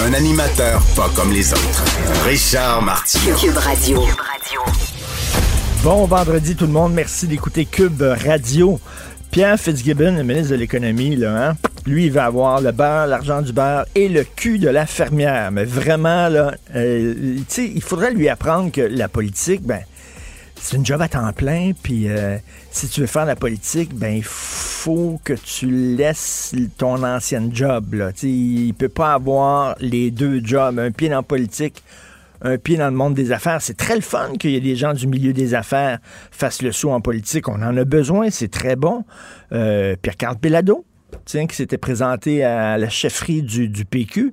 Un animateur pas comme les autres. Richard Martineau. Cube Radio. Bon vendredi tout le monde, merci d'écouter Cube Radio. Pierre Fitzgibbon, le ministre de l'économie, là, hein? lui, il va avoir le beurre, l'argent du beurre et le cul de la fermière. Mais vraiment, là, euh, tu sais, il faudrait lui apprendre que la politique, ben, c'est une job à temps plein, puis euh, si tu veux faire la politique, ben il faut que tu laisses ton ancienne job. Là. sais, il peut pas avoir les deux jobs, un pied dans la politique, un pied dans le monde des affaires. C'est très le fun qu'il y ait des gens du milieu des affaires fassent le saut en politique. On en a besoin, c'est très bon. Euh, Pierre-Carl Pelado, tiens, qui s'était présenté à la chefferie du, du PQ.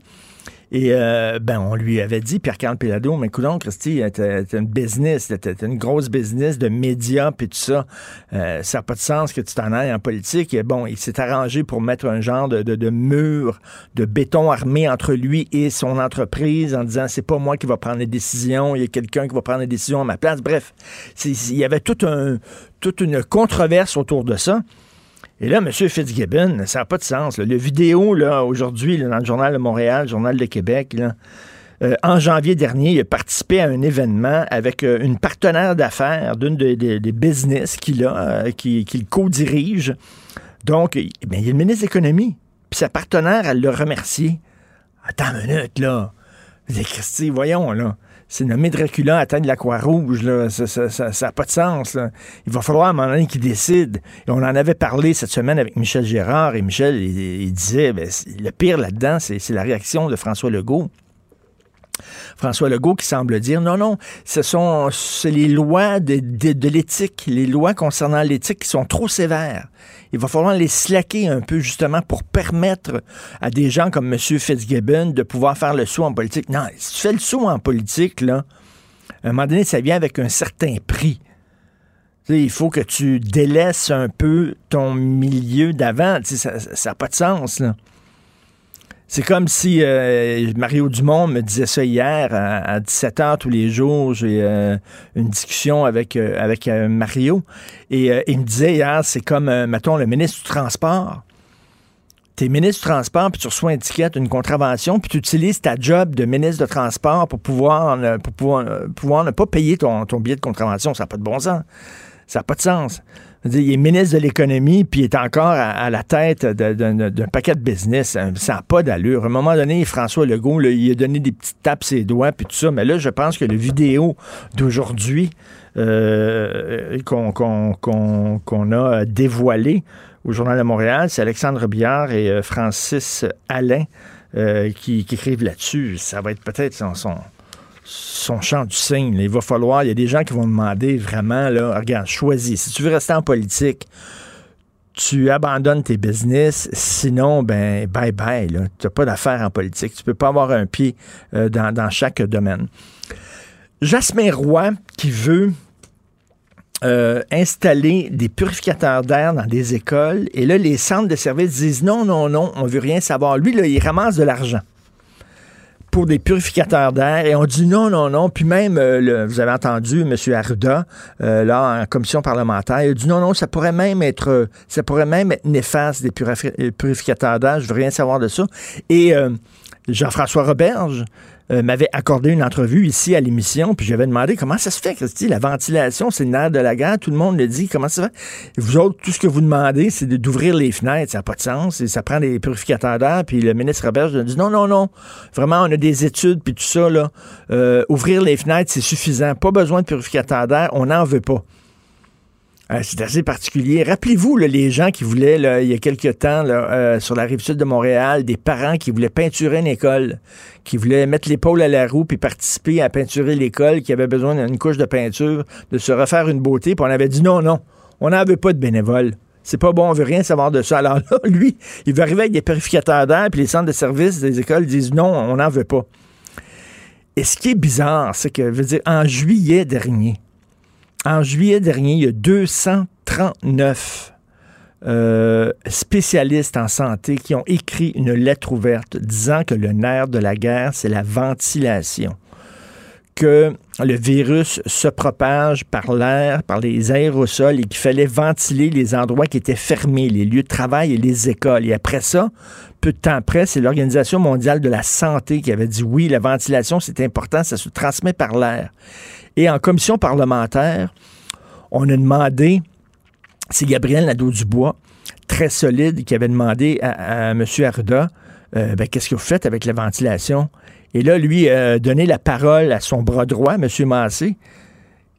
Et euh, ben, on lui avait dit, Pierre-Carl Pelado, mais écoute, Christy, t'as une business, t'as une grosse business de médias puis tout ça. Euh, ça n'a pas de sens que tu t'en ailles en politique. Et bon, il s'est arrangé pour mettre un genre de, de, de, mur de béton armé entre lui et son entreprise en disant c'est pas moi qui va prendre les décisions, il y a quelqu'un qui va prendre les décisions à ma place. Bref, il y avait tout un, toute une controverse autour de ça. Et là, M. Fitzgibbon, ça n'a pas de sens. Le vidéo, là, aujourd'hui, dans le Journal de Montréal, le Journal de Québec, euh, en janvier dernier, il a participé à un événement avec euh, une partenaire d'affaires d'une des, business qu'il a, euh, qu'il qui co-dirige. Donc, eh il a le ministre de l'Économie. Puis sa partenaire, elle l'a remercié. Attends une minute, là. Christy, voyons, là c'est nommé Dracula atteindre la Croix-Rouge. Ça n'a pas de sens. Il va falloir à un moment donné qu'il décide. On en avait parlé cette semaine avec Michel Gérard. Et Michel, il, disait, ben, le pire là-dedans, c'est la réaction de François Legault. François Legault qui semble dire non, non, ce sont les lois de, l'éthique, les lois concernant l'éthique qui sont trop sévères. Il va falloir les slacker un peu justement pour permettre à des gens comme M. Fitzgibbon de pouvoir faire le saut en politique. Non, si tu fais le saut en politique, là, à un moment donné, ça vient avec un certain prix. il faut que tu délaisses un peu ton milieu d'avant. Ça n'a pas de sens. Là. C'est comme si euh, Mario Dumont me disait ça hier à, 17h tous les jours. J'ai euh, une discussion avec, euh, avec Mario. Et il me disait hier, c'est comme, mettons, le ministre du Transport. Tu es ministre du Transport, puis tu reçois une étiquette, une contravention, puis tu utilises ta job de ministre de Transport pour pouvoir, pour pouvoir, pouvoir ne pas payer ton, ton billet de contravention. Ça n'a pas de bon sens. Ça n'a pas de sens il est ministre de l'économie, puis il est encore à, la tête d'un paquet de business. Ça n'a pas d'allure. À un moment donné, François Legault, il a donné des petites tapes ses doigts, puis tout ça. Mais là, je pense que la vidéo d'aujourd'hui euh, qu'on a dévoilée au Journal de Montréal, c'est Alexandre Biard et euh, Francis Alain euh, qui, écrivent là-dessus. Ça va être peut-être son, son son champ du signe. Il va falloir, il y a des gens qui vont demander vraiment, là, regarde, choisis. Si tu veux rester en politique, tu abandonnes tes business, sinon, ben, bye bye. Tu n'as pas d'affaires en politique. Tu peux pas avoir un pied euh, dans, chaque domaine. Jasmin Roy, qui veut euh, installer des purificateurs d'air dans des écoles, et là, les centres de services disent non, non, non, on veut rien savoir. Lui, là, il ramasse de l'argent pour des purificateurs d'air et on dit non, non, non. Puis même, euh, vous avez entendu M. Arruda, euh, là, en commission parlementaire, il a dit non, non, ça pourrait même être, ça pourrait même être néfaste des purificateurs d'air. Je veux rien savoir de ça. Et euh, Jean-François Roberge, euh, m'avait accordé une entrevue ici à l'émission, puis j'avais demandé comment ça se fait, Christy, la ventilation, c'est le nerf de la guerre, tout le monde le dit, comment ça se fait? vous autres, tout ce que vous demandez, c'est d'ouvrir les fenêtres, ça n'a pas de sens, ça prend des purificateurs d'air, puis le ministre Robert a dit non, non, non, vraiment, on a des études, puis tout ça, là, euh, ouvrir les fenêtres, c'est suffisant, pas besoin de purificateurs d'air, on n'en veut pas. Euh, c'est assez particulier. Rappelez-vous les gens qui voulaient, il y a quelque temps, euh, sur la rive sud de Montréal, des parents qui voulaient peinturer une école, qui voulaient mettre l'épaule à la roue puis participer à peinturer l'école, qui avait besoin d'une couche de peinture, de se refaire une beauté. Puis on avait dit non, non, on n'en veut pas de bénévoles. C'est pas bon, on veut rien savoir de ça. Alors là, lui, il veut arriver avec des purificateurs d'air, puis les centres de services des écoles disent non, on n'en veut pas. Et ce qui est bizarre, c'est que, je veux dire, en juillet dernier, en juillet dernier, il y a 239 euh, spécialistes en santé qui ont écrit une lettre ouverte disant que le nerf de la guerre, c'est la ventilation. Que le virus se propage par l'air, par les aérosols et qu'il fallait ventiler les endroits qui étaient fermés, les lieux de travail et les écoles. Et après ça, peu de temps après, c'est l'Organisation mondiale de la santé qui avait dit oui, la ventilation, c'est important, ça se transmet par l'air. Et en commission parlementaire, on a demandé c'est Gabriel Nadeau-Dubois, très solide, qui avait demandé à, M. Arruda euh, ben, qu'est-ce que vous faites avec la ventilation? Et là, lui a donné la parole à son bras droit, M. Massé,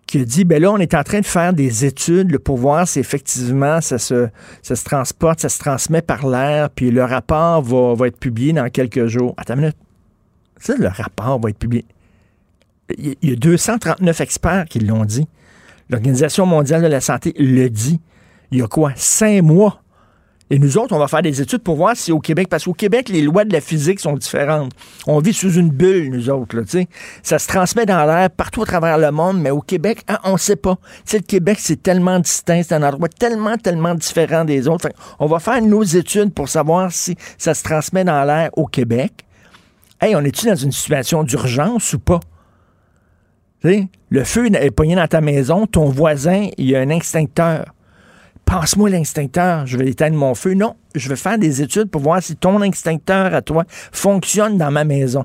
qui a dit ben là, on est en train de faire des études pour voir si effectivement ça se, transporte, ça se transmet par l'air, puis le rapport va, va, être publié dans quelques jours. Attends une minute. Ça, le rapport va être publié. Il y a 239 experts qui l'ont dit. L'Organisation mondiale de la santé le dit il y a quoi, cinq mois. Et nous autres, on va faire des études pour voir si au Québec, parce qu'au Québec, les lois de la physique sont différentes. On vit sous une bulle, nous autres, là, sais. Ça se transmet dans l'air partout à travers le monde, mais au Québec, hein, on ne sait pas. le Québec, c'est tellement distinct, c'est un endroit tellement, tellement différent des autres. on va faire nos études pour savoir si ça se transmet dans l'air au Québec. Hey, on est-tu dans une situation d'urgence ou pas? Le feu est pogné dans ta maison, ton voisin, il y a un extincteur passe-moi l'extincteur, je vais éteindre mon feu. Non, je vais faire des études pour voir si ton extincteur à toi fonctionne dans ma maison.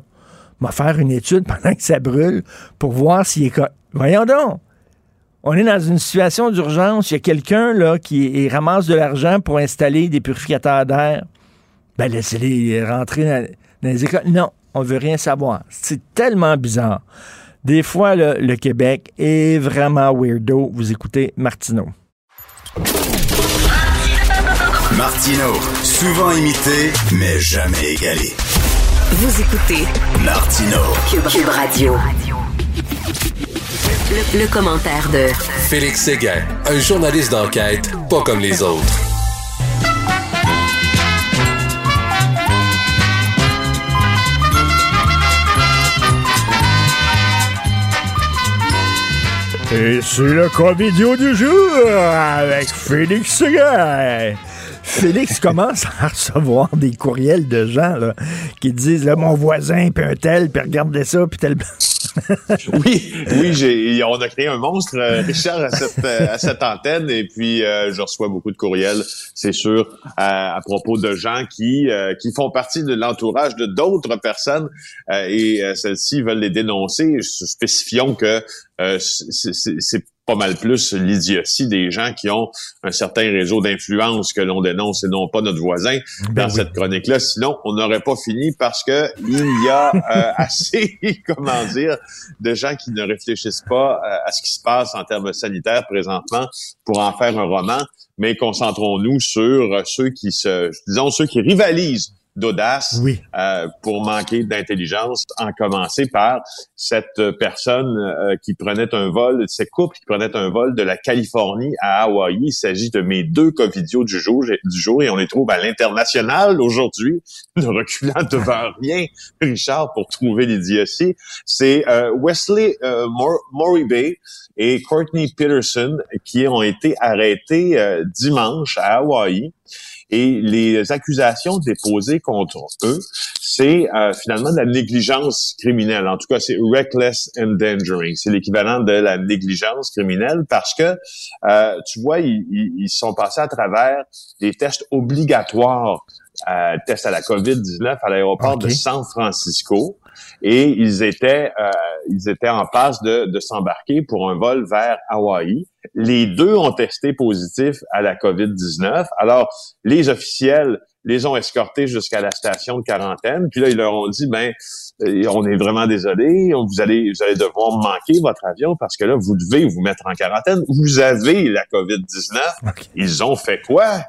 Vais faire une étude pendant que ça brûle pour voir s'il est... Voyons donc! On est dans une situation d'urgence. Il y a quelqu'un là qui ramasse de l'argent pour installer des purificateurs d'air. Ben laissez-les rentrer dans, les écoles. Non, on veut rien savoir. C'est tellement bizarre. Des fois, le Québec est vraiment weirdo. Vous écoutez Martineau. Martino, souvent imité, mais jamais égalé. Vous écoutez Martino, Cube, Radio. Le, commentaire de Félix Séguin, un journaliste d'enquête pas comme les autres. Et c'est le vidéo du jour avec Félix Séguin. Félix commence à recevoir des courriels de gens qui disent là, mon voisin, puis un tel, puis regardez ça, puis tel. oui, oui, on a créé un monstre, euh, Richard, à cette, euh, à cette antenne, et puis euh, je reçois beaucoup de courriels, c'est sûr, à, propos de gens qui qui font partie de l'entourage de d'autres personnes, et celles-ci veulent les dénoncer. Spécifions que c'est pas mal plus l'idiotie des gens qui ont un certain réseau d'influence que l'on dénonce et non pas notre voisin ben dans cette chronique-là. Sinon, on n'aurait pas fini parce que il y a euh, assez, comment dire, de gens qui ne réfléchissent pas euh, à ce qui se passe en termes sanitaires présentement pour en faire un roman, mais concentrons-nous sur ceux qui se, disons, ceux qui rivalisent d'audace euh, pour manquer d'intelligence, en commencer par cette personne euh, qui prenait un vol, ces couples qui prenaient un vol de la Californie à Hawaï. Il s'agit de mes deux covidios du jour, du jour et on les trouve à l'international aujourd'hui, ne reculant devant rien, Richard, pour trouver l'idiotie. C'est euh, Wesley euh, Moribay et Courtney Peterson qui ont été arrêtés dimanche à Hawaï. Et les accusations déposées contre eux, c'est euh, finalement de la négligence criminelle. En tout cas, c'est reckless endangering. C'est l'équivalent de la négligence criminelle parce que, euh, tu vois, ils, ils, sont passés à travers des tests obligatoires, euh, tests à la COVID-19 à l'aéroport de San Francisco et ils étaient euh, ils étaient en passe de, de s'embarquer pour un vol vers Hawaï. Les deux ont testé positif à la COVID-19. Alors, les officiels les ont escortés jusqu'à la station de quarantaine. Puis là, ils leur ont dit, ben, euh, on est vraiment désolé, vous allez, vous allez devoir manquer votre avion parce que là, vous devez vous mettre en quarantaine. Vous avez la COVID-19. Ils ont fait quoi?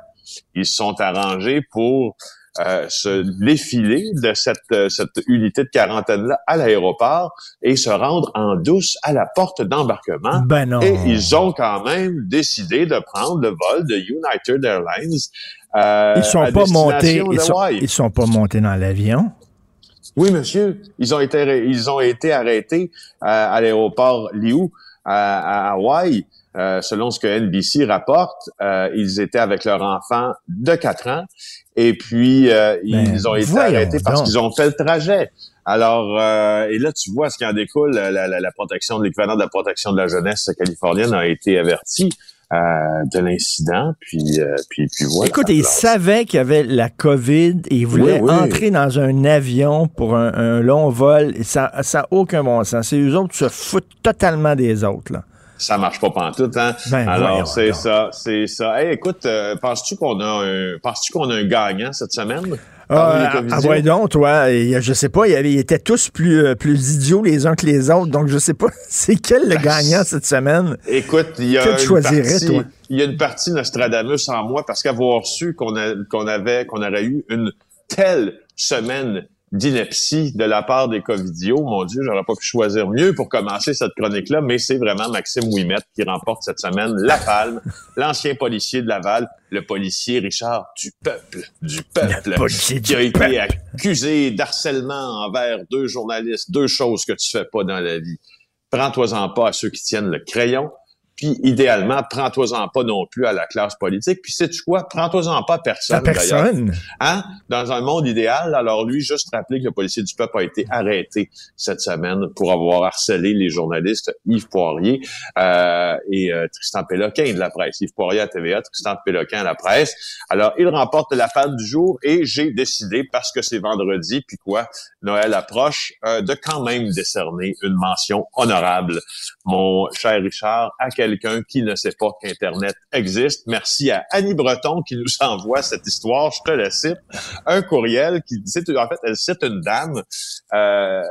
Ils se sont arrangés pour euh, se défiler de cette, euh, cette unité de quarantaine-là à l'aéroport et se rendre en douce à la porte d'embarquement. Ben non. Et ils ont quand même décidé de prendre le vol de United Airlines. Euh, ils sont pas montés. Ils sont, ils sont pas montés dans l'avion? Oui, monsieur. Ils ont été, ils ont été arrêtés à l'aéroport Liu à, à Hawaï. Euh, selon ce que NBC rapporte, euh, ils étaient avec leur enfant de 4 ans et puis euh, Ben, ils ont été arrêtés parce qu'ils ont fait le trajet. Alors, euh, et là, tu vois ce qui en découle, la, la, la protection de l'équivalent de la protection de la jeunesse californienne a été averti euh, de l'incident, puis, euh, puis, puis voilà. Écoute, ils savaient qu'il y avait la COVID et ils voulaient Oui, oui. entrer dans un avion pour un, un long vol. Et ça n'a aucun bon sens. C'est eux autres qui se foutent totalement des autres. Là. Ça marche pas pantoute, hein? Ben, Alors, c'est ça, c'est ça. Hey, écoute, euh, penses-tu qu'on a un, penses-tu qu'on a un gagnant cette semaine? Ah, ah, ah, ouais donc, toi, et, je sais pas, il y avait- ils étaient tous plus, euh, plus idiots les uns que les autres, donc je sais pas, c'est quel le gagnant cette semaine? Écoute, il y a Que une tu choisirais, partie, toi? il y a une partie Nostradamus en moi parce qu'avoir su qu'on a- qu'on avait, qu'on aurait eu une telle semaine d'ineptie de la part des Covidios, mon Dieu, j'aurais pas pu choisir mieux pour commencer cette chronique-là, mais c'est vraiment Maxime Ouimet qui remporte cette semaine la palme, l'ancien policier de Laval, le policier Richard du peuple, du peuple, policier qui a du été peuple. accusé d'harcèlement envers deux journalistes, deux choses que tu fais pas dans la vie. Prends-toi-en pas à ceux qui tiennent le crayon. Puis, idéalement, prends-toi-en pas non plus à la classe politique. Puis, sais-tu quoi? Prends-toi-en pas à personne, personne. Hein? Dans un monde idéal, alors lui, juste rappeler que le policier du peuple a été arrêté cette semaine pour avoir harcelé les journalistes Yves Poirier euh, et euh, Tristan Péloquin de la presse. Yves Poirier à TVA, Tristan Péloquin à la presse. Alors, il remporte la femme du jour et j'ai décidé, parce que c'est vendredi, puis quoi, Noël approche, euh, de quand même décerner une mention honorable, mon cher Richard, à quelqu'un qui ne sait pas qu'Internet existe. Merci à Annie Breton qui nous envoie cette histoire. Je te la cite. Un courriel qui dit, en fait, elle cite une dame euh,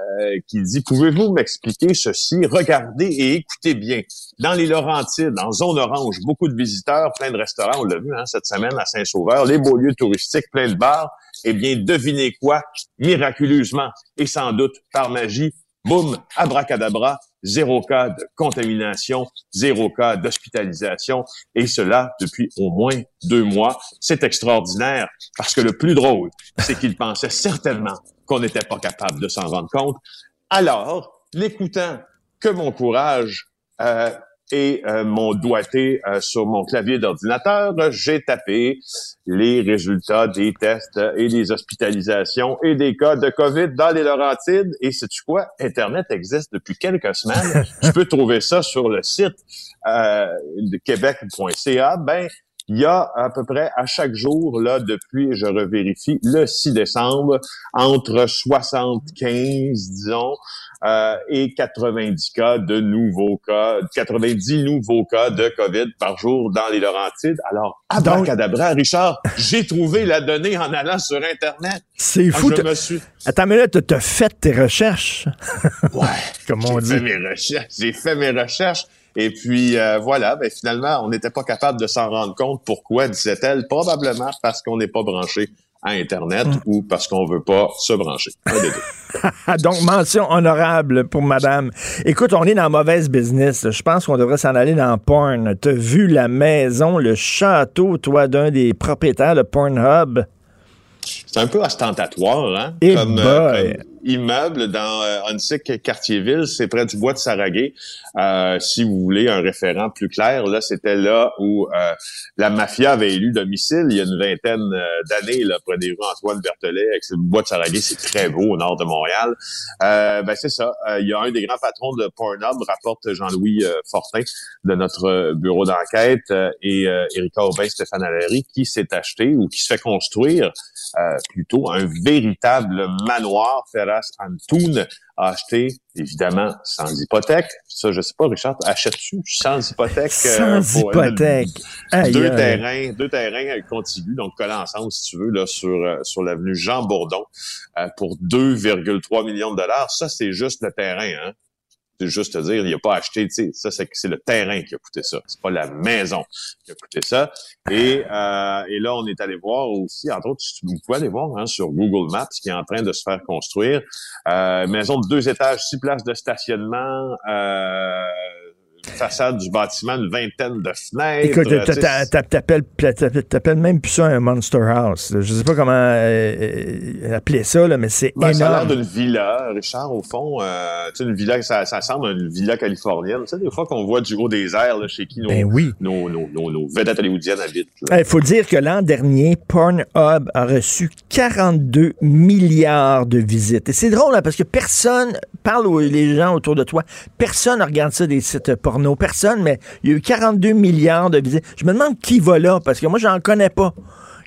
qui dit, pouvez-vous m'expliquer ceci? Regardez et écoutez bien. Dans les Laurentides, en zone orange, beaucoup de visiteurs, plein de restaurants, on l'a vu hein, cette semaine à Saint-Sauveur, les beaux lieux touristiques, plein de bars. Eh bien, devinez quoi? Miraculeusement, et sans doute par magie, boum, abracadabra, zéro cas de contamination, zéro cas d'hospitalisation, et cela depuis au moins deux mois. C'est extraordinaire, parce que le plus drôle, c'est qu'ils pensaient certainement qu'on n'était pas capable de s'en rendre compte. Alors, l'écoutant que mon courage euh, et euh, mon doigté euh, sur mon clavier d'ordinateur, j'ai tapé les résultats des tests et des hospitalisations et des cas de COVID dans les Laurentides. Et sais-tu quoi? Internet existe depuis quelques semaines. tu peux trouver ça sur le site euh, de québec.ca. Ben, il y a à peu près à chaque jour, là, depuis, je revérifie, le 6 décembre, entre 75, disons, euh, et 90 cas de nouveaux cas, 90 nouveaux cas de COVID par jour dans les Laurentides. Alors, abracadabra, Richard, j'ai trouvé la donnée en allant sur Internet. C'est Ah, fou. je me suis... Attends, mais là, t'as- fait tes recherches, Ouais, comme on j'ai fait dit. mes recherches. J'ai fait mes recherches. Et puis, euh, voilà, ben, finalement, on n'était pas capable de s'en rendre compte. Pourquoi, disait-elle? Probablement parce qu'on n'est pas branché à Internet Mm. ou parce qu'on veut pas se brancher. Un des deux. Donc, mention honorable pour madame. Écoute, on est dans mauvaise business. Je pense qu'on devrait s'en aller dans porn. T'as vu la maison, le château, toi, d'un des propriétaires de Pornhub? C'est un peu ostentatoire, hein? Eh comme, comme immeuble dans euh, Quartier-Ville, c'est près du bois de Saraguet. Euh, si vous voulez un référent plus clair, là, c'était là où euh, la mafia avait élu domicile il y a une vingtaine euh, d'années, là, près des rues Antoine Berthelet, avec le bois de Saraguet, c'est très beau au nord de Montréal. Euh, ben c'est ça. Euh, il y a un des grands patrons de Pornhub, rapporte Jean-Louis euh, Fortin de notre euh, bureau d'enquête, euh, et euh, Erika Aubin, Stéphane Allery, qui s'est acheté ou qui se fait construire euh, plutôt un véritable manoir. Ferras Antoun a acheté, évidemment, sans hypothèque. Ça, je sais pas, Richard, achètes-tu sans hypothèque? euh, Sans pour- hypothèque. Deux aïe. terrains, deux terrains euh, contigus, donc collés ensemble, si tu veux, là, sur, euh, sur l'avenue Jean Bourdon, euh, pour 2,3 millions de dollars. Ça, c'est juste le terrain, hein. Juste te dire, il n'a pas acheté, tu sais, ça, c'est, c'est le terrain qui a coûté ça. C'est pas la maison qui a coûté ça. Et, euh, et là, on est allé voir aussi, entre autres, vous pouvez aller voir hein, sur Google Maps, qui est en train de se faire construire. Euh, maison de deux étages, six places de stationnement, euh, façade du bâtiment une vingtaine de fenêtres. Écoute, euh, t'appelles t'a- t'appelles même plus ça un Monster House. Je sais pas comment euh, euh, appeler ça, là, mais c'est Ben, ça a l'air énorme. d'une villa, Richard, au fond. Euh, tu sais, une villa, ça, ça semble une villa californienne. Tu sais, des fois qu'on voit du haut des airs, là, chez qui nos, Ben oui. nos, nos, nos, nos vedettes hollywoodiennes habitent. Il faut dire que l'an dernier, Pornhub a reçu 42 milliards de visites. Et c'est drôle, hein, parce que personne, parle aux les gens autour de toi, personne ne regarde ça des sites porno, personne, mais il y a eu 42 milliards de visites. Je me demande qui va là, parce que moi, j'en connais pas.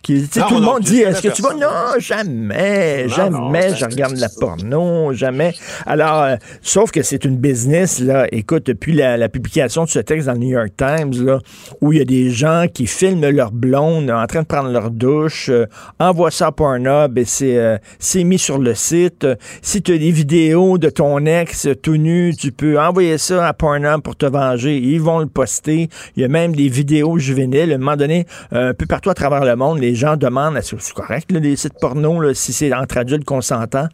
Qui, Non, tout le monde dit, est-ce que tu vas? Non, jamais, Non, jamais, non, je regarde de la porno, jamais. Alors, euh, sauf que c'est une business, là. Écoute, depuis la, la publication de ce texte dans le New York Times, là, où il y a des gens qui filment leur blonde en train de prendre leur douche, euh, envoient ça à Pornhub et c'est euh, c'est mis sur le site. Si tu as des vidéos de ton ex tout nu, tu peux envoyer ça à Pornhub pour te venger. Ils vont le poster. Il y a même des vidéos juvéniles. À un moment donné, euh, un peu partout à travers le monde, les gens demandent, c'est correct, là, les sites porno, si c'est entre adultes consentants?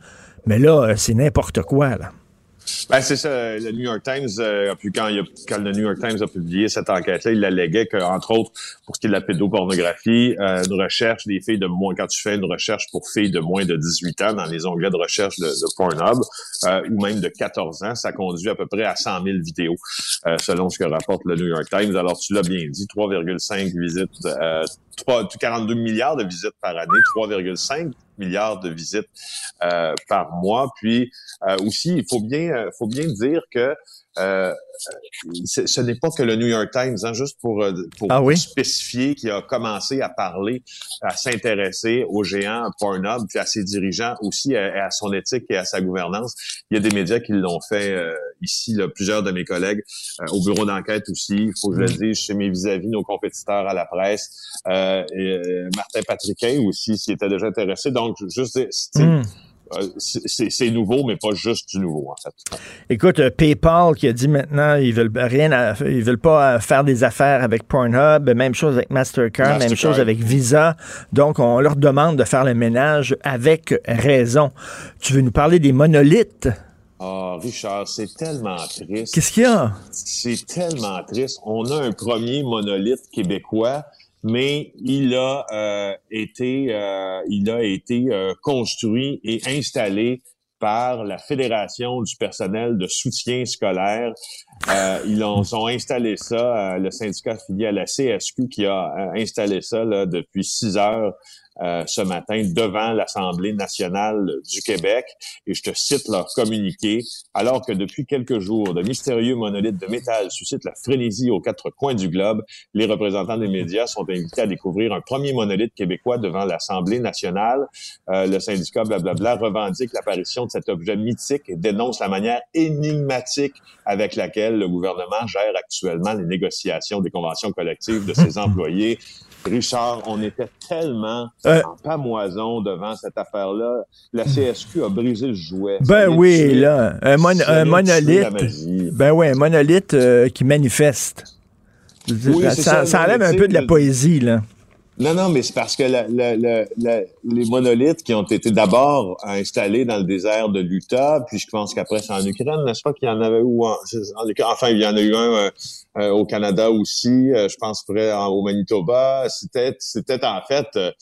Mais là, euh, c'est n'importe quoi. Ben, c'est ça. Le New York Times, euh, puis quand, il a- quand le New York Times a publié cette enquête-là, il alléguait qu'entre autres, pour ce qui est de la pédopornographie, euh, une recherche des filles de moins, quand tu fais une recherche pour filles de moins de 18 ans dans les onglets de recherche de, de Pornhub, euh, ou même de 14 ans, ça conduit à peu près à 100 000 vidéos, euh, selon ce que rapporte le New York Times. Alors, tu l'as bien dit, 3,5 visites, euh, 3, 42 milliards de visites par année, 3,5 milliards de visites euh, par mois. Puis euh, aussi, il faut bien, euh, faut bien dire que euh, ce n'est pas que le New York Times, hein, juste pour, euh, pour Ah oui? spécifier, qui a commencé à parler, à s'intéresser aux géants Pornhub, puis à ses dirigeants aussi, à, à son éthique et à sa gouvernance. Il y a des médias qui l'ont fait euh, ici, là, plusieurs de mes collègues, euh, au bureau d'enquête aussi, il faut que je le dise, chez mes vis-à-vis, nos compétiteurs à la presse, euh, et euh, Martin Patriquet aussi s'y était déjà intéressé. Donc, juste dire, euh, c'est- nouveau, mais pas juste du nouveau, en fait. Écoute, euh, PayPal qui a dit maintenant ils veulent rien, à- ils veulent pas euh, faire des affaires avec Pornhub, même chose avec Mastercard, même Mastercard. chose avec Visa. Donc on leur demande de faire le ménage avec raison. Tu veux nous parler des monolithes? Ah, Richard, c'est tellement triste. Qu'est-ce qu'il y a? C'est tellement triste. On a un premier monolithe québécois, mais il a euh, été, euh, il a été euh, construit et installé par la Fédération du personnel de soutien scolaire. Euh, ils ont, ont installé ça, euh, le syndicat affilié à la CSQ qui a euh, installé ça là, depuis six heures euh, ce matin devant l'Assemblée nationale du Québec. Et je te cite leur communiqué. Alors que depuis quelques jours, de mystérieux monolithes de métal suscitent la frénésie aux quatre coins du globe, les représentants des médias sont invités à découvrir un premier monolithe québécois devant l'Assemblée nationale. Euh, le syndicat blablabla revendique l'apparition de cet objet mythique et dénonce la manière énigmatique avec laquelle le gouvernement gère actuellement les négociations des conventions collectives de ses employés. Richard, on était tellement Euh. en pamoison devant cette affaire-là. La CSQ a brisé le jouet. Ben oui, tuer- là, un, mon- monolithe. Ben oui, un monolithe euh, qui manifeste. Oui, ça, enlève un peu de la poésie, là. Non, non, mais c'est parce que la- la- la- la- les monolithes qui ont été d'abord installés dans le désert de l'Utah, puis je pense qu'après c'est en Ukraine, n'est-ce pas qu'il y en avait où en, enfin il y en a eu un euh, euh, au Canada aussi, euh, je pense près en- au Manitoba. C'était c'était en fait euh,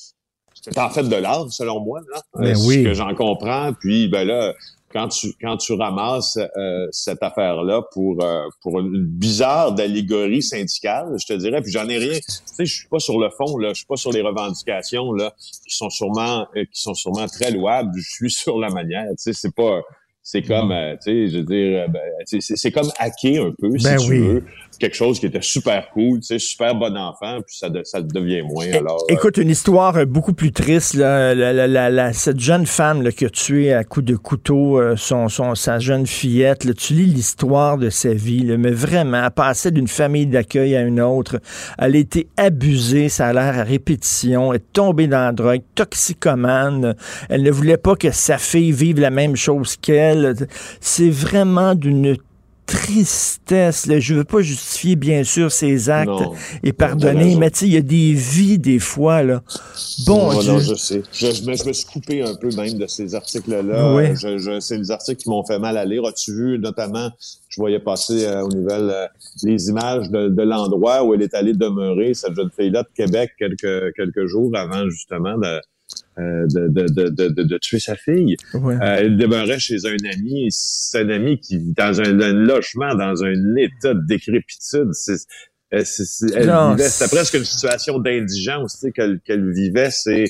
c'était en fait de l'art selon moi là, Ben euh, oui. ce que j'en comprends. Puis ben là quand tu quand tu ramasses euh, cette affaire là pour euh, pour une bizarre d'allégorie syndicale, je te dirais, puis j'en ai rien. Tu sais, je suis pas sur le fond là, je suis pas sur les revendications là qui sont sûrement euh, qui sont sûrement très louables. Je suis sur la manière. Tu sais, c'est pas c'est comme, euh, tu sais, je veux dire, euh, ben, c'est comme hacker un peu, Ben si tu oui. veux, quelque chose qui était super cool, tu sais, super bon enfant, puis ça, de- ça devient moins. Alors, euh, Écoute, une histoire euh, beaucoup plus triste. là. La- la- la- la- cette jeune femme là, qui a tué à coups de couteau euh, son, son- sa jeune fillette, là, tu lis l'histoire de sa vie, là, mais vraiment, elle passait d'une famille d'accueil à une autre. Elle a été abusée, ça a l'air à répétition, elle est tombée dans la drogue, toxicomane. Elle ne voulait pas que sa fille vive la même chose qu'elle. C'est vraiment d'une tristesse. Là. Je veux pas justifier, bien sûr, ses actes Non. et pardonner, mais tu sais, il y a des vies, des fois, là. Bon Non, Dieu. non, je sais. Je, je me, je me suis coupé un peu même de ces articles-là. Oui. Je, je, c'est des articles qui m'ont fait mal à lire. As-tu vu, notamment, je voyais passer euh, aux nouvelles euh, les images de, de l'endroit où elle est allée demeurer, cette jeune fille-là de Québec, quelques, quelques jours avant, justement, de, euh, de, de, de, de, tuer sa fille. Ouais. Euh, elle demeurait chez un ami. C'est un ami qui vit dans un, un logement, dans un état de décrépitude. C'est, euh, elle Non, vivait- c'était presque une situation d'indigence tu sais, qu'elle, qu'elle vivait. C'est,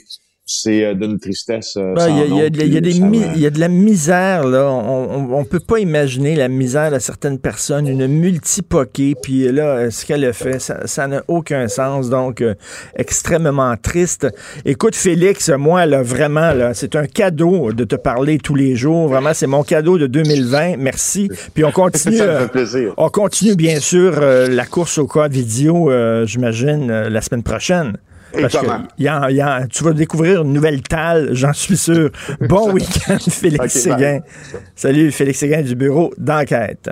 c'est euh, d'une tristesse. Ben, Il y, a- y de la- y y a de misère, là. On, on peut pas imaginer la misère de certaines personnes, une multipoquée, puis là, euh, ce qu'elle a fait, ça n'a aucun sens, donc euh, extrêmement triste. Écoute, Félix, moi, là, vraiment, là, c'est un cadeau de te parler tous les jours. Vraiment, c'est mon cadeau de 2020. Merci. Puis on continue. Ça me fait plaisir. on continue, bien sûr, euh, la course au cas vidéo, euh, j'imagine, la semaine prochaine. Parce que y a- y a- tu vas découvrir une nouvelle talle, j'en suis sûr. Bon week-end, Félix Séguin. Salut, Félix Séguin du bureau d'enquête.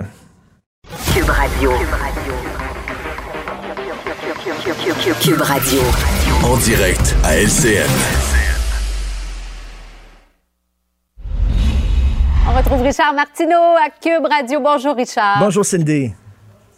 Cube Radio. Cube Radio. En direct à LCN. On retrouve Richard Martineau à Cube Radio. Bonjour Richard. Bonjour, Cindy.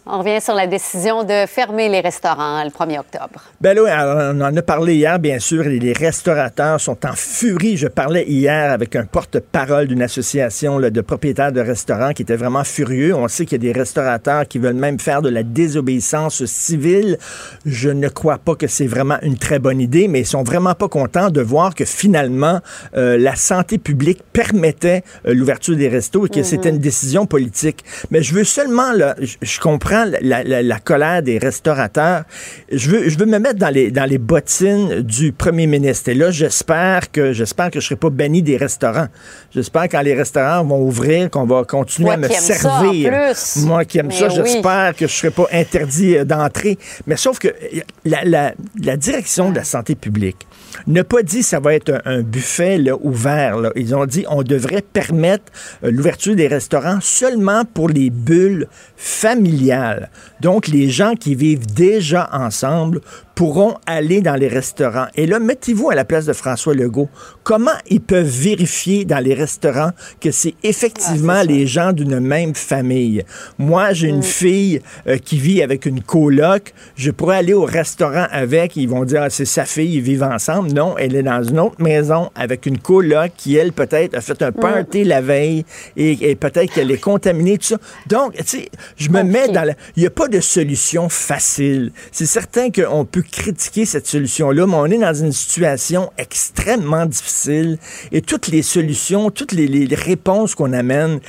On revient sur la décision de fermer les restaurants le 1er octobre. Ben là, on en a parlé hier, bien sûr, les restaurateurs sont en furie. Je parlais hier avec un porte-parole d'une association là, de propriétaires de restaurants qui était vraiment furieux. On sait qu'il y a des restaurateurs qui veulent même faire de la désobéissance civile. Je ne crois pas que c'est vraiment une très bonne idée, mais ils sont vraiment pas contents de voir que finalement, euh, la santé publique permettait euh, l'ouverture des restos et que c'était une décision politique. Mais je veux seulement, là, je, je comprends la, la- la colère des restaurateurs. Je veux, je veux me mettre dans les, dans les bottines du premier ministre. Et là, j'espère que, j'espère que je serai pas banni des restaurants. J'espère quand les restaurants vont ouvrir, qu'on va continuer à me servir. Moi qui aime Mais ça, oui. j'espère que je serai pas interdit euh, d'entrer. Mais sauf que euh, la, la- la direction de la santé publique n'a pas dit ça va être un, buffet ouvert. Ils ont dit on devrait permettre euh, l'ouverture des restaurants seulement pour les bulles familiales. Donc, les gens qui vivent déjà ensemble pourront aller dans les restaurants. Et là, mettez-vous à la place de François Legault. Comment ils peuvent vérifier dans les restaurants que c'est effectivement les gens d'une même famille? Moi, j'ai une fille euh, qui vit avec une coloc. Je pourrais aller au restaurant avec. Ils vont dire, ah, c'est sa fille, ils vivent ensemble. Non, elle est dans une autre maison avec une coloc qui, elle, peut-être, a fait un party la veille et, et peut-être qu'elle est contaminée, tout ça. Donc, tu sais, je me mets dans la... Il n'y a pas de solution facile. C'est certain qu'on peut critiquer cette solution-là, mais on est dans une situation extrêmement difficile et toutes les solutions, toutes les, les réponses qu'on amène,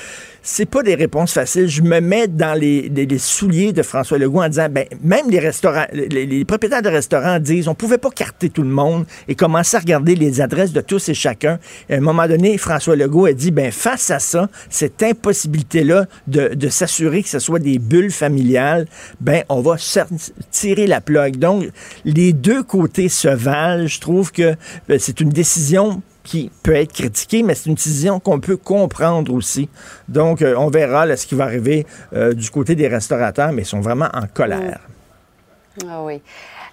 c'est pas des réponses faciles. Je me mets dans les, souliers de François Legault en disant, ben, même les restaurants, les, propriétaires de restaurants disent, on pouvait pas carter tout le monde et commencer à regarder les adresses de tous et chacun. À un moment donné, François Legault a dit, ben, face à ça, cette impossibilité-là de, de s'assurer que ce soit des bulles familiales, ben, on va tirer la plug. Donc, les deux côtés se valent. Je trouve que ben, c'est une décision qui peut être critiquée, mais c'est une décision qu'on peut comprendre aussi. Donc, euh, on verra ce qui va arriver euh, du côté des restaurateurs, mais ils sont vraiment en colère. Ah oui.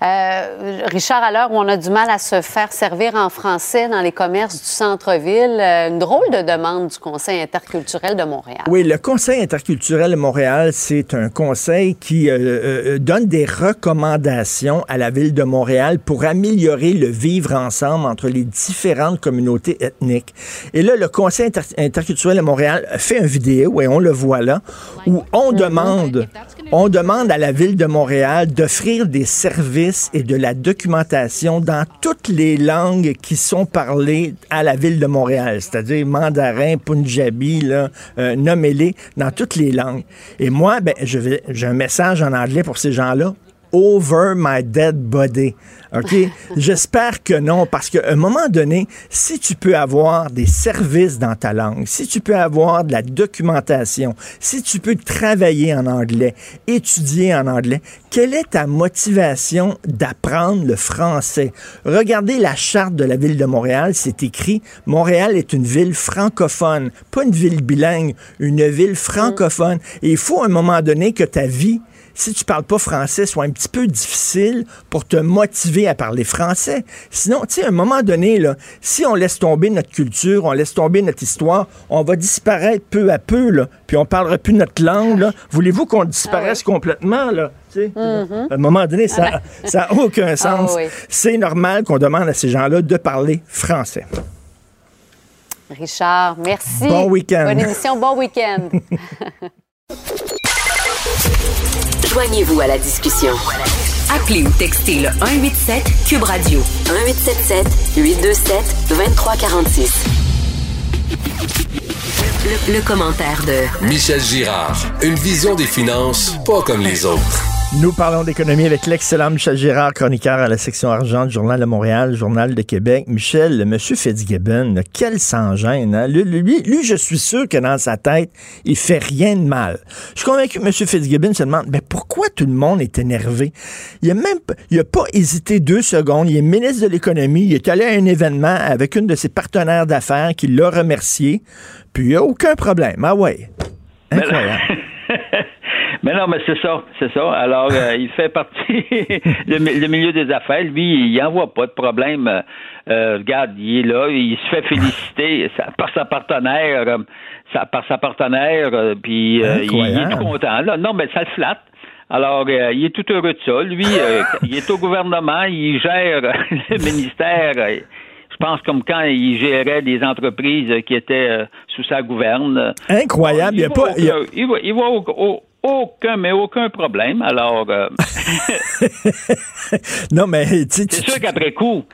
Euh, Richard, à l'heure où on a du mal à se faire servir en français dans les commerces du centre-ville, euh, une drôle de demande du Conseil interculturel de Montréal. Oui, le Conseil interculturel de Montréal, c'est un conseil qui euh, euh, donne des recommandations à la ville de Montréal pour améliorer le vivre ensemble entre les différentes communautés ethniques. Et là, le Conseil inter- interculturel de Montréal fait une vidéo, et on le voit là, où on demande, on demande à la ville de Montréal d'offrir des services et de la documentation dans toutes les langues qui sont parlées à la ville de Montréal, c'est-à-dire mandarin, punjabi, euh, nommez-les, dans toutes les langues. Et moi, ben, j'ai un message en anglais pour ces gens-là. Over my dead body. OK? J'espère que non, parce qu'à un moment donné, si tu peux avoir des services dans ta langue, si tu peux avoir de la documentation, si tu peux travailler en anglais, étudier en anglais, quelle est ta motivation d'apprendre le français? Regardez la charte de la ville de Montréal, c'est écrit Montréal est une ville francophone, pas une ville bilingue, une ville francophone. Et il faut à un moment donné que ta vie si tu parles pas français, soit un petit peu difficile pour te motiver à parler français. Sinon, tu sais, à un moment donné, là, si on laisse tomber notre culture, on laisse tomber notre histoire, on va disparaître peu à peu, là, puis on parlera plus notre langue. Là. Voulez-vous qu'on disparaisse complètement, là? Mm-hmm. À un moment donné, ça n'a aucun ah sens. C'est normal qu'on demande à ces gens-là de parler français. Richard, merci. Bon week-end. Bonne émission, bon week-end. Joignez-vous à la discussion. Appelez ou textez le 187 Cube Radio 1877 827 2346. Le, le commentaire de Michel Girard. Une vision des finances pas comme les autres. Nous parlons d'économie avec l'excellent Michel Girard, chroniqueur à la section argent du Journal de Montréal, Journal de Québec. Michel, le monsieur Fitzgibbon, quel sans-gêne. Hein? Lui, lui, je suis sûr que dans sa tête, il fait rien de mal. Je suis convaincu que monsieur Fitzgibbon se demande, mais pourquoi tout le monde est énervé? Il a même il a pas hésité deux secondes. Il est ministre de l'économie. Il est allé à un événement avec une de ses partenaires d'affaires qui l'a remercié. Puis il n'y a aucun problème. Ah ouais. Incroyable. Mais non, mais c'est ça, c'est ça. Alors, euh, il fait partie le, milieu des affaires. Lui, il n'envoie pas de problème. Euh, regarde, il est là, il se fait féliciter par sa partenaire, euh, par sa partenaire, puis il, est tout content. Non, mais ça le flatte. Alors, il est tout heureux de ça. Lui, il est au gouvernement, il gère le ministère je pense comme quand il gérait des entreprises qui étaient sous sa gouverne. Incroyable. il, voit, il, voit, aucun, mais aucun problème. Alors, euh, non, mais c'est sûr qu'après coup,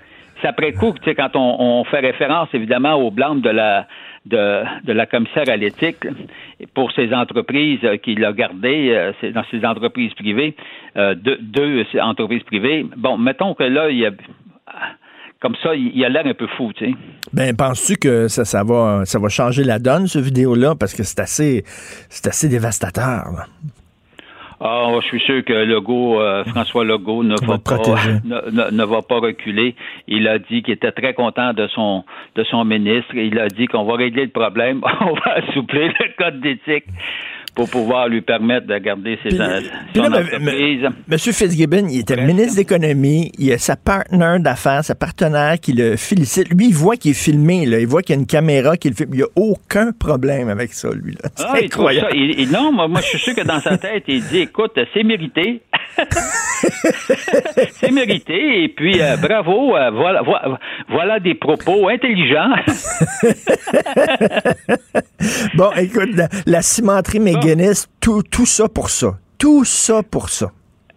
c'est après coup, tu sais, quand on, fait référence évidemment au blanc de la de, de la commissaire à l'éthique pour ces entreprises qu'il a gardées euh, dans ces entreprises privées, euh, deux, deux entreprises privées. Bon, mettons que là, il y a comme ça, il, a l'air un peu fou, tu sais. Ben, penses-tu que ça, ça, va, ça va changer la donne, ce vidéo-là? Parce que c'est assez, c'est assez dévastateur, là. Ah, je suis sûr que Legault, euh, François Legault ne va, pas, ne, va pas reculer. Il a dit qu'il était très content de son de son ministre. Il a dit qu'on va régler le problème, on va assouplir le code d'éthique pour pouvoir lui permettre de garder ses, entreprises. Monsieur Fitzgibbon, il était ministre d'économie, il a sa partenaire d'affaires, sa partenaire qui le félicite. Lui, il voit qu'il est filmé, là. il voit qu'il y a une caméra qui le filme. Il n'y a aucun problème avec ça, lui. Là. Ah, incroyable. non, moi, moi, je suis sûr que dans sa tête, il dit, écoute, c'est mérité. c'est mérité. Et puis, euh, bravo, euh, voilà, voilà, des propos intelligents. bon, écoute, la, cimenterie McGuinness, tout, tout ça pour ça. Tout ça pour ça.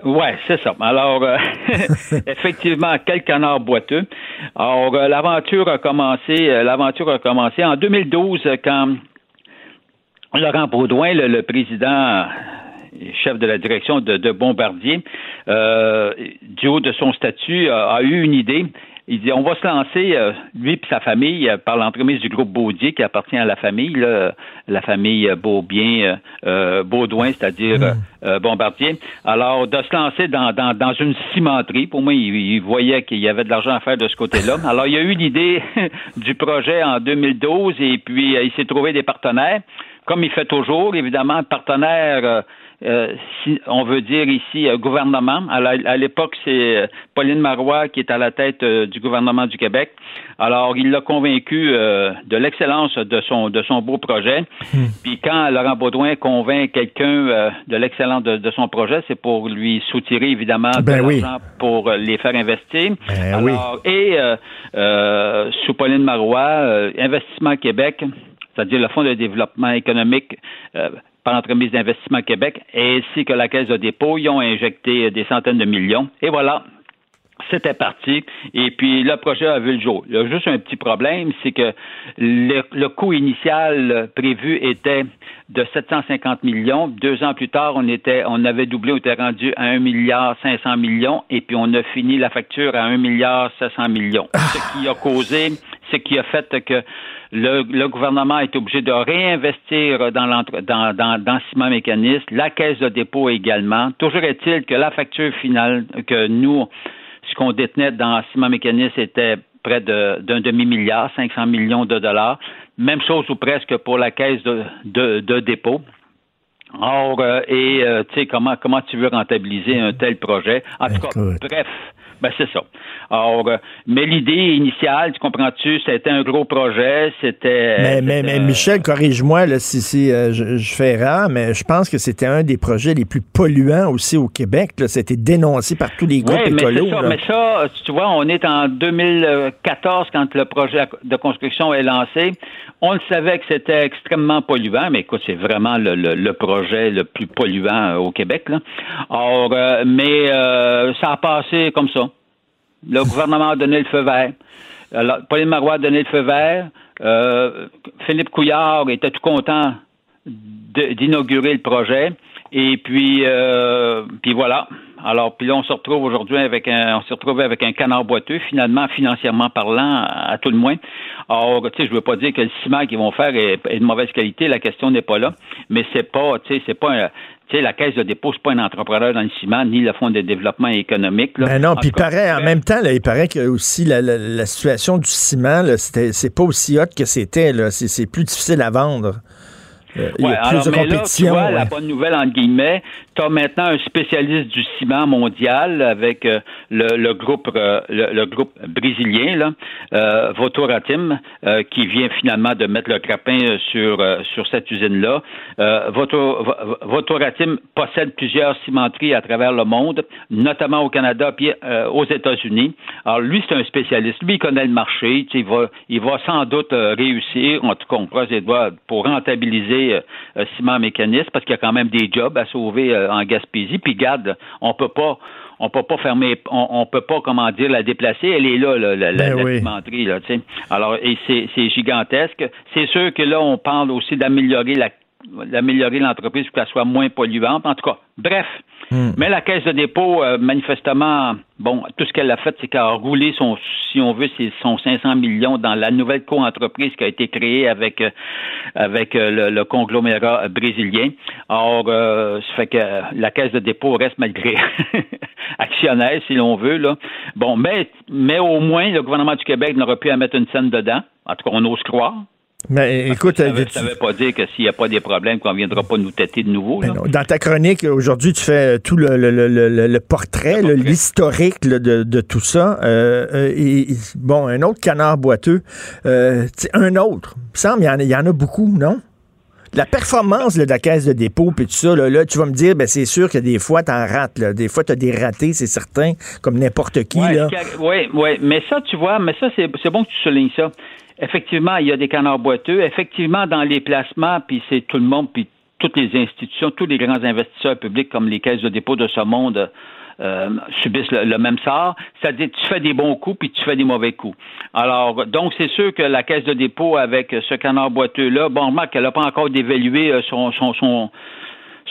Oui, c'est ça. Alors, euh, effectivement, quel canard boiteux. Alors, l'aventure a commencé, l'aventure a commencé en 2012 quand Laurent Baudouin, le président chef de la direction de, Bombardier, euh, du haut de son statut, a, eu une idée. Il dit on va se lancer, euh, lui et sa famille, euh, par l'entremise du groupe Baudier qui appartient à la famille, la famille Beaubien, Baudouin, c'est-à-dire hmm. Bombardier. Alors, de se lancer dans, dans, une cimenterie, pour moi, il, voyait qu'il y avait de l'argent à faire de ce côté-là. Alors, il y a eu l'idée du projet en 2012 et puis il s'est trouvé des partenaires comme il fait toujours, évidemment, partenaires euh, si on veut dire ici euh, gouvernement. À l'époque, c'est euh, Pauline Marois qui est à la tête du gouvernement du Québec. Alors, il l'a convaincu de l'excellence de son de son beau projet. Hmm. Puis quand Laurent Baudouin convainc quelqu'un de l'excellence de, son projet, c'est pour lui soutirer évidemment ben de l'argent pour les faire investir. Ben Alors, Et sous Pauline Marois, Investissement Québec c'est-à-dire le Fonds de développement économique par l'entremise d'investissement Québec, ainsi que la Caisse de dépôt. Ils ont injecté des centaines de millions. Et voilà, c'était parti. Et puis, le projet a vu le jour. Il y a juste un petit problème, c'est que le, coût initial prévu était de 750 millions. Deux ans plus tard, on était, on avait doublé, on était rendu à 1 milliard 500 millions, et puis on a fini la facture à 1 milliard 700 millions. Ce qui a causé, ce qui a fait que le, gouvernement est obligé de réinvestir dans, dans, dans, dans Ciment Mécaniste, la caisse de dépôt également. Toujours est-il que la facture finale que nous, ce qu'on détenait dans Ciment Mécaniste était près d'un demi-milliard, 500 millions de dollars. Même chose ou presque pour la caisse de, de, dépôt. Or, euh, et euh, tu sais, comment, comment tu veux rentabiliser un tel projet? En tout cas, bref, ben, c'est ça. Alors, euh, mais l'idée initiale, tu comprends-tu, c'était un gros projet, c'était... Mais, mais, mais, Michel, corrige-moi si, si euh, je, fais erreur, mais je pense que c'était un des projets les plus polluants aussi au Québec. C'était dénoncé par tous les groupes oui, mais écolos. Ça, mais ça, tu vois, on est en 2014 quand le projet de construction est lancé. On le savait que c'était extrêmement polluant, mais écoute, c'est vraiment le, projet le plus polluant euh, au Québec. Là. Or, mais ça a passé comme ça. Le gouvernement a donné le feu vert. Pauline Marois a donné le feu vert. Euh, Philippe Couillard était tout content d'inaugurer le projet. Et puis, euh, puis voilà. Alors, puis là, on se retrouve aujourd'hui avec un, on s'est retrouvé avec un canard boiteux, finalement, financièrement parlant, à, tout le moins. Alors, tu sais, je veux pas dire que le ciment qu'ils vont faire est, de mauvaise qualité, la question n'est pas là, mais c'est pas, tu sais, c'est pas, un, tu sais, la caisse de dépôt, c'est pas un entrepreneur dans le ciment, ni le fonds de développement économique. Là. Ben non, puis paraît, en même temps, là, il paraît que aussi la, la, situation du ciment, c'est pas aussi hot que c'était, c'est plus difficile à vendre. Euh, il y a plus de compétition. Là, tu vois, la bonne nouvelle, entre guillemets, tu as maintenant un spécialiste du ciment mondial avec euh, le, groupe euh, le, groupe brésilien, là, euh, Votoratim, qui vient finalement de mettre le crapin sur, sur cette usine-là. Votoratim possède plusieurs cimenteries à travers le monde, notamment au Canada puis aux États-Unis. Alors, lui, c'est un spécialiste. Lui, il connaît le marché. Il va, il va sans doute réussir, en tout cas, on croise les doigts, pour rentabiliser Ciment Mécanisme, parce qu'il y a quand même des jobs à sauver euh, en Gaspésie. Puis garde, on peut pas on peut pas fermer, on, peut pas, comment dire, la déplacer. Elle est là, la, la, ben là, tu sais. Alors, et c'est gigantesque. C'est sûr que là, on parle aussi d'améliorer la d'améliorer l'entreprise pour qu'elle soit moins polluante. En tout cas, bref. Hmm. Mais la caisse de dépôt, euh, manifestement, bon, tout ce qu'elle a fait, c'est qu'elle a roulé son, si on veut, son 500 millions dans la nouvelle co-entreprise qui a été créée avec, euh, avec euh, le, conglomérat brésilien. Or, ça fait que la caisse de dépôt reste malgré actionnaire, si l'on veut, là. Bon, mais, mais au moins, le gouvernement du Québec n'aura plus à mettre une scène dedans. En tout cas, on ose croire. Mais écoute, ça ne veut, pas dire que s'il n'y a pas des problèmes, qu'on ne viendra pas nous têter de nouveau. dans ta chronique, aujourd'hui, tu fais tout le, le, portrait, l'historique de, tout ça. Euh, euh, et, bon, un autre canard boiteux. Euh, un autre. Il me semble qu'il y, en a beaucoup, non? La performance de la caisse de dépôt, puis tout ça, là, tu vas me dire, ben, c'est sûr que des fois, tu en rates. Des fois, tu as des ratés, c'est certain, comme n'importe qui. Oui, oui, mais ça, tu vois, mais ça, c'est bon que tu soulignes ça. Effectivement, il y a des canards boiteux. Effectivement, dans les placements, puis c'est tout le monde, puis toutes les institutions, tous les grands investisseurs publics comme les caisses de dépôt de ce monde euh, subissent le, même sort. C'est-à-dire, tu fais des bons coups puis tu fais des mauvais coups. Alors, donc, c'est sûr que la caisse de dépôt avec ce canard boiteux-là, bon, remarque qu'elle n'a pas encore dévalué euh, son, son, son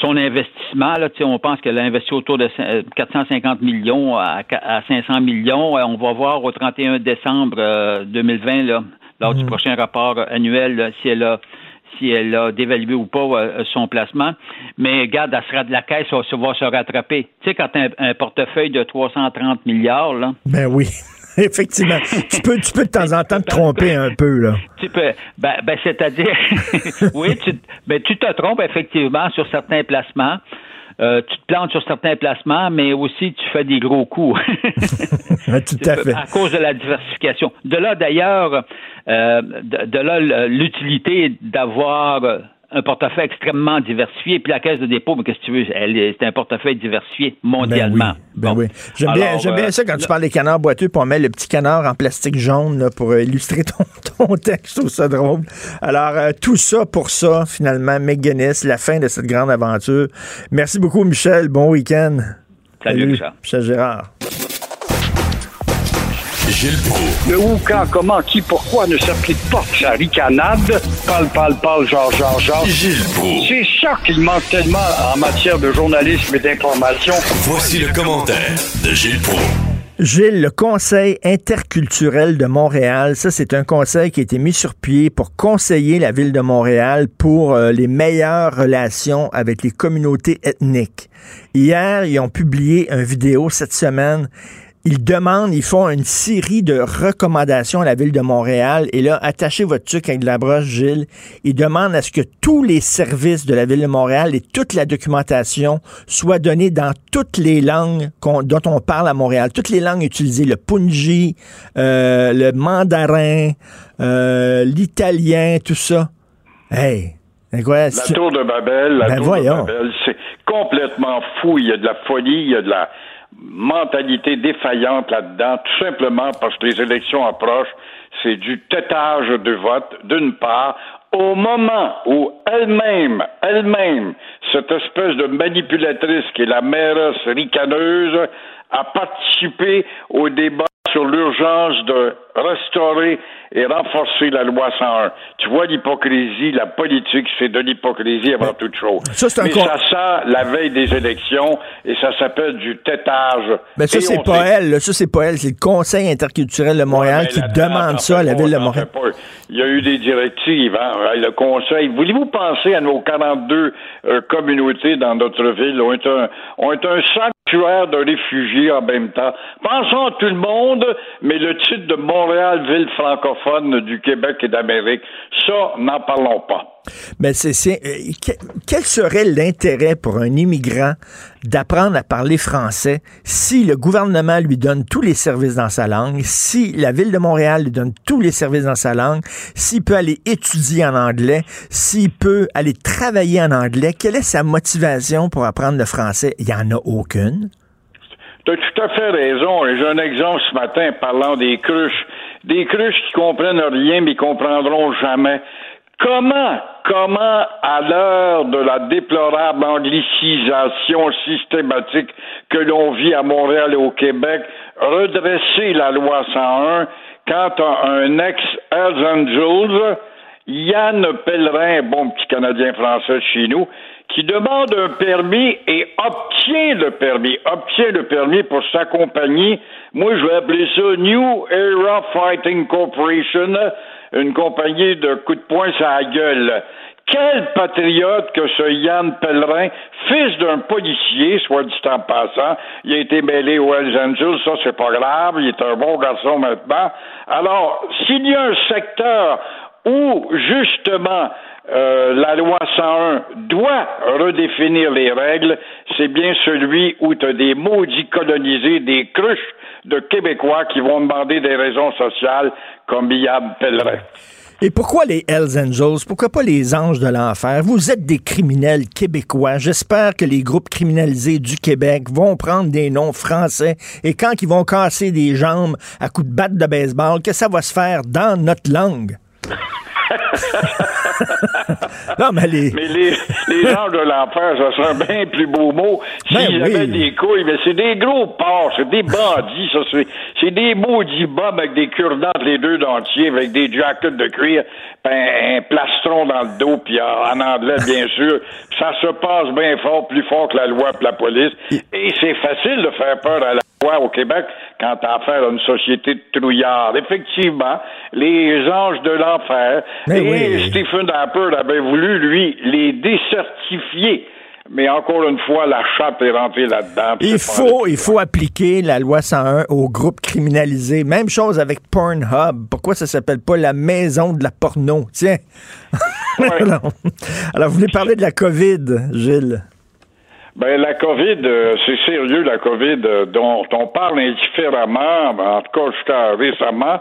son investissement, là, on pense qu'elle a investi autour de 450 euh, millions à, 500 millions. On va voir au 31 décembre 2020 là, lors du mhm. prochain rapport annuel si elle a si elle a dévalué ou pas euh, son placement. Mais regarde, elle sera de la caisse, ça va se rattraper. Tu sais, quand tu as un, portefeuille de 330 milliards, là. Ben oui. Effectivement. tu peux, tu peux de temps en temps te tromper un peu, là. Tu peux. Ben, ben c'est-à-dire, oui, tu, ben, tu te trompes effectivement sur certains placements. Euh, tu te plantes sur certains placements, mais aussi tu fais des gros coups. Tout à fait. À cause de la diversification. De là, d'ailleurs, euh, de, là l'utilité d'avoir un portefeuille extrêmement diversifié. Puis la caisse de dépôt, mais qu'est-ce que tu veux, c'est un portefeuille diversifié mondialement. Ben oui. Ben J'aime bien, bien euh, ça quand tu parles des canards boiteux, pour mettre le petit canard en plastique jaune pour illustrer ton, ton texte. Je trouve ça drôle. Alors, euh, tout ça pour ça, finalement, McGuinness, la fin de cette grande aventure. Merci beaucoup, Michel. Bon week-end. Salut, Salut Michel Gérard. Gilles Proulx. Le où, quand, comment, qui, pourquoi ne s'applique pas sa ricanade? Parle, parle, parle, genre, genre, genre. Gilles Proulx. C'est ça qu'il manque tellement en matière de journalisme et d'information. Voici le commentaire de Gilles Proulx. Gilles, le Conseil interculturel de Montréal, ça c'est un conseil qui a été mis sur pied pour conseiller la ville de Montréal pour euh, les meilleures relations avec les communautés ethniques. Hier, ils ont publié une vidéo cette semaine ils demandent, ils font une série de recommandations à la ville de Montréal. Et là, attachez votre truc avec de la broche, Gilles. Ils demandent à ce que tous les services de la ville de Montréal et toute la documentation soient donnés dans toutes les langues dont on parle à Montréal. Toutes les langues utilisées, le punji, euh, le mandarin, euh, l'italien, tout ça. Hey, la tour de Babel, la ben tour de Babel, c'est complètement fou. Il y a de la folie, il y a de la mentalité défaillante là-dedans, tout simplement parce que les élections approchent. C'est du tétage de vote, d'une part, au moment où elle-même, elle-même, cette espèce de manipulatrice qui est la mairesse ricaneuse, a participé au débat sur l'urgence de restaurer et renforcer la loi 101. Tu vois l'hypocrisie, la politique, c'est de l'hypocrisie avant toute chose. Ça, Mais ça sent la veille des élections et ça s'appelle du tétage. Mais ça, c'est pas elle. Ça, c'est pas elle. C'est le Conseil interculturel de Montréal qui demande ça à la ville de Montréal. Il y a eu des directives. Hein. Le Conseil. Voulez-vous penser à nos 42 euh, communautés dans notre ville? Ont été un, ont été un de réfugiés en même temps? Pensons à tout le monde, mais le titre de Montréal, ville francophone du Québec et d'Amérique, ça, n'en parlons pas. Mais c'est, euh, quel serait l'intérêt pour un immigrant d'apprendre à parler français si le gouvernement lui donne tous les services dans sa langue, si la ville de Montréal lui donne tous les services dans sa langue, s'il peut aller étudier en anglais, s'il peut aller travailler en anglais, quelle est sa motivation pour apprendre le français? Il n'y en a aucune. Tu as tout à fait raison. J'ai un exemple ce matin parlant des cruches. Des cruches qui comprennent rien mais comprendront jamais. Comment, comment, à l'heure de la déplorable anglicisation systématique que l'on vit à Montréal et au Québec, redresser la loi 101 quand un ex-Hells Angels, Yann Pellerin, bon petit Canadien français chez nous, qui demande un permis et obtient le permis, obtient le permis pour sa compagnie. Moi, je vais appeler ça New Era Fighting Corporation, une compagnie de coups de poing la gueule. Quel patriote que ce Yann Pellerin, fils d'un policier, soit dit en passant, il a été mêlé aux Hells Angels, ça c'est pas grave, il est un bon garçon maintenant. Alors, s'il y a un secteur où, justement, euh, la loi 101 doit redéfinir les règles, c'est bien celui où tu as des maudits colonisés, des cruches de Québécois qui vont demander des raisons sociales comme Yann Pellerin. Et pourquoi les Hells Angels? Pourquoi pas les anges de l'enfer? Vous êtes des criminels québécois. J'espère que les groupes criminalisés du Québec vont prendre des noms français et quand ils vont casser des jambes à coups de batte de baseball, que ça va se faire dans notre langue. non, mais les... mais les, gens de l'enfer, ça serait un bien plus beau mot ben s'ils avaient des couilles. Mais c'est des gros porcs, c'est des bandits, ça. C'est des maudits bombes avec des cure-dents les deux dentiers, avec des jackets de cuir, un plastron dans le dos, puis en anglais, bien sûr. Ça se passe bien fort, plus fort que la loi et la police. Et c'est facile de faire peur à la loi au Québec quand t'as affaire à une société de trouillards. Effectivement, les anges de l'enfer. Et Stephen Harper avait voulu, lui, les décertifier. Mais encore une fois, la chatte est rentrée là-dedans. Il faut, il faut appliquer la loi 101 aux groupes criminalisés. Même chose avec Pornhub. Pourquoi ça s'appelle pas la maison de la porno? Tiens. Alors, vous voulez parler de la COVID, Gilles? Ben la COVID, euh, c'est sérieux la COVID euh, dont on parle indifféremment, en tout cas jusqu'à récemment.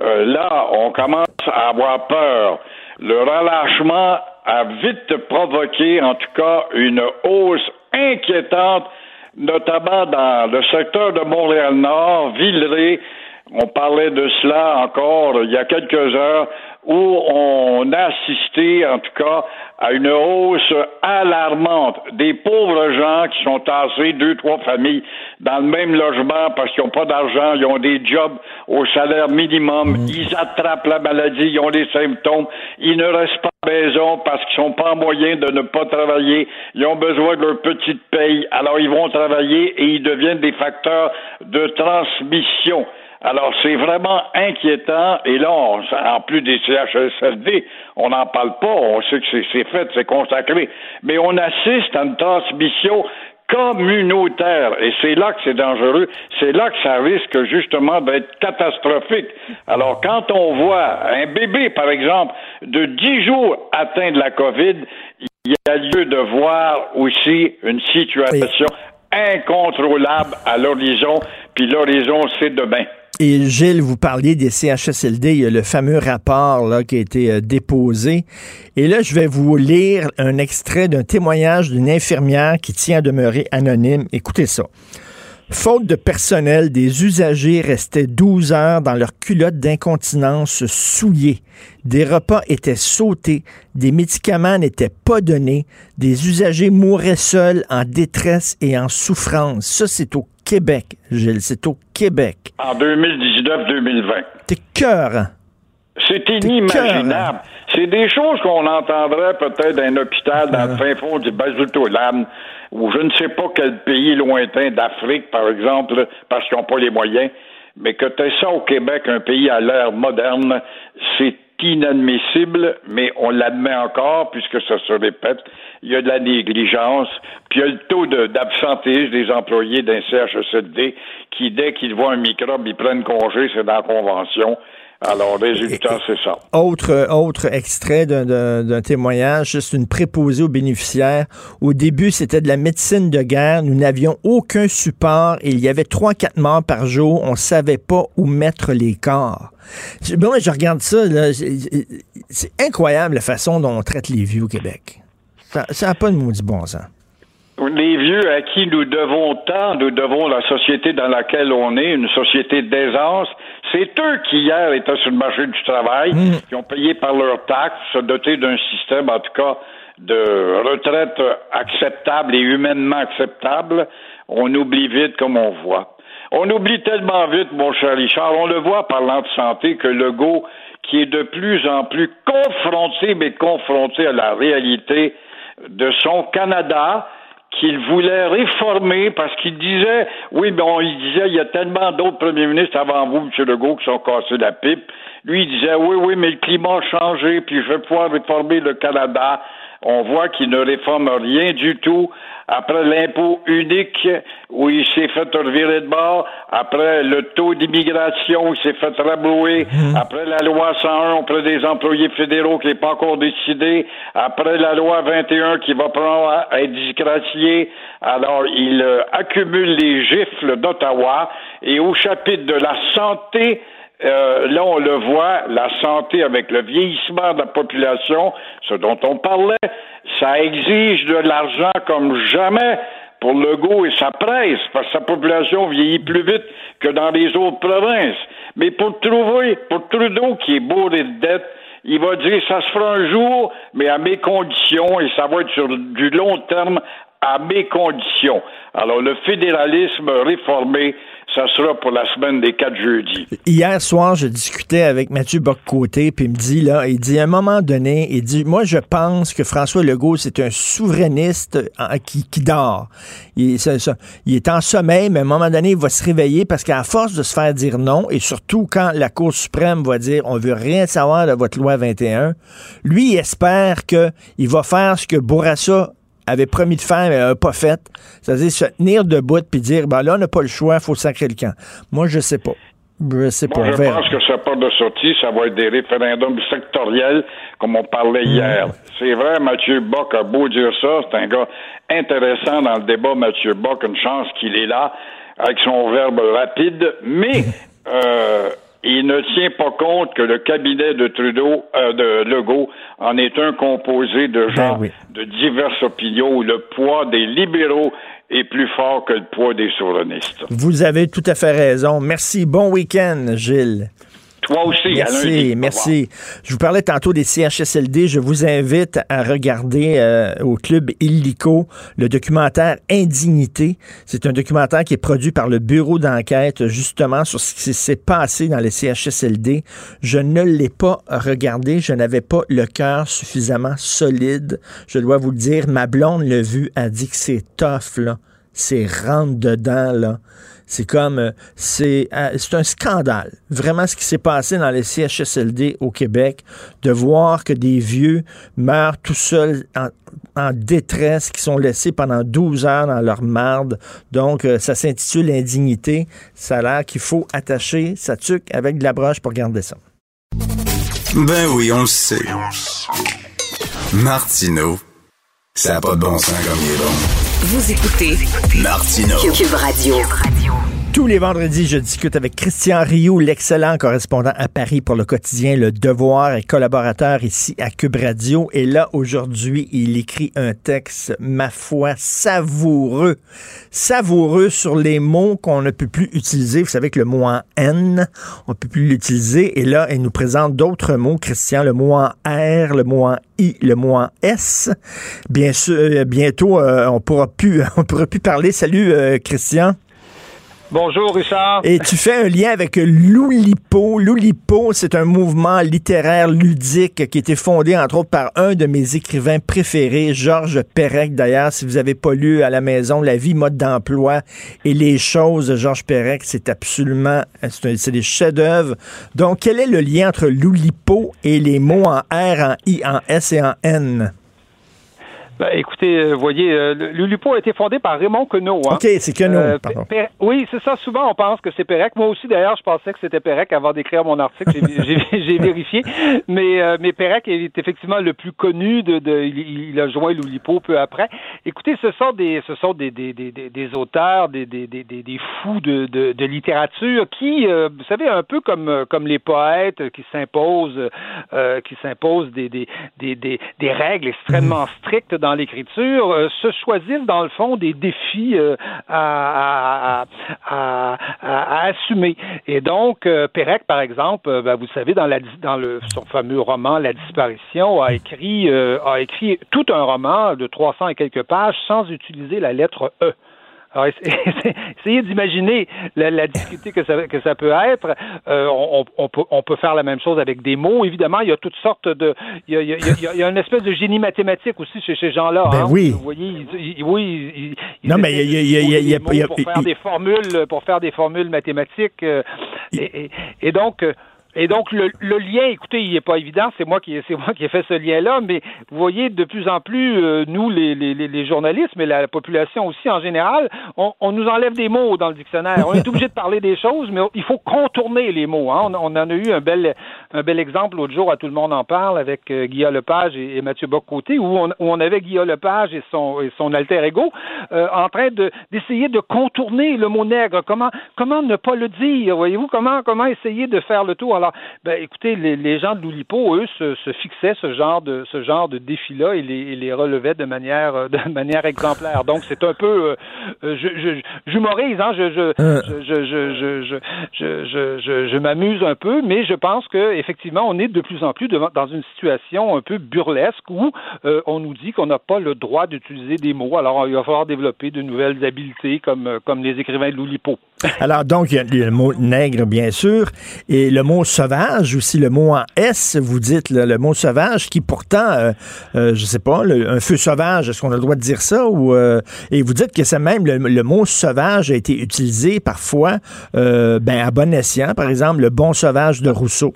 Euh, là, on commence à avoir peur. Le relâchement a vite provoqué, en tout cas, une hausse inquiétante, notamment dans le secteur de Montréal-Nord, Villeray. On parlait de cela encore il y a quelques heures où on a assisté, en tout cas, à une hausse alarmante des pauvres gens qui sont tassés, deux, trois familles, dans le même logement parce qu'ils n'ont pas d'argent, ils ont des jobs au salaire minimum, mmh. ils attrapent la maladie, ils ont des symptômes, ils ne restent pas à la maison parce qu'ils sont pas en moyen de ne pas travailler, ils ont besoin de leur petite paye, alors ils vont travailler et ils deviennent des facteurs de transmission. Alors, c'est vraiment inquiétant. Et là, en plus des CHSLD, on n'en parle pas. On sait que c'est fait, c'est consacré. Mais on assiste à une transmission communautaire. Et c'est là que c'est dangereux. C'est là que ça risque justement d'être catastrophique. Alors, quand on voit un bébé, par exemple, de 10 jours atteint de la COVID, il y a lieu de voir aussi une situation incontrôlable à l'horizon. Puis l'horizon, c'est demain. Et Gilles, vous parliez des CHSLD, il y a le fameux rapport là, qui a été euh, déposé. Et là, je vais vous lire un extrait d'un témoignage d'une infirmière qui tient à demeurer anonyme. Écoutez ça. Faute de personnel, des usagers restaient 12 heures dans leur culotte d'incontinence souillée. Des repas étaient sautés, des médicaments n'étaient pas donnés, des usagers mouraient seuls en détresse et en souffrance. Ça, c'est au Québec, Gilles. C'est au Québec. En 2019-2020. T'es cœur. C'est inimaginable. C'est des choses qu'on entendrait peut-être dans un hôpital dans le fin fond du Bazoutoulam ou je ne sais pas quel pays lointain d'Afrique, par exemple, parce qu'ils n'ont pas les moyens. Mais que tu ça au Québec, un pays à l'ère moderne, c'est inadmissible, mais on l'admet encore puisque ça se répète. Il y a de la négligence, puis il y a le taux d'absentéisme des employés d'un CHSLD qui, dès qu'ils voient un microbe, ils prennent congé, c'est dans la convention. Alors, résultat, c'est ça. Autre, autre extrait d'un témoignage, c'est une préposée aux bénéficiaires. Au début, c'était de la médecine de guerre. Nous n'avions aucun support et il y avait trois, quatre morts par jour. On savait pas où mettre les corps. Moi, je regarde ça, c'est incroyable la façon dont on traite les vieux au Québec. Ça n'a pas de maudit bon sens. Les vieux à qui nous devons tant, nous devons la société dans laquelle on est, une société d'aisance, c'est eux qui hier étaient sur le marché du travail, mm. qui ont payé par leurs taxes, se doter d'un système, en tout cas, de retraite acceptable et humainement acceptable. On oublie vite comme on voit. On oublie tellement vite, mon cher Richard, on le voit parlant de santé, que le go qui est de plus en plus confronté, mais confronté à la réalité de son Canada, qu'il voulait réformer parce qu'il disait, oui, bon, il disait, il y a tellement d'autres premiers ministres avant vous, M. Legault, qui sont cassés la pipe. Lui, il disait, oui, oui, mais le climat a changé, puis je vais pouvoir réformer le Canada. On voit qu'il ne réforme rien du tout. Après l'impôt unique, où il s'est fait revirer de bord. Après le taux d'immigration, il s'est fait rablouer. Mhm. Après la loi 101 auprès des employés fédéraux qui n'est pas encore décidé. Après la loi 21 qui va prendre à être disgraciée. Alors, il euh, accumule les gifles d'Ottawa. Et au chapitre de la santé, euh, là, on le voit, la santé avec le vieillissement de la population, ce dont on parlait, ça exige de l'argent comme jamais pour le goût et sa presse, parce que sa population vieillit plus vite que dans les autres provinces. Mais pour trouver, pour Trudeau qui est bourré de dettes, il va dire ça se fera un jour, mais à mes conditions, et ça va être sur du long terme à mes conditions. Alors, le fédéralisme réformé, ça sera pour la semaine des quatre jeudis. Hier soir, je discutais avec Mathieu Boccoté, puis il me dit, là, il dit, à un moment donné, il dit, moi, je pense que François Legault, c'est un souverainiste qui, qui dort. Il, il est en sommeil, mais à un moment donné, il va se réveiller parce qu'à force de se faire dire non, et surtout quand la Cour suprême va dire, on veut rien savoir de votre loi 21, lui, il espère qu'il va faire ce que Bourassa avait promis de faire, mais n'a pas fait. C'est-à-dire se tenir debout puis dire, ben là, on n'a pas le choix, il faut sacrer le camp. Moi, je sais pas. Je sais pas. je pense que ça part de sortie, ça va être des référendums sectoriels, comme on parlait hier. C'est vrai, Mathieu Bock a beau dire ça, c'est un gars intéressant dans le débat, Mathieu Bock, une chance qu'il est là, avec son verbe rapide, mais euh, il ne tient pas compte que le cabinet de Trudeau, euh, de Legault, en est un composé de ben gens de diverses opinions où le poids des libéraux est plus fort que le poids des souverainistes. Vous avez tout à fait raison. Merci. Bon week-end, Gilles. Toi aussi, Merci, merci. Je vous parlais tantôt des CHSLD. Je vous invite à regarder euh, au club Illico le documentaire Indignité. C'est un documentaire qui est produit par le bureau d'enquête justement sur ce qui s'est passé dans les CHSLD. Je ne l'ai pas regardé. Je n'avais pas le cœur suffisamment solide. Je dois vous le dire. Ma blonde l'a vu, a dit que c'est tough, là. C'est rentre dedans, là. C'est comme, euh, c'est euh, c'est un scandale. Vraiment, ce qui s'est passé dans les CHSLD au Québec, de voir que des vieux meurent tout seuls en, détresse, qui sont laissés pendant 12 heures dans leur marde. Donc, euh, ça s'intitule Indignité. Ça a l'air qu'il faut attacher sa tuque avec de la broche pour garder ça. Ben oui, on le sait. Martineau, ça n'a pas de bon sens comme il est bon. Vous écoutez Martino. Cube Radio. Tous les vendredis, je discute avec Christian Rioux, l'excellent correspondant à Paris pour le quotidien Le Devoir et collaborateur ici à Cube Radio. Et là, aujourd'hui, il écrit un texte, ma foi, savoureux. Savoureux sur les mots qu'on ne peut plus utiliser. Vous savez que le mot en N, on ne peut plus l'utiliser. Et là, il nous présente d'autres mots, Christian, le mot en R, le mot en I, le mot en S. Bien sûr, euh, bientôt, euh, on pourra plus, pourra plus parler. Salut, euh, Christian. Bonjour, Richard. Et tu fais un lien avec Loulipo. Loulipo, c'est un mouvement littéraire ludique qui a été fondé, entre autres, par un de mes écrivains préférés, Georges Perec. D'ailleurs, si vous n'avez pas lu à la maison La vie, mode d'emploi et les choses Georges Perec, c'est absolument, c'est des chefs-d'œuvre. Donc, quel est le lien entre Loulipo et les mots en R, en I, en S et en N? Ben, écoutez, euh, voyez, euh, l'ULIPO a été fondé par Raymond Queneau. Hein. OK, c'est Queneau, euh, Oui, c'est ça. Souvent, on pense que c'est Pérec. Moi aussi, d'ailleurs, je pensais que c'était Pérec avant d'écrire mon article. J'ai vérifié. Mais, euh, mais Pérec est effectivement le plus connu. De, de il, a joint l'ULIPO peu après. Écoutez, ce sont des, ce sont des, des, des, des auteurs, des, des, des, des fous de, de, de littérature qui, vous savez, un peu comme, comme les poètes qui s'imposent, qui s'imposent des, des, des, des, des règles extrêmement strictes dans l'écriture euh, se choisissent dans le fond des défis euh, à, assumer. Et donc, euh, Pérec, par exemple, ben, vous savez, dans, la, dans le, son fameux roman La disparition, a écrit, a écrit tout un roman de 300 et quelques pages sans utiliser la lettre E. Alors, essayez d'imaginer la, la, difficulté que ça, que ça peut être. Euh, on, on, peut, on peut faire la même chose avec des mots. Évidemment, il y a toutes sortes de... Il y a, il y a, il y a une espèce de génie mathématique aussi chez ces gens-là. Ben hein. oui. Vous voyez, ils, oui. Ils, non, mais il y a... Il y a, il y a, il y a pour faire des formules, pour faire des formules mathématiques. Euh, et, et, et, donc... Et donc le, le, lien, écoutez, il n'est pas évident, c'est moi qui c'est moi qui ai fait ce lien-là, mais vous voyez de plus en plus euh, nous les, les, les, journalistes, mais la, population aussi en général, on, on, nous enlève des mots dans le dictionnaire. On est obligé de parler des choses, mais il faut contourner les mots. Hein. On, on, en a eu un bel un bel exemple l'autre jour à tout le monde en parle avec euh, Guillaume Lepage et, et Mathieu Boccoté, où on, où on avait Guillaume Lepage et son et son alter ego euh, en train de d'essayer de contourner le mot nègre. Comment comment ne pas le dire Voyez-vous? Comment comment essayer de faire le tour? Alors, écoutez, les, gens de l'Oulipo, eux, se, fixaient ce genre de défi-là et les, relevaient de manière exemplaire. Donc, c'est un peu, j'humorise, je m'amuse un peu, mais je pense que effectivement, on est de plus en plus dans une situation un peu burlesque où on nous dit qu'on n'a pas le droit d'utiliser des mots. Alors, il va falloir développer de nouvelles habiletés comme les écrivains de l'Oulipo. Alors, donc, le mot nègre, bien sûr, et le mot sauvage aussi, le mot en S, vous dites, le mot sauvage, qui pourtant, euh, euh, je sais pas, un feu sauvage, est-ce qu'on a le droit de dire ça? Euh, et vous dites que c'est même, le, mot sauvage a été utilisé parfois ben, à bon escient, par exemple, le bon sauvage de Rousseau.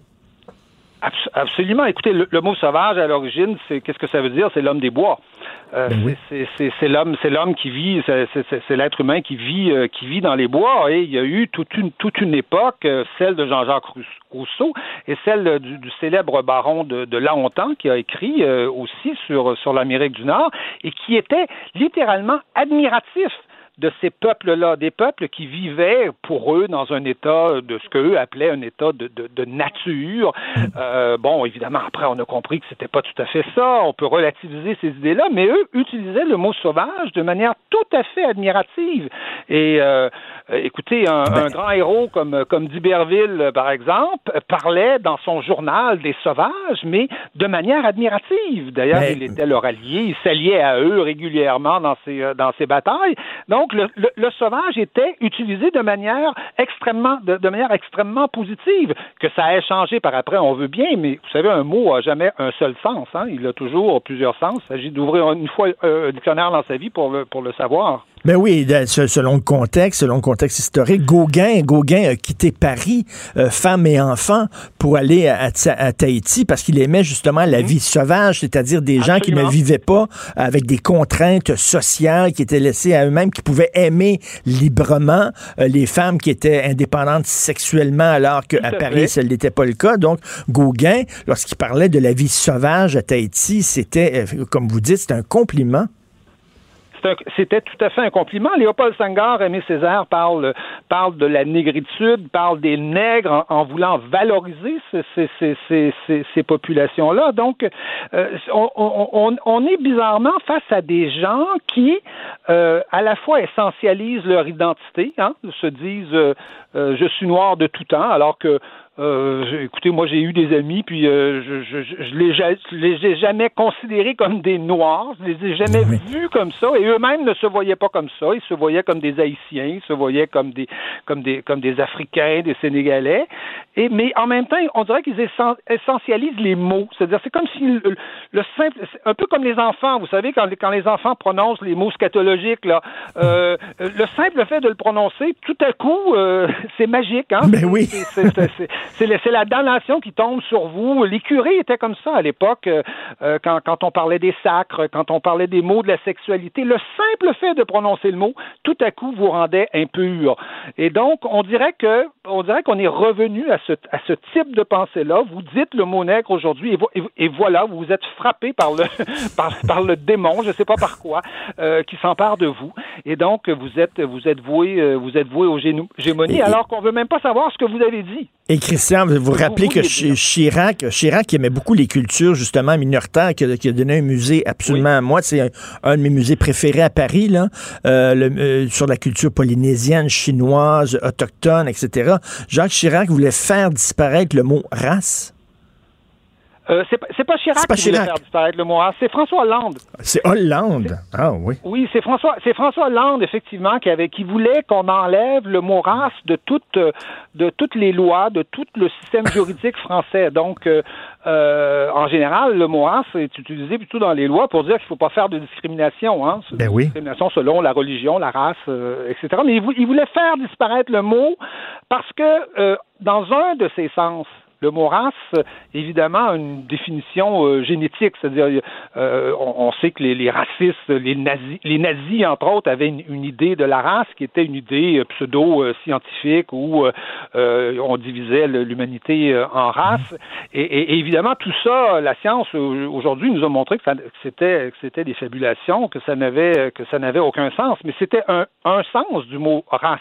Absolument. Écoutez, le, le mot sauvage, à l'origine, c'est qu'est-ce que ça veut dire? C'est l'homme des bois. Euh, ben c'est l'homme, c'est l'homme qui vit, c'est l'être humain qui vit, euh, qui vit dans les bois. Et il y a eu toute une toute une époque, euh, celle de Jean-Jacques Rousseau et celle du, du, célèbre baron de, de Lahontan qui a écrit aussi sur sur l'Amérique du Nord et qui était littéralement admiratif de ces peuples-là, des peuples qui vivaient pour eux dans un état de ce qu'eux appelaient un état de, de, de nature. Euh, bon, évidemment, après, on a compris que c'était pas tout à fait ça. On peut relativiser ces idées-là, mais eux utilisaient le mot sauvage de manière tout à fait admirative. Et euh, écoutez, un, un grand héros comme, comme d'Iberville, par exemple, parlait dans son journal des sauvages, mais de manière admirative. D'ailleurs, Ben. il était leur allié, il s'alliait à eux régulièrement dans ses, euh, dans ses batailles. Donc, le, le- sauvage était utilisé de manière extrêmement, de, manière extrêmement positive. Que ça ait changé par après, on veut bien, mais vous savez, un mot a jamais un seul sens. Hein? Il a toujours plusieurs sens. Il s'agit d'ouvrir une fois euh, un dictionnaire dans sa vie pour le, pour le savoir. Ben oui, selon le contexte, selon le contexte historique, Gauguin, Gauguin a quitté Paris, euh, femme et enfant, pour aller à, à- à Tahiti parce qu'il aimait justement la vie sauvage, c'est-à-dire des gens qui ne vivaient pas avec des contraintes sociales, qui étaient laissés à eux-mêmes, qui pouvaient aimer librement euh, les femmes qui étaient indépendantes sexuellement, alors qu'à Paris, ce n'était pas le cas. Donc, Gauguin, lorsqu'il parlait de la vie sauvage à Tahiti, c'était, euh, comme vous dites, c'était un compliment. C'était tout à fait un compliment. Léopold Senghor, Aimé Césaire parle, parle de la négritude, parle des nègres en, voulant valoriser ces, populations-là. Donc, euh, on, est bizarrement face à des gens qui, euh, à la fois essentialisent leur identité, hein, se disent euh, je suis noir de tout temps, alors que euh, écoutez, moi j'ai eu des amis, puis euh, je, je, je, je les, les ai jamais considérés comme des noirs, je les ai jamais vus comme ça, et eux-mêmes ne se voyaient pas comme ça, ils se voyaient comme des Haïtiens, ils se voyaient comme des comme des comme des Africains, des Sénégalais, et mais en même temps, on dirait qu'ils essen- essentialisent les mots, c'est-à-dire c'est comme si le, le simple, un peu comme les enfants, vous savez quand les- quand les enfants prononcent les mots scatologiques là, euh, le simple fait de le prononcer, tout à coup, euh, c'est magique, hein? Ben oui. C'est- la, damnation qui tombe sur vous. Les curés étaient comme ça à l'époque, euh, euh, quand, quand on parlait des sacres, quand on parlait des mots de la sexualité. Le simple fait de prononcer le mot, tout à coup, vous rendait impur. Et donc, on dirait que, on dirait qu'on est revenu à ce, à ce type de pensée-là. Vous dites le mot nègre aujourd'hui, et, vo- et, et voilà, vous êtes frappé par le, par, par le démon, je ne sais pas par quoi, euh, qui s'empare de vous. Et donc, vous êtes, vous êtes voué, euh, vous êtes voué aux gémonies, alors qu'on veut même pas savoir ce que vous avez dit. Et Christian, vous vous rappelez que. Chirac, Chirac qui aimait beaucoup les cultures justement minoritaires, qui a, qui a donné un musée absolument, moi c'est un, un de mes musées préférés à Paris là, euh, le- euh, sur la culture polynésienne, chinoise, autochtone, etc. Jacques Chirac voulait faire disparaître le mot race. Euh, c'est pas- c'est pas Chirac C'est pas qui voulait faire disparaître le mot race, c'est François Hollande. C'est Hollande. Ah oui. Oui, c'est François, c'est François Hollande effectivement qui avait, qui voulait qu'on enlève le mot race de toutes, de toutes les lois, de tout le système juridique français. Donc, euh, euh, en général, le mot race est utilisé plutôt dans les lois pour dire qu'il faut pas faire de discrimination, hein, Ben oui. discrimination selon la religion, la race, euh, etc. Mais il, vou- il voulait faire disparaître le mot parce que euh, dans un de ses sens, le mot race, euh, évidemment, a une définition euh, génétique, c'est-à-dire, euh, on, on sait que les, les racistes, les nazis, les nazis entre autres, avaient une, une idée de la race qui était une idée euh, pseudo-scientifique où euh, euh, on divisait l'humanité euh, en races. Et, et- et évidemment, tout ça, la science euh, aujourd'hui nous a montré que, que c'était que c'était des fabulations, que ça n'avait que ça n'avait aucun sens. Mais c'était un, un sens du mot race.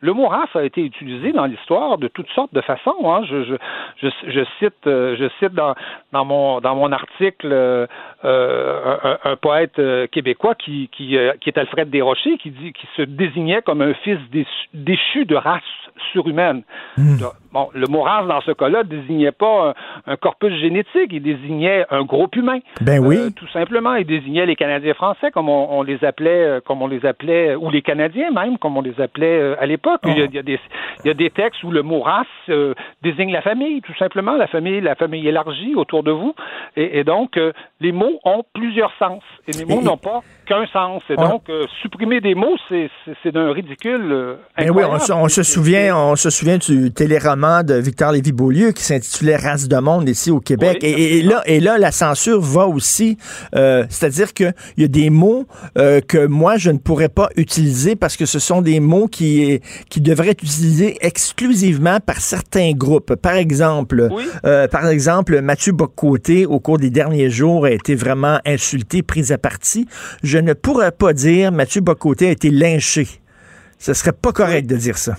Le mot race a été utilisé dans l'histoire de toutes sortes de façons. Hein. Je, je, je, je cite, euh, je cite dans, dans mon dans mon article euh, un, un poète euh, québécois qui qui, euh, qui est Alfred Desrochers qui dit qui se désignait comme un fils déchu, déchu de race surhumaine. Bon, le mot race dans ce cas-là désignait pas un, un corpus génétique, il désignait un groupe humain. Ben oui. Euh, tout simplement, il désignait les Canadiens français comme on, on les appelait, euh, comme on les appelait, ou les Canadiens même comme on les appelait euh, à l'époque. Il, y a- il y a des il y a des textes où le mot race euh, désigne la famille, tout simplement la famille, la famille élargie autour de vous. Et, et donc euh, les mots ont plusieurs sens et les mots n'ont pas qu'un sens. Et On- donc supprimer des mots, c'est d'un ridicule. euh, Ben oui, on, incroyable. se- on se C'est- souvient, on se souvient du téléroman roman de Victor Lévy-Beaulieu qui s'intitulait Race de monde ici au Québec. et, là, et là, la censure va aussi, euh, c'est-à-dire qu'il y a des mots euh, que moi, je ne pourrais pas utiliser parce que ce sont des mots qui, qui devraient être utilisés exclusivement par certains groupes. Par exemple, euh, par exemple, Mathieu Bocoté, au cours des derniers jours, a été vraiment insulté, pris à partie. Je ne pourrais pas dire Mathieu Bocoté a été lynché. Ce serait pas correct de dire ça.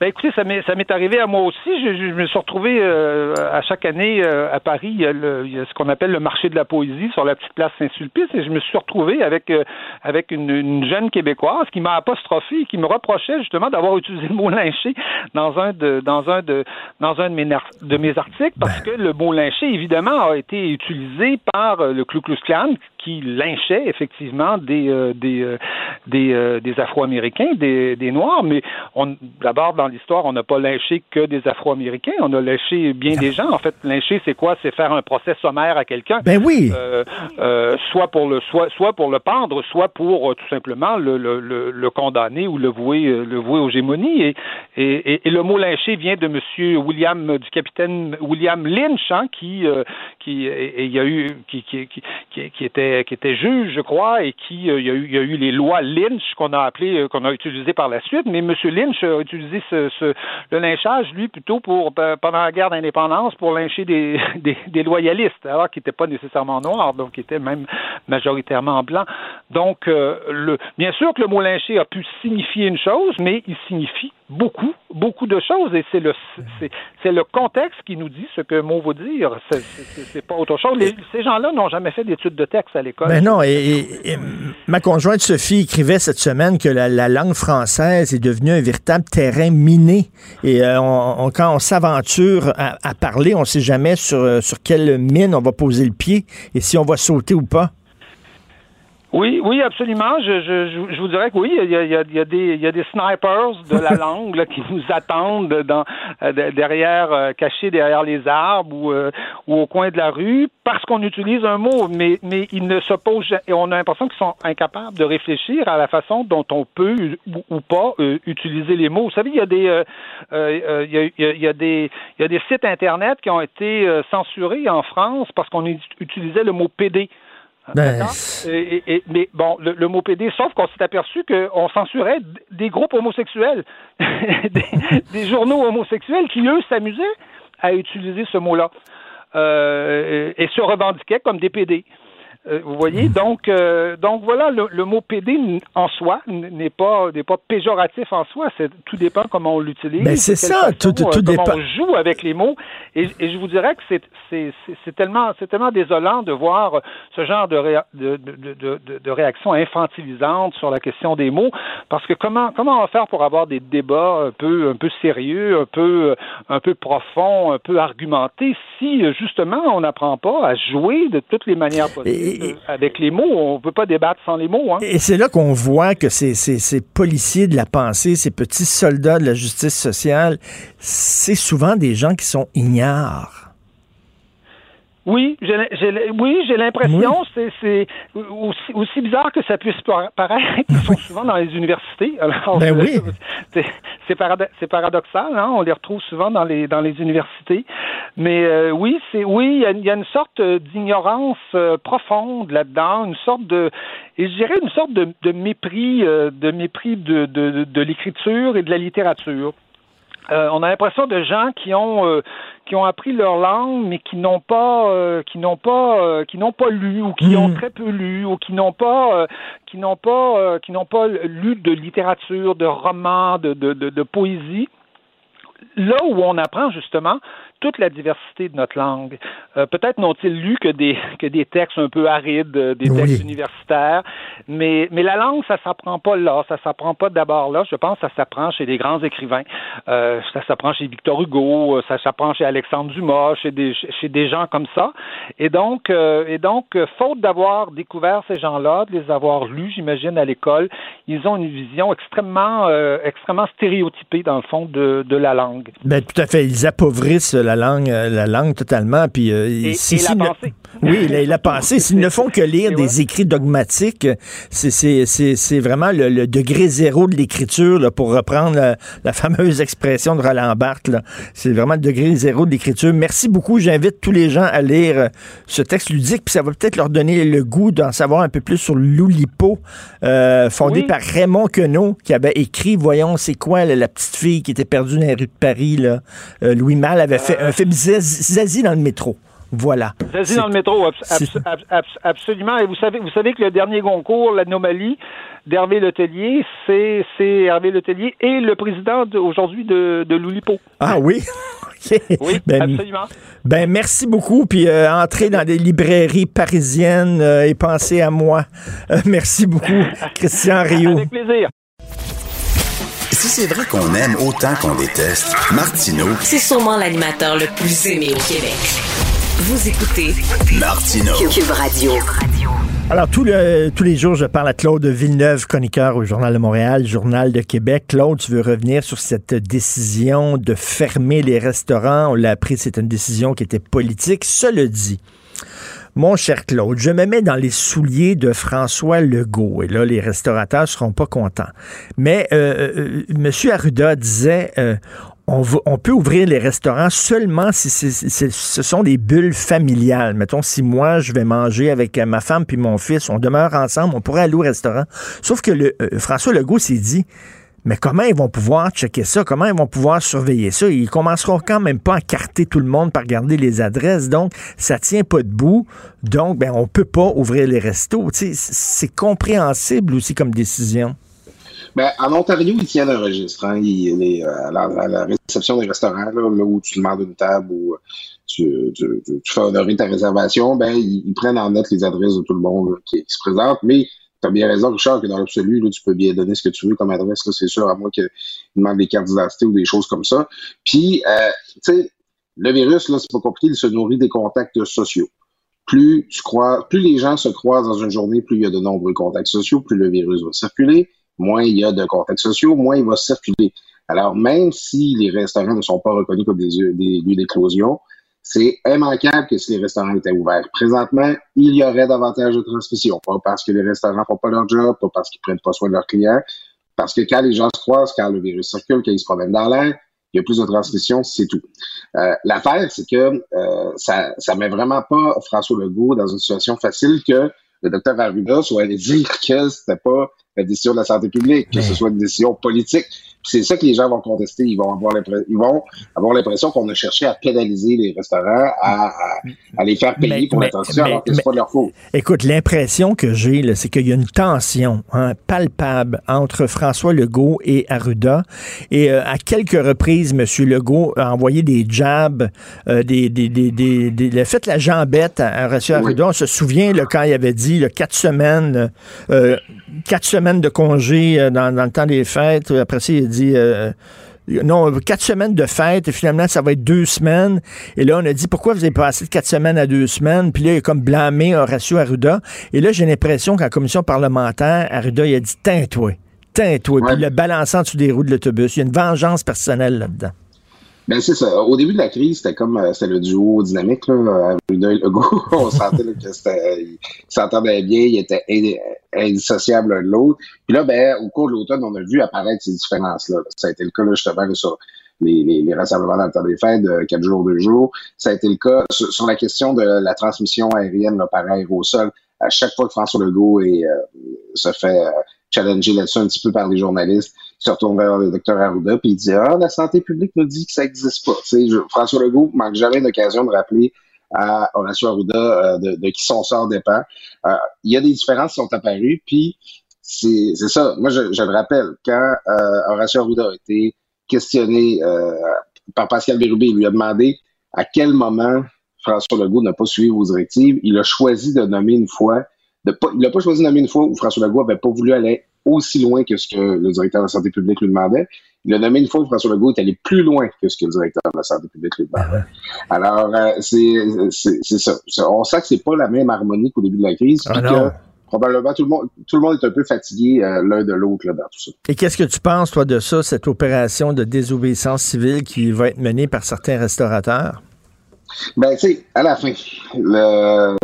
Ben écoutez, ça m'est ça m'est arrivé à moi aussi. Je, me suis retrouvé euh, à chaque année euh, à Paris. Il y, a le, il y, a ce qu'on appelle le marché de la poésie sur la petite place Saint-Sulpice, et je me suis retrouvé avec euh, avec une, une, jeune québécoise qui m'a apostrophé et qui me reprochait justement d'avoir utilisé le mot lynché dans un de dans un de dans un de mes de mes articles parce ben. que le mot lynché évidemment a été utilisé par le Ku Klux Klan qui lynchait effectivement des des des, des Afro-Américains, des, des Noirs, mais on d'abord dans l'histoire, on n'a pas lynché que des Afro-Américains, on a lynché bien des gens. En fait, lyncher, c'est quoi? C'est faire un procès sommaire à quelqu'un. Ben oui. Euh, euh, soit pour le soit, soit pour le pendre, soit pour euh, tout simplement le, le, le, condamner ou le vouer le vouer aux gémonies. Et, et, et, le mot lyncher vient de Monsieur William du capitaine William Lynch, hein, qui qui et il y a eu qui, qui, qui, qui, était qui était juge, je crois, et qui il y a eu il y a eu les lois Lynch qu'on a appelées qu'on a utilisées par la suite. Mais Monsieur Lynch a utilisé le lynchage, lui, plutôt pour euh, pendant la guerre d'indépendance pour lyncher des, loyalistes, alors qu'ils n'étaient pas nécessairement noirs, donc ils étaient même majoritairement blancs. Donc, euh, bien sûr que le mot lyncher a pu signifier une chose, mais il signifie beaucoup, beaucoup de choses et c'est le c'est le contexte qui nous dit ce que mot veut dire. C'est pas autre chose. ces gens-là n'ont jamais fait d'études de texte à l'école. Ben non. Et, ma conjointe Sophie écrivait cette semaine que la, langue française est devenue un véritable terrain miné. Et euh, quand on s'aventure à, à, parler, on ne sait jamais sur sur quelle mine on va poser le pied et si on va sauter ou pas. Oui, oui, absolument. Je, je, je vous dirais que oui, il y a, il y a, des, il y a des snipers de la langue là, qui nous attendent dans, euh, derrière, euh, cachés derrière les arbres ou, euh, ou au coin de la rue, parce qu'on utilise un mot, mais, mais ils ne s'opposent et on a l'impression qu'ils sont incapables de réfléchir à la façon dont on peut ou, pas utiliser les mots. Vous savez, il y a des, il, y a, il, y a, des, il y a des sites internet qui ont été censurés en France parce qu'on utilisait le mot PD. Ben, et, mais bon, le, mot PD, sauf qu'on s'est aperçu qu'on censurait des groupes homosexuels, des, journaux homosexuels qui, eux, s'amusaient à utiliser ce mot-là euh, et se revendiquaient comme des PD. Euh, vous voyez, donc, euh, donc voilà, le, mot PD en soi n'est pas n'est pas péjoratif en soi. C'est tout dépend comment on l'utilise. Mais ben, c'est ça, tout, tout, euh, dépend. On joue avec les mots, et, et je vous dirais que c'est c'est c'est tellement c'est tellement désolant de voir ce genre de, de, de, de, de réaction infantilisante sur la question des mots, parce que comment comment on va faire pour avoir des débats un peu un peu sérieux, un peu un peu profonds, un peu argumentés, si justement on n'apprend pas à jouer de toutes les manières possibles avec les mots. On ne peut pas débattre sans les mots. Hein. Et c'est là qu'on voit que ces, ces, policiers de la pensée, ces petits soldats de la justice sociale, c'est souvent des gens qui sont ignares. Oui, j'ai, oui, j'ai l'impression, c'est, aussi, bizarre que ça puisse paraître, ils sont souvent dans les universités. Alors, ben oui. c'est, paradoxal, hein? on les retrouve souvent dans les dans les universités. Mais euh, oui, c'est oui, il y, a, une sorte d'ignorance euh, profonde là-dedans, une sorte de, et je dirais une sorte de, mépris, euh, de mépris de, de, de l'écriture et de la littérature. Euh, on a l'impression de gens qui ont euh, qui ont appris leur langue mais qui n'ont pas euh, qui n'ont pas qui n'ont pas lu ou qui ont hmm. très peu lu ou qui n'ont pas qui n'ont pas qui n'ont pas lu de littérature, de romans, de, de, de poésie. Là où on apprend justement toute la diversité de notre langue. Euh, peut-être n'ont-ils lu que des, que des textes un peu arides, euh, des textes universitaires, mais, mais la langue, ça s'apprend pas là, ça s'apprend pas d'abord là. Je pense que ça s'apprend chez des grands écrivains. Euh, ça s'apprend chez Victor Hugo, ça s'apprend chez Alexandre Dumas, chez des, chez des gens comme ça. Et donc, et donc faute d'avoir découvert ces gens-là, de les avoir lus, j'imagine, à l'école, ils ont une vision extrêmement, extrêmement stéréotypée, dans le fond, de, de la langue. Ben, tout à fait. Ils appauvrissent la langue, euh, la langue totalement. Puis, euh, Et, si- et si la ne- pensée. Oui. S'ils ne font que lire des écrits dogmatiques, c'est- vraiment le, le degré zéro de l'écriture, pour reprendre la, la fameuse expression de Roland Barthes. C'est vraiment le degré zéro de l'écriture. Merci beaucoup. J'invite tous les gens à lire euh, ce texte ludique, puis ça va peut-être leur donner le goût d'en savoir un peu plus sur l'Oulipo, euh, fondé Oui. par Raymond Queneau, qui avait écrit, voyons, c'est quoi, la petite fille qui était perdue dans les rues de Paris. Là. Euh, Louis Malle avait fait un film Zazie Zazie dans le métro. Voilà. C'est- dans le métro, abs- c'est- abs- abs- abs- absolument. Et vous savez, vous savez que le dernier concours, l'anomalie d'Hervé Letellier, c'est c'est Hervé Letellier et le président de- aujourd'hui de, de l'Oulipo. Ah oui? Oui, Ben, absolument. ben, merci beaucoup. Puis euh, entrez dans des librairies parisiennes euh, et pensez à moi. Euh, merci beaucoup, Christian Rio. Avec plaisir. Si c'est vrai qu'on aime autant qu'on déteste, Martineau, C'est sûrement l'animateur le plus aimé au Québec. Vous écoutez Martineau. Cube Radio. Alors, tout le- tous les jours, je parle à Claude Villeneuve, chroniqueur au Journal de Montréal, Journal de Québec. Claude, tu veux revenir sur cette décision de fermer les restaurants? On l'a appris, c'est une décision qui était politique. Cela dit, mon cher Claude, je me mets dans les souliers de François Legault. Et là, les restaurateurs seront pas contents. Mais euh, euh, M. Arruda disait... euh, on, peut ouvrir les restaurants seulement si ce sont des bulles familiales. Mettons, si moi, je vais manger avec ma femme puis mon fils, on demeure ensemble, on pourrait aller au restaurant. Sauf que le, euh, François Legault s'est dit, mais comment ils vont pouvoir checker ça? Comment ils vont pouvoir surveiller ça? Ils commenceront quand même pas à carter tout le monde par garder les adresses. Donc, ça tient pas debout. Donc, ben, on peut pas ouvrir les restos. C'est compréhensible aussi comme décision. Ben, en Ontario, ils tiennent un registre. Hein. Euh, à, la, réception des restaurants, là, où tu demandes une table ou euh, tu, fais honorer ta réservation, ben, ils, prennent en note les adresses de tout le monde qui, qui se présente. Mais tu as bien raison, Richard, que dans l'absolu, tu peux bien donner ce que tu veux comme adresse, là, c'est sûr, à moins qu'ils demandent des cartes d'identité ou des choses comme ça. Puis, euh, tu sais, le virus, là, c'est pas compliqué, il se nourrit des contacts sociaux. Plus tu crois, plus les gens se croisent dans une journée, plus il y a de nombreux contacts sociaux, plus le virus va circuler moins il y a de contacts sociaux, moins il va circuler. Alors, même si les restaurants ne sont pas reconnus comme des lieux d'éclosion, c'est immanquable que si les restaurants étaient ouverts. Présentement, il y aurait davantage de transmission. Pas parce que les restaurants font pas leur job, pas parce qu'ils prennent pas soin de leurs clients, parce que quand les gens se croisent, quand le virus circule, quand ils se promènent dans l'air, il y a plus de transmission, c'est tout. Euh, L'affaire, c'est que euh, ça ça met vraiment pas François Legault dans une situation facile que le docteur Arruda soit allé dire que c'était pas la décision de la santé publique, que ce soit une décision politique. C'est ça que les gens vont contester. Ils vont avoir l'impression, ils vont avoir l'impression qu'on a cherché à pénaliser les restaurants, à, à, à les faire payer Mais- pour mais- la transition, mais- alors que c'est pas de leur faute. Écoute, l'impression que j'ai, c'est qu'il y a une tension hein, palpable entre François Legault et Arruda. Et euh, à quelques reprises, M. Legault a envoyé des jabs, euh, des, des, des, fait la jambette à, à M. Arruda. On se souvient là, quand il avait dit là, quatre semaines, euh, quatre semaines de congé euh, dans, dans le temps des fêtes. Après ça, il a dit... euh, non, quatre semaines de fête, et finalement, ça va être deux semaines. Et là, on a dit, pourquoi vous avez passé de quatre semaines à deux semaines? Puis là, il a comme blâmé Horacio Arruda. Et là, j'ai l'impression qu'en commission parlementaire, Arruda, il a dit, teins-toi, teins-toi. Puis Ouais. balancé en dessous des roues de l'autobus. Il y a une vengeance personnelle là-dedans. Ben c'est ça. Au début de la crise, c'était comme euh, c'était le duo dynamique là, Arruda et Legault. On sentait là, que c'était, ils s'entendaient bien, ils étaient ind- indissociables l'un de l'autre. Puis là, ben au cours de l'automne, on a vu apparaître ces différences là. Ça a été le cas là, justement sur les, les, les rassemblements dans le temps des fêtes de quatre jours, deux jours. Ça a été le cas sur, la question de la transmission aérienne là, par aérosol. À chaque fois que François Legault est, euh, se fait euh, challenger là-dessus un petit peu par les journalistes, se retourne vers le docteur Arruda puis il dit ah la santé publique nous dit que ça n'existe pas. Je- François Legault manque jamais d'occasion de rappeler à Horacio Arruda euh, de, de qui son sort dépend. Euh, il y a des différences qui sont apparues puis c'est c'est ça. Moi je, je le rappelle quand euh, Horacio Arruda a été questionné euh, par Pascal Bérubé, il lui a demandé à quel moment François Legault n'a pas suivi vos directives. Il a choisi de nommer une fois, de pas, il n'a pas choisi de nommer une fois où François Legault n'avait pas voulu aller aussi loin que ce que le directeur de la santé publique lui demandait. Il a nommé une fois où François Legault est allé plus loin que ce que le directeur de la santé publique lui demandait. Alors, euh, c'est ça. On sent que c'est pas la même harmonie qu'au début de la crise. Ah que probablement tout le monde, tout le monde est un peu fatigué euh, l'un de l'autre dans tout ça. Et qu'est-ce que tu penses, toi, de ça, cette opération de désobéissance civile qui va être menée par certains restaurateurs? Ben, tu sais, à la fin, le,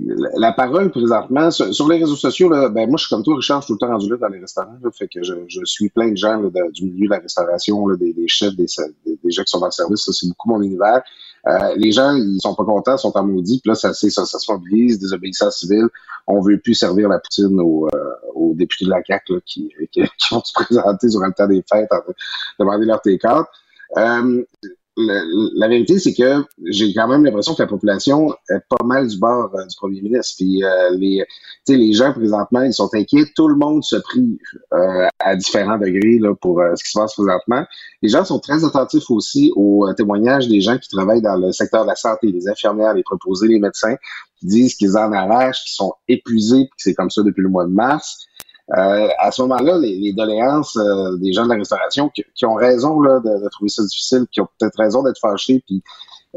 la parole présentement sur, les réseaux sociaux, là, ben moi je suis comme toi, Richard, je suis tout le temps rendu là dans les restaurants. fait que je, je, suis plein de gens du milieu de la restauration, des, des, chefs, des, des, gens qui sont dans le service. C'est beaucoup mon univers. Euh, les gens, ils sont pas contents, sont en maudit, puis là, ça, ça, ça, se mobilise, désobéissance civile. On veut plus servir la poutine aux, euh, aux députés de la CAQ là, qui, qui, vont se présenter durant le temps des fêtes, en, demander leur T4. Euh, la, vérité, c'est que j'ai quand même l'impression que la population est pas mal du bord euh, du premier ministre. Puis euh, les, les gens présentement, ils sont inquiets. Tout le monde se prie euh, à différents degrés là, pour ce qui se passe présentement. Les gens sont très attentifs aussi aux témoignages des gens qui travaillent dans le secteur de la santé, les infirmières, les proposés, les médecins, qui disent qu'ils en arrachent, qu'ils sont épuisés, que c'est comme ça depuis le mois de mars. Euh, à ce moment-là, les, les doléances euh, des gens de la restauration qui, ont raison là, de, trouver ça difficile, qui ont peut-être raison d'être fâchés, puis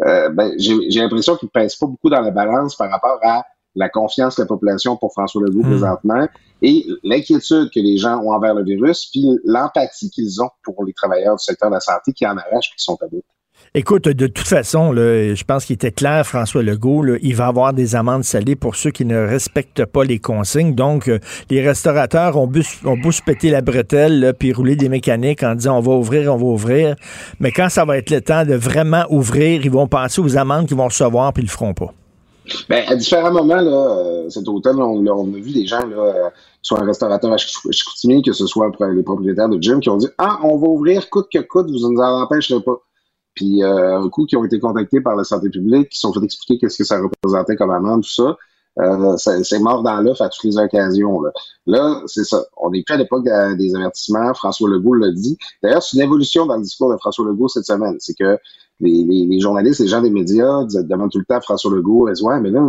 euh, ben, j'ai l'impression qu'ils ne pèsent pas beaucoup dans la balance par rapport à la confiance de la population pour François Legault hmm. présentement et l'inquiétude que les gens ont envers le virus, puis l'empathie qu'ils ont pour les travailleurs du secteur de la santé qui en arrachent et qui sont à bout. Écoute, de toute façon, je pense qu'il était clair, François Legault, il va avoir des amendes salées pour ceux qui ne respectent pas les consignes. Donc, euh, les restaurateurs ont, beau se péter la bretelle, puis rouler des mécaniques en disant on va ouvrir, on va ouvrir. Mais quand ça va être le temps de vraiment ouvrir, ils vont penser aux amendes qu'ils vont recevoir, puis ils le feront pas. Bien, à différents moments, euh, cet automne, on, a vu des gens, euh, soit un restaurateur à Chicoutimi, que ce soit les propriétaires de gym, qui ont dit Ah, on va ouvrir coûte que coûte, vous ne nous en empêcherez pas. Puis euh, un coup, qui ont été contactés par la santé publique, qui sont fait expliquer qu'est-ce que ça représentait comme amende, tout ça. Euh, c'est mort dans l'œuf à toutes les occasions. Là, là c'est ça. On n'est plus à l'époque des avertissements. François Legault l'a dit. D'ailleurs, c'est une évolution dans le discours de François Legault cette semaine. C'est que les, les, les, journalistes, les gens des médias demandent tout le temps à François Legault, disent, ouais, mais là,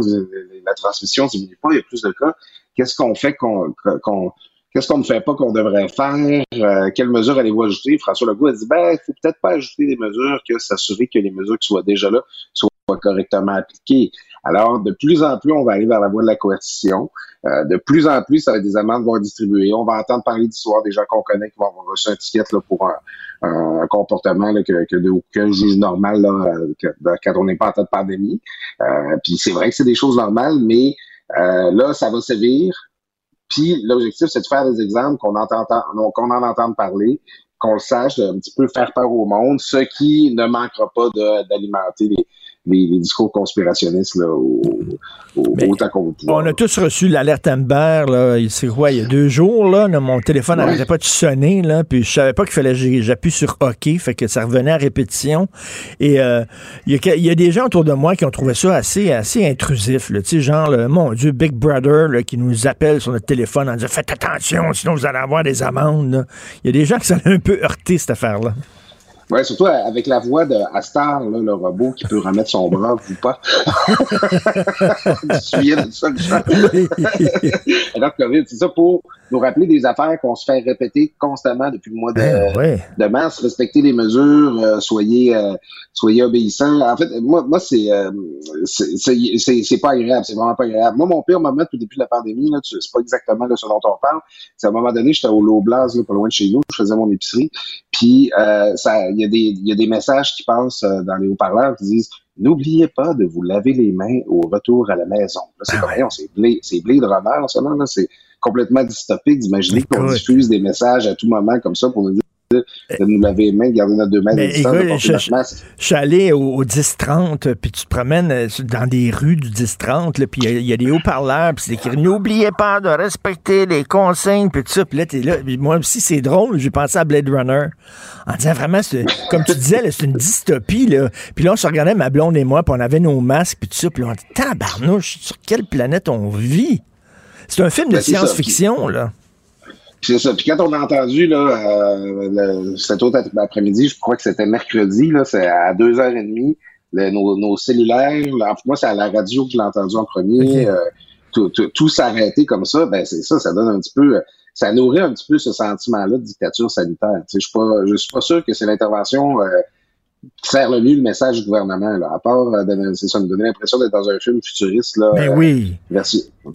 la transmission diminue pas, il y a plus de cas. Qu'est-ce qu'on fait qu'on Qu'est-ce qu'on ne fait pas qu'on devrait faire? Euh, quelles mesures allez-vous ajouter? François Legault a dit, ben, il faut peut-être pas ajouter des mesures que s'assurer que les mesures qui soient déjà là soient correctement appliquées. Alors, de plus en plus, on va aller vers la voie de la coercition. Euh, de plus en plus, ça va des amendes vont être distribuées. On va entendre parler d'histoire des gens qu'on connaît qui vont avoir reçu un ticket là, pour un, comportement là, que, que juge normal là, quand on n'est pas en temps de pandémie. Euh, puis c'est vrai que c'est des choses normales, mais là, ça va sévir. Puis l'objectif, c'est de faire des exemples qu'on entend, qu'on en entende parler, qu'on le sache, un petit peu faire peur au monde, ce qui ne manquera pas d'alimenter les, les, discours conspirationnistes là, au, autant qu'on On a tous reçu l'alerte Amber, là, c'est quoi, il y a deux jours, là, mon téléphone n'arrêtait pas de sonner, là, puis je savais pas qu'il fallait que j'appuie sur OK, fait que ça revenait à répétition. Et euh, il y, a des gens autour de moi qui ont trouvé ça assez, assez intrusif, tu sais, genre, mon Dieu, Big Brother, là, qui nous appelle sur notre téléphone en disant Faites attention, sinon vous allez avoir des amendes. Il y a des gens qui sont un peu heurtés, cette affaire-là. Ouais, surtout avec la voix de Astar, là, le robot qui peut remettre son bras ou pas. tu de ça, Alors, COVID, c'est ça pour nous rappeler des affaires qu'on se fait répéter constamment depuis le mois de, ben de mars. Respecter les mesures, euh, soyez euh, soyez obéissants. En fait, moi, moi c'est euh, c'est pas agréable, c'est vraiment pas agréable. Moi, mon pire moment depuis la pandémie, là, c'est pas exactement là, ce dont on parle. C'est à un moment donné, j'étais au Low-Blast, pas loin de chez nous, je faisais mon épicerie, puis ça, il y a des il y a des messages qui passent dans les haut-parleurs qui disent N'oubliez pas de vous laver les mains au retour à la nous c'est ah c'est blé, c'est blé de ça, là, c'est complètement dystopique d'imaginer qu'on diffuse des messages à tout moment comme ça pour nous dire de nous laver les mains, de garder notre deux je, je, suis allé au, 10-30, puis tu te promènes euh, dans des rues du 10-30, puis il y, a des haut-parleurs, puis c'est écrit « N'oubliez pas de respecter les consignes », puis tout ça. Puis là, t'es là. moi aussi, c'est drôle, j'ai pensé à Blade Runner. En disant vraiment, comme tu disais, c'est une dystopie. Là. Puis là, on se regardait, ma blonde et moi, puis on avait nos masques, puis tout ça, puis on dit « Tabarnouche, sur quelle planète on vit? » C'est un film de ben, science-fiction, là. C'est ça. Puis quand on a entendu là, euh, cet autre après-midi, je crois que c'était mercredi, là, c'est à 2h30, nos, nos, cellulaires, moi c'est à la radio que je l'ai entendu en premier, euh, tout, tout, tout s'arrêter comme ça, ben c'est ça, ça donne un petit peu, ça nourrit un petit peu ce sentiment-là de dictature sanitaire. Je suis pas, je suis pas sûr que c'est l'intervention euh, sert le mieux le message du gouvernement, là, à part, euh, ça, me donner l'impression d'être dans un film futuriste, là. Ben euh, oui.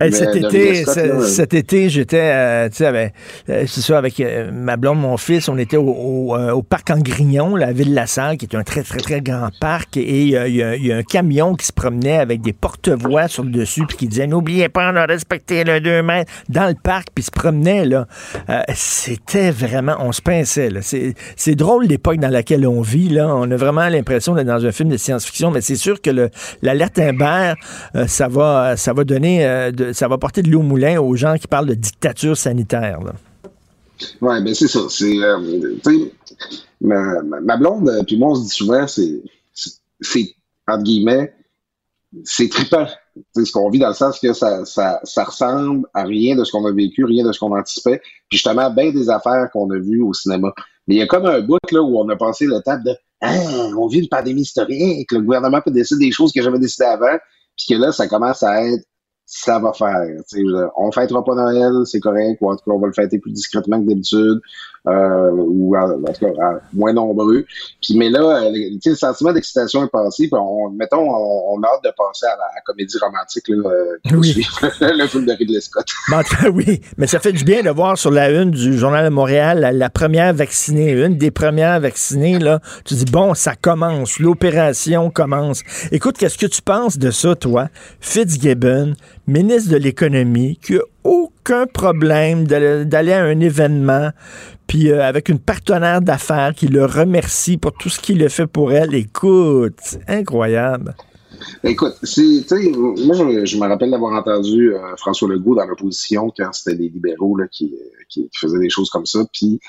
Hey, mais cet, été, Scott, là, cet été, j'étais, euh, tu sais, avec, euh, c'est ça, avec euh, ma blonde, mon fils, on était au, au, euh, au parc en Grignon, la ville de La Salle, qui est un très, très, très grand parc, et euh, il y, a- il y a un camion qui se promenait avec des porte-voix sur le dessus, puis qui disait, n'oubliez pas de respecter le 2 mètres dans le parc, puis se promenait, là. Euh, c'était vraiment, on se pinçait, là. C'est, c'est drôle l'époque dans laquelle on vit, là. On vraiment l'impression d'être dans un film de science-fiction, mais c'est sûr que le, l'alerte Imbert, euh, ça va, ça va donner, euh, de- ça va porter de l'eau au moulin aux gens qui parlent de dictature sanitaire. Là. Ouais, ben c'est ça. C'est, euh, ma, blonde, puis moi, on se dit souvent, c'est, entre guillemets, c'est trippant. Tu sais, ce qu'on vit dans le sens que ça, ressemble à rien de ce qu'on a vécu, rien de ce qu'on anticipait. Puis justement, bien des affaires qu'on a vues au cinéma. Mais il y a comme un bout là où on a passé temps de Ah, on vit une pandémie historique, le gouvernement peut décider des choses que j'avais décidées avant, puis que là, ça commence à être ça va faire. Tu sais, je- on fêtera pas Noël, c'est correct, ou en tout cas, on va le fêter plus discrètement que d'habitude, euh, ou en, en tout cas, moins nombreux. Puis, mais là, euh, tu sais, le sentiment d'excitation est passé, puis on, mettons, on, on a hâte de passer à la, comédie romantique, là, euh, Oui. le film de Ridley Scott. Mais en tout cas, oui, mais ça fait du bien de voir sur la une du Journal de Montréal la, la première vaccinée, une des premières vaccinées. Là, tu dis, bon, ça commence, l'opération commence. Écoute, qu'est-ce que tu penses de ça, toi? Fitzgibbon, ministre de l'Économie, qui a aucun problème d'aller à un événement, puis euh, avec une partenaire d'affaires qui le remercie pour tout ce qu'il a fait pour elle. Écoute, c'est incroyable. Écoute, c'est, moi, je, me rappelle d'avoir entendu euh, François Legault dans l'opposition quand c'était les libéraux qui, qui faisaient des choses comme ça, puis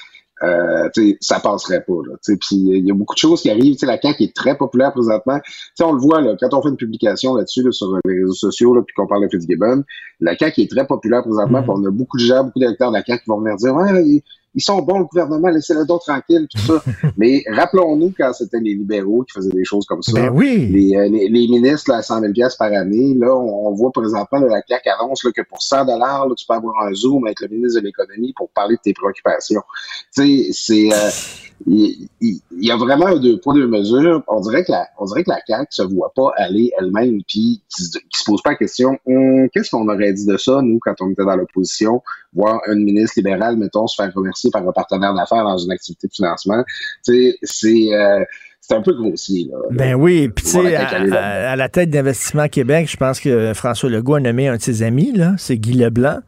euh, ça passerait pas. Puis il y a beaucoup de choses qui arrivent. La CAQ est très populaire présentement. On le voit là, quand on fait une publication là-dessus là, sur les réseaux sociaux, là, puis qu'on parle de Fitzgibbon, la CAQ est très populaire présentement. Puis on a beaucoup de gens, beaucoup d'électeurs de la CAQ qui vont venir dire ouais, ils, sont bons le gouvernement, laissez-le donc tranquille, tout ça. Mais rappelons-nous quand c'était les libéraux qui faisaient des choses comme ça Ben oui. les, euh, les, les ministres là, à 100 000 pièces par année, là, on, on voit présentement là, la CAQ annonce là, que pour 100 dollars, tu peux avoir un zoom avec le ministre de l'économie pour parler de tes préoccupations. Tu sais, c'est euh, il, y a vraiment deux poids deux mesures. On dirait que la, on dirait que la CAQ se voit pas aller elle-même puis qui qui se pose pas la question Hum, qu'est-ce qu'on aurait dit de ça nous quand on était dans l'opposition, voir un ministre libéral mettons se faire remercier par un partenaire d'affaires dans une activité de financement. Tu sais, c'est euh, c'est un peu grossier là. Ben oui, puis tu sais, à, là. la tête d'Investissement Québec, je pense que François Legault a nommé un de ses amis, là, c'est Guy Leblanc.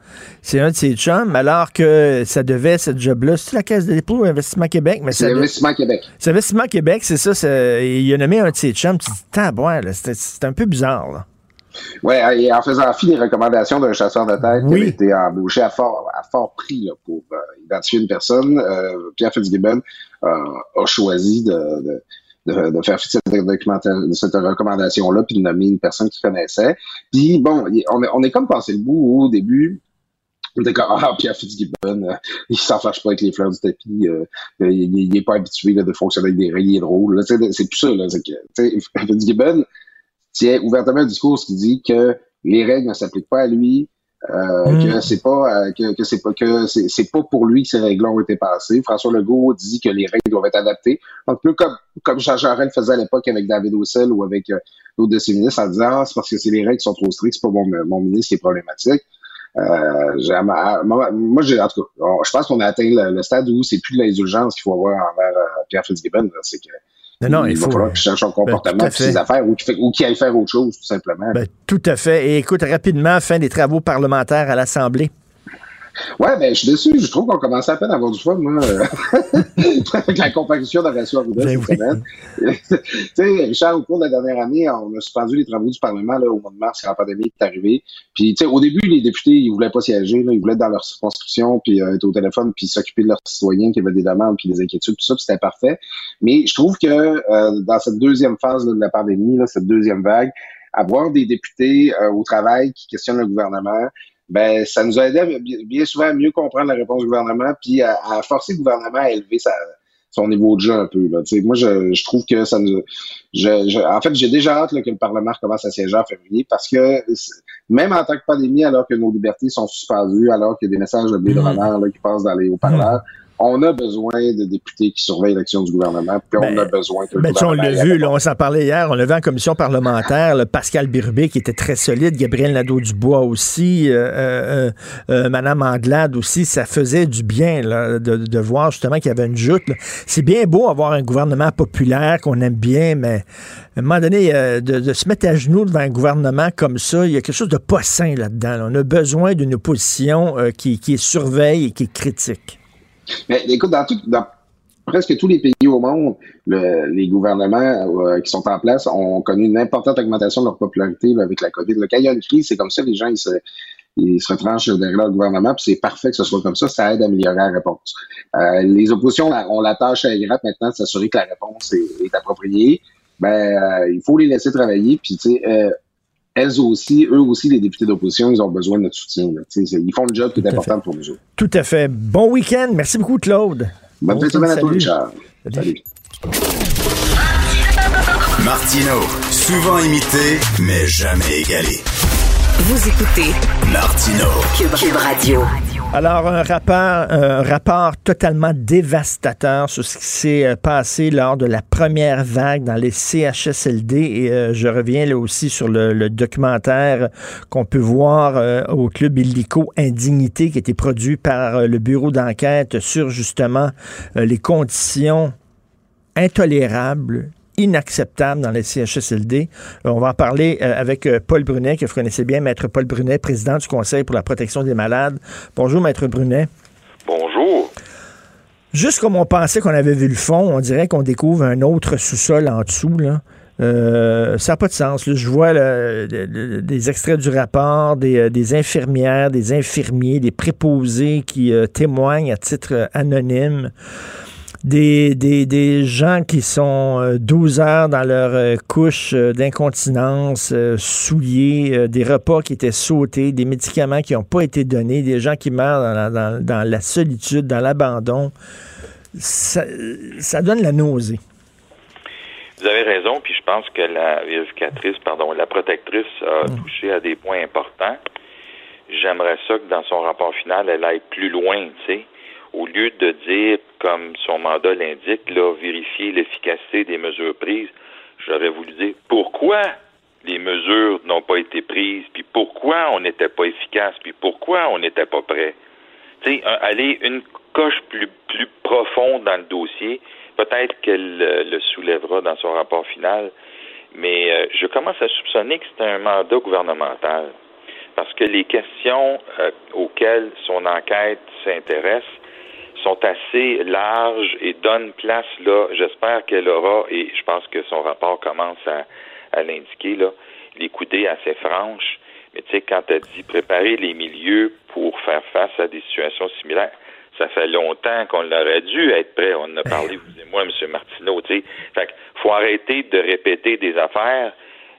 C'est un de ses chums, alors que ça devait, ce job-là, c'est la Caisse de dépôt ou Investissement Québec, mais C'est l'investissement Québec. c'est Investissement Québec, c'est ça, il a nommé un de ses chums, tu te dis, là, c'était- c'est un peu bizarre, là. Ouais, et en faisant fi des recommandations d'un chasseur de tête Oui. qui avait été embauché à fort, à fort prix là, pour euh, identifier une personne, euh, Pierre Fitzgibbon euh, a choisi de, de, de, de faire fi de cette, recommandation-là puis de nommer une personne qu'il connaissait. Puis bon, on est, on est comme passé le bout au début. On était comme, ah, Pierre Fitzgibbon, euh, il s'en fâche pas avec les fleurs du tapis, euh, euh, il, il est pas habitué là, de fonctionner avec des règles, il est drôle. là. Tu sais, C'est plus ça. Là, que, Fitzgibbon, tient ouvertement un discours qui dit que les règles ne s'appliquent pas à lui, euh, Mm. que c'est pas euh, que, que c'est pas que c'est, c'est pas pour lui que ces règles ont été passées. François Legault dit que les règles doivent être adaptées, un peu comme comme Jean Jarel faisait à l'époque avec David Ossel ou avec euh, d'autres de ses ministres en disant ah, c'est parce que c'est les règles qui sont trop strictes, c'est pas mon, mon ministre qui est problématique. Euh, moi, moi, j'ai, en tout cas, on- je pense qu'on a atteint le, le stade où c'est plus de l'indulgence qu'il faut avoir envers Pierre Fitzgibbon. C'est que Non, non, il va faut- falloir qu'il change son comportement tout à et ses fait. affaires ou qu'il, fait- ou qu'il aille faire autre chose, tout simplement. Ben, tout à fait. Et écoute, rapidement, fin des travaux parlementaires à l'Assemblée. Ouais, ben, je suis déçu. Je trouve qu'on commence à peine à avoir du fun, moi, avec la comparution de Horacio Arruda Ben cette oui. semaine. tu sais, Richard, au cours de la dernière année, on a suspendu les travaux du Parlement là, au mois de mars quand la pandémie est arrivée. Puis, tu sais, au début, les députés, ils voulaient pas siéger, là, ils voulaient être dans leur circonscription, puis euh, être au téléphone, puis s'occuper de leurs citoyens qui avaient des demandes, puis des inquiétudes, tout ça, puis c'était parfait. Mais je trouve que euh, dans cette deuxième phase là, de la pandémie, là, cette deuxième vague, avoir des députés euh, au travail qui questionnent le gouvernement, ben ça nous a aidé à bien, souvent à mieux comprendre la réponse du gouvernement, puis à, à forcer le gouvernement à élever sa, son niveau de jeu un peu. Là. Moi, je, je trouve que ça nous. Je, je- en fait, j'ai déjà hâte là, que le Parlement recommence à siéger en février parce que même en tant que pandémie, alors que nos libertés sont suspendues, alors qu'il y a des messages de renard là, qui passent dans les haut-parleurs, on a besoin de députés qui surveillent l'action du gouvernement, puis on Ben, a besoin que le Ben, tu sais, on gouvernement l'a vu, là, on s'en parlait hier, on l'a vu en commission parlementaire, là, Pascal Birubé qui était très solide, Gabriel Nadeau-Dubois aussi, euh, euh, euh, Madame Anglade aussi, ça faisait du bien là, de, de voir justement qu'il y avait une joute. C'est bien beau avoir un gouvernement populaire qu'on aime bien, mais à un moment donné, euh, de, de se mettre à genoux devant un gouvernement comme ça, il y a quelque chose de pas sain là-dedans. là. On a besoin d'une opposition euh, qui, qui surveille et qui critique. Mais écoute, dans, tout- dans presque tous les pays au monde, le- les gouvernements euh, qui sont en place ont connu une importante augmentation de leur popularité là, avec la COVID. Là, quand il y a une crise, c'est comme ça, les gens ils se, ils se retranchent derrière le gouvernement, puis c'est parfait que ce soit comme ça, ça aide à améliorer la réponse. Euh, les oppositions ont la tâche ingrate maintenant de s'assurer que la réponse est, est appropriée. Ben, euh, il faut les laisser travailler, puis tu sais, euh, elles aussi, eux aussi, les députés d'opposition, ils ont besoin de notre soutien. Ils font le job qui est important pour nous autres. Tout à fait. Bon week-end. Merci beaucoup, Claude. Bonne fin de semaine à toi, Salut. Richard. Salut. Salut. Martino, souvent imité, mais jamais égalé. Vous écoutez Martino. Cube, Cube Radio. Alors, un rapport, un rapport totalement dévastateur sur ce qui s'est euh, passé lors de la première vague dans les CHSLD. Et euh, je reviens là aussi sur le, documentaire qu'on peut voir euh, au Club Illico Indignité qui a été produit par le bureau d'enquête sur justement les conditions intolérables inacceptables dans les CHSLD. Euh, on va en parler euh, avec euh, Paul Brunet, que vous connaissez bien, Maître Paul Brunet, président du Conseil pour la protection des malades. Bonjour, Maître Brunet. Bonjour. Juste comme on pensait qu'on avait vu le fond, on dirait qu'on découvre un autre sous-sol en dessous. Là. Euh, ça n'a pas de sens. là. Je vois là, des extraits du rapport, des, des infirmières, des infirmiers, des préposés qui euh, témoignent à titre anonyme. Des, des, des gens qui sont euh, 12 heures dans leur euh, couche euh, d'incontinence, euh, souillés, euh, des repas qui étaient sautés, des médicaments qui n'ont pas été donnés, des gens qui meurent dans la, dans- dans la solitude, dans l'abandon. Ça, ça donne la nausée. Vous avez raison, puis je pense que la vérificatrice, pardon, la protectrice a touché à des points importants. J'aimerais ça que dans son rapport final, elle aille plus loin, tu sais. Au lieu de dire, comme son mandat l'indique, vérifier l'efficacité des mesures prises, j'aurais voulu dire pourquoi les mesures n'ont pas été prises, puis pourquoi on n'était pas efficace, puis pourquoi on n'était pas prêt? Tu sais, aller une coche plus, plus profonde dans le dossier, peut-être qu'elle euh, le soulèvera dans son rapport final, mais euh, je commence à soupçonner que c'est un mandat gouvernemental. Parce que les questions euh, auxquelles son enquête s'intéresse sont assez larges et donnent place, là, j'espère qu'elle aura, et je pense que son rapport commence à, à l'indiquer, là, les coudées assez franches. Mais tu sais, quand elle dit préparer les milieux pour faire face à des situations similaires, ça fait longtemps qu'on l'aurait dû être prêt. On en a parlé, vous et moi, M. Martineau, tu sais. Fait faut arrêter de répéter des affaires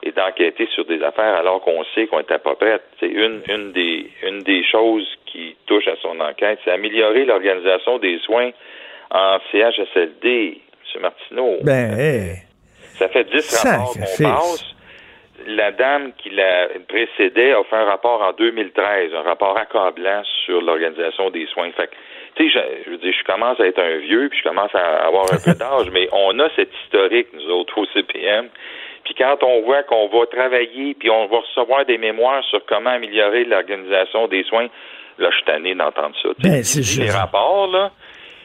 et d'enquêter sur des affaires alors qu'on sait qu'on n'était pas prêt. C'est une, une des une des choses qui touche à son enquête, c'est améliorer l'organisation des soins en CHSLD. M. Martineau, Ben, hey. ça fait dix rapports Sacrifice. qu'on passe. La dame qui la précédait a fait un rapport en 2013, un rapport accablant sur l'organisation des soins. Fait tu sais, je, je veux dire, je commence à être un vieux, puis je commence à avoir un peu d'âge, mais on a cet historique, nous autres, au CPM. Puis quand on voit qu'on va travailler, puis on va recevoir des mémoires sur comment améliorer l'organisation des soins, là, je suis tanné d'entendre ça. Ben, c'est les rapports, là,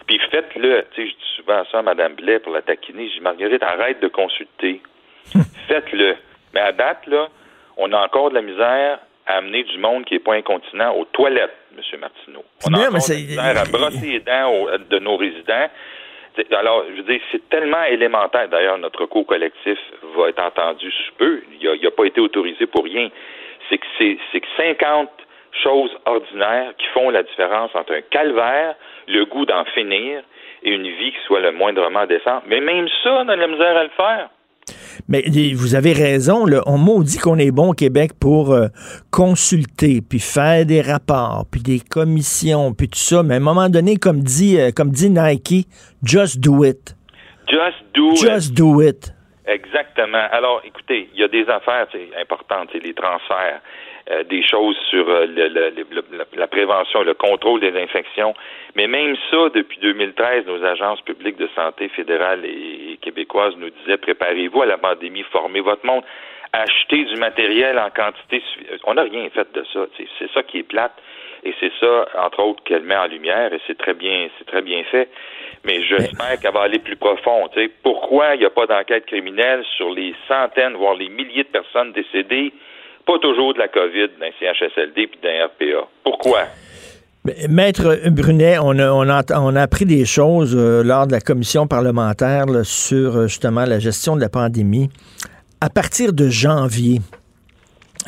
puis faites-le. Tu sais, je dis souvent ça à Mme Blais pour la taquiner. Je dis, Marguerite, arrête de consulter. Faites-le. Mais à date, là, on a encore de la misère à amener du monde qui n'est pas incontinent aux toilettes, M. Martineau. On a mais encore de la misère à brosser les dents aux- de nos résidents. Alors, je veux dire, c'est tellement élémentaire. D'ailleurs, notre cours collectif va être entendu sous peu. Il n'a pas été autorisé pour rien. C'est que c'est c'est que 50 choses ordinaires qui font la différence entre un calvaire, le goût d'en finir, et une vie qui soit le moindrement décente. Mais même ça, on a de la misère à le faire. Mais vous avez raison, là, on maudit qu'on est bon au Québec pour euh, consulter, puis faire des rapports, puis des commissions, puis tout ça. Mais à un moment donné, comme dit, euh, comme dit Nike, just do it. Just do it. Just do it. Exactement. Alors, écoutez, il y a des affaires importantes, c'est les transferts, euh, des choses sur euh, le- le- le- la prévention et le contrôle des infections. Mais même ça, depuis 2013, nos agences publiques de santé fédérales et québécoises nous disaient préparez-vous à la pandémie, formez votre monde, achetez du matériel en quantité. On n'a rien fait de ça. C'est ça qui est plate. Et c'est ça, entre autres, qu'elle met en lumière, et c'est très bien, c'est très bien fait. Mais j'espère qu'elle va aller plus profond. Pourquoi il n'y a pas d'enquête criminelle sur les centaines, voire les milliers de personnes décédées, pas toujours de la COVID, d'un CHSLD puis d'un RPA? Pourquoi? Maître Brunet, on a, on a, on a appris des choses euh, lors de la commission parlementaire sur euh, justement la gestion de la pandémie. À partir de janvier,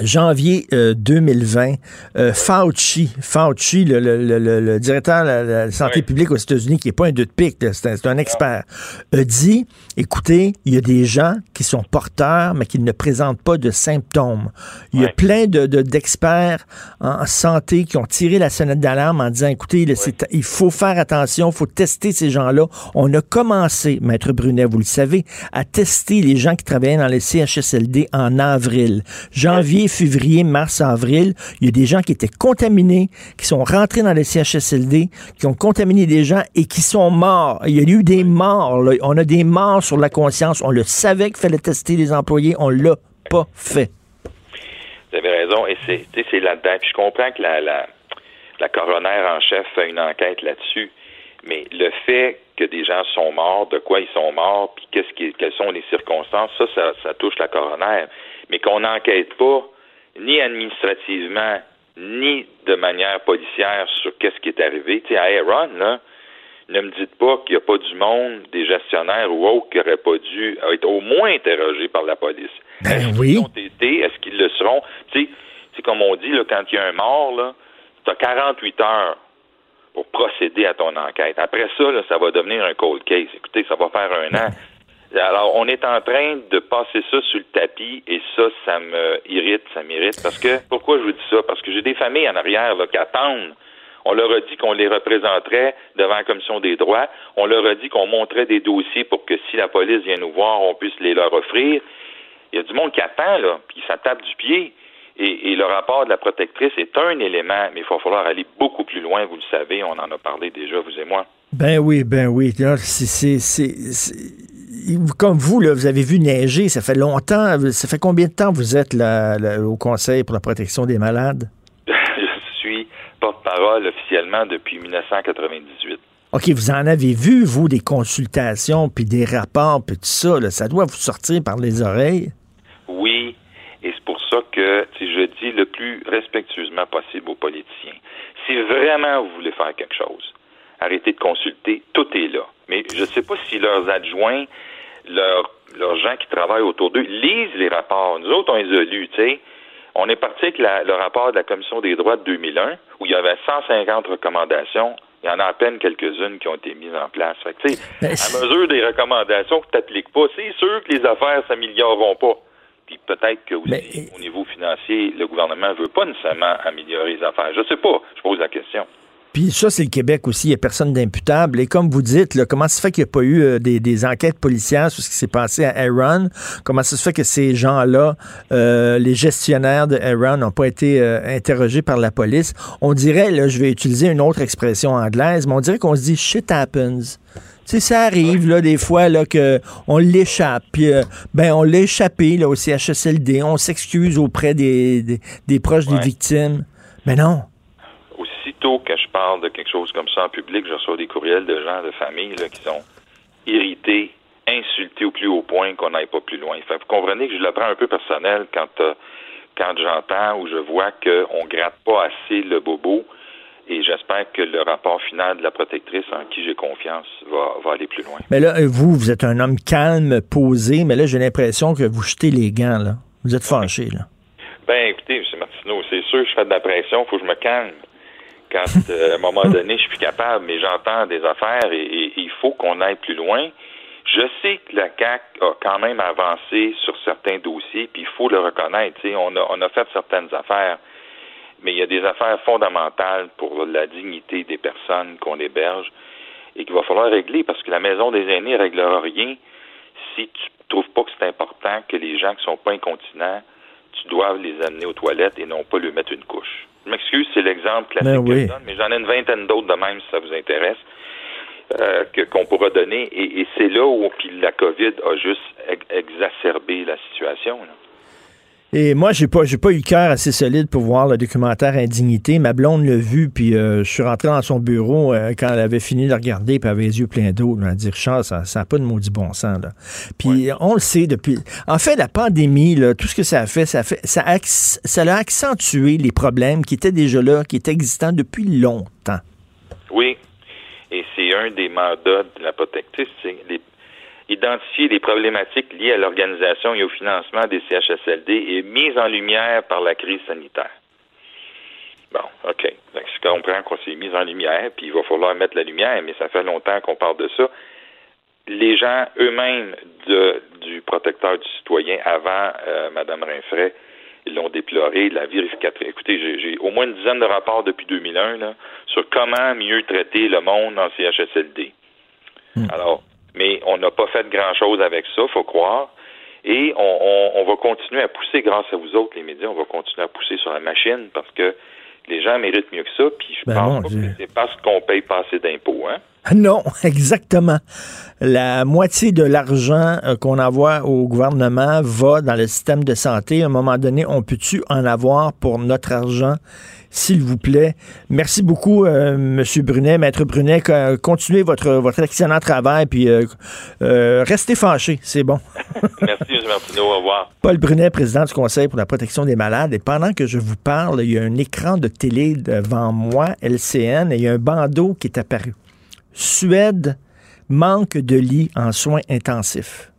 janvier 2020, euh, euh, Fauci, Fauci, le, le, le, le directeur de la, santé publique aux États-Unis, qui n'est pas un deux de pique, c'est un, expert, a dit, écoutez, il y a des gens qui sont porteurs, mais qui ne présentent pas de symptômes. Il y a plein de, d'experts en santé qui ont tiré la sonnette d'alarme en disant, écoutez, il faut faire attention, il faut tester ces gens-là. On a commencé, Maître Brunet, vous le savez, à tester les gens qui travaillaient dans les CHSLD en avril. Janvier, février, mars, avril, il y a des gens qui étaient contaminés, qui sont rentrés dans les CHSLD, qui ont contaminé des gens et qui sont morts. Il y a eu des morts. On a des morts sur la conscience. On le savait qu'il fallait tester les employés. On l'a pas fait. Vous avez raison. Et c'est là-dedans. Puis je comprends que la, la, la coroner en chef fait une enquête là-dessus. Mais le fait que des gens sont morts, de quoi ils sont morts, puis qu'est-ce qui, quelles sont les circonstances, ça, ça, ça touche la coroner. Mais qu'on n'enquête pas ni administrativement, ni de manière policière sur qu'est-ce qui est arrivé. Tu sais, à Aaron, là, ne me dites pas qu'il n'y a pas du monde, des gestionnaires ou autres qui n'auraient pas dû être au moins interrogés par la police. Ben est-ce oui. qu'ils ont été? Est-ce qu'ils le seront? Tu sais, c'est comme on dit, là, quand il y a un mort, là, tu as 48 heures pour procéder à ton enquête. Après ça, là, ça va devenir un cold case. Écoutez, ça va faire un an. Alors, on est en train de passer ça sur le tapis et ça, ça me irrite, ça m'irrite. Parce que, pourquoi je vous dis ça? Parce que j'ai des familles en arrière là, qui attendent. On leur a dit qu'on les représenterait devant la commission des droits. On leur a dit qu'on montrait des dossiers pour que si la police vient nous voir, on puisse les leur offrir. Il y a du monde qui attend, là, puis ça tape du pied. Et, et, le rapport de la protectrice est un élément, mais il va falloir aller beaucoup plus loin, vous le savez, on en a parlé déjà, vous et moi. Ben oui, ben oui. C'est comme vous, là, vous avez vu neiger, ça fait longtemps. Ça fait combien de temps vous êtes là, au Conseil pour la protection des malades? Je suis porte-parole officiellement depuis 1998. OK, vous en avez vu, vous, des consultations, puis des rapports, puis tout ça. Là, ça doit vous sortir par les oreilles? Oui, et c'est pour ça que si je dis le plus respectueusement possible aux politiciens, si vraiment vous voulez faire quelque chose, arrêtez de consulter, tout est là. Mais je ne sais pas si leurs adjoints leurs, gens qui travaillent autour d'eux lisent les rapports. Nous autres, on les a lus, tu sais. On est parti avec le rapport de la Commission des droits de 2001, où il y avait 150 recommandations. Il y en a à peine quelques-unes qui ont été mises en place. Fait que, ben, à mesure des recommandations que tu n'appliques pas, c'est sûr que les affaires s'amélioreront pas. Puis peut-être que aussi, ben, au niveau financier, le gouvernement ne veut pas nécessairement améliorer les affaires. Je sais pas. Je pose la question. Puis ça, c'est le Québec aussi. Il n'y a personne d'imputable. Et comme vous dites, là, comment ça se fait qu'il n'y a pas eu euh, des, enquêtes policières sur ce qui s'est passé à Aaron? Comment ça se fait que ces gens-là, euh, les gestionnaires de Aaron, n'ont pas été euh, interrogés par la police? On dirait, là, je vais utiliser une autre expression anglaise, mais on dirait qu'on se dit shit happens. Tu sais, ça arrive, là, des fois, là, qu'on l'échappe. Puis, ben, on l'a échappé, là, au CHSLD. On s'excuse auprès des, des, proches des victimes. Mais non que je parle de quelque chose comme ça en public, je reçois des courriels de gens, de familles qui sont irrités, insultés au plus haut point qu'on n'aille pas plus loin. Fait, vous comprenez que je le prends un peu personnel quand, euh, quand j'entends ou je vois qu'on gratte pas assez le bobo. Et j'espère que le rapport final de la protectrice en qui j'ai confiance va, va, aller plus loin. Mais là, vous, vous êtes un homme calme, posé, mais là, j'ai l'impression que vous jetez les gants, là. Vous êtes fâché, là. Ben, écoutez, M. Martineau, c'est sûr que je fais de la pression, il faut que je me calme quand euh, à un moment donné, je suis capable, mais j'entends des affaires et, il faut qu'on aille plus loin. Je sais que la CAC a quand même avancé sur certains dossiers, puis il faut le reconnaître. On a, on a fait certaines affaires, mais il y a des affaires fondamentales pour la dignité des personnes qu'on héberge et qu'il va falloir régler parce que la maison des aînés ne réglera rien si tu trouves pas que c'est important que les gens qui sont pas incontinents, tu dois les amener aux toilettes et non pas lui mettre une couche. Je m'excuse, c'est l'exemple classique Ben oui. que je donne, mais j'en ai une vingtaine d'autres de même si ça vous intéresse. euh, que- qu'on pourra donner et, et c'est là où puis la COVID a juste ex- exacerbé la situation. là. Et moi, j'ai pas, j'ai pas eu le cœur assez solide pour voir le documentaire Indignité. Ma blonde l'a vu, puis euh, je suis rentré dans son bureau euh, quand elle avait fini de le regarder, puis elle avait les yeux pleins d'eau. Elle a dit, Richard, ça n'a pas de maudit bon sens. Là. Puis on le sait depuis... En fait, la pandémie, là, tout ce que ça a fait, ça a, fait, ça a, ça a accentué les problèmes qui étaient déjà là, qui étaient existants depuis longtemps. Oui, et c'est un des mandats de la protectrice, c'est les- identifier les problématiques liées à l'organisation et au financement des CHSLD et mise en lumière par la crise sanitaire. Bon, OK. Donc, je comprends qu'on s'est mis en lumière, puis il va falloir mettre la lumière, mais ça fait longtemps qu'on parle de ça. Les gens eux-mêmes du protecteur du citoyen avant euh, Mme Rinfray, ils l'ont déploré, la vérificatrice. Écoutez, j'ai- au moins une dizaine de rapports depuis 2001 là, sur comment mieux traiter le monde en CHSLD. Alors, mais on n'a pas fait grand-chose avec ça, faut croire. Et on, on- on va continuer à pousser, grâce à vous autres, les médias, on va continuer à pousser sur la machine parce que les gens méritent mieux que ça. Puis je Ben pense pas que c'est parce qu'on paye pas assez d'impôts. Hein? Non, exactement. La moitié de l'argent euh, qu'on envoie au gouvernement va dans le système de santé. À un moment donné, on peut-tu en avoir pour notre argent, s'il vous plaît? Merci beaucoup, euh, Monsieur Brunet, Maître Brunet. Co- Continuez votre, votre excellent travail, puis euh, euh, restez fâchés, c'est bon. Merci, M. Martineau. Au revoir. Paul Brunet, président du Conseil pour la protection des malades. Et pendant que je vous parle, il y a un écran de télé devant moi, LCN, et il y a un bandeau qui est apparu. Suède manque de lits en soins intensifs.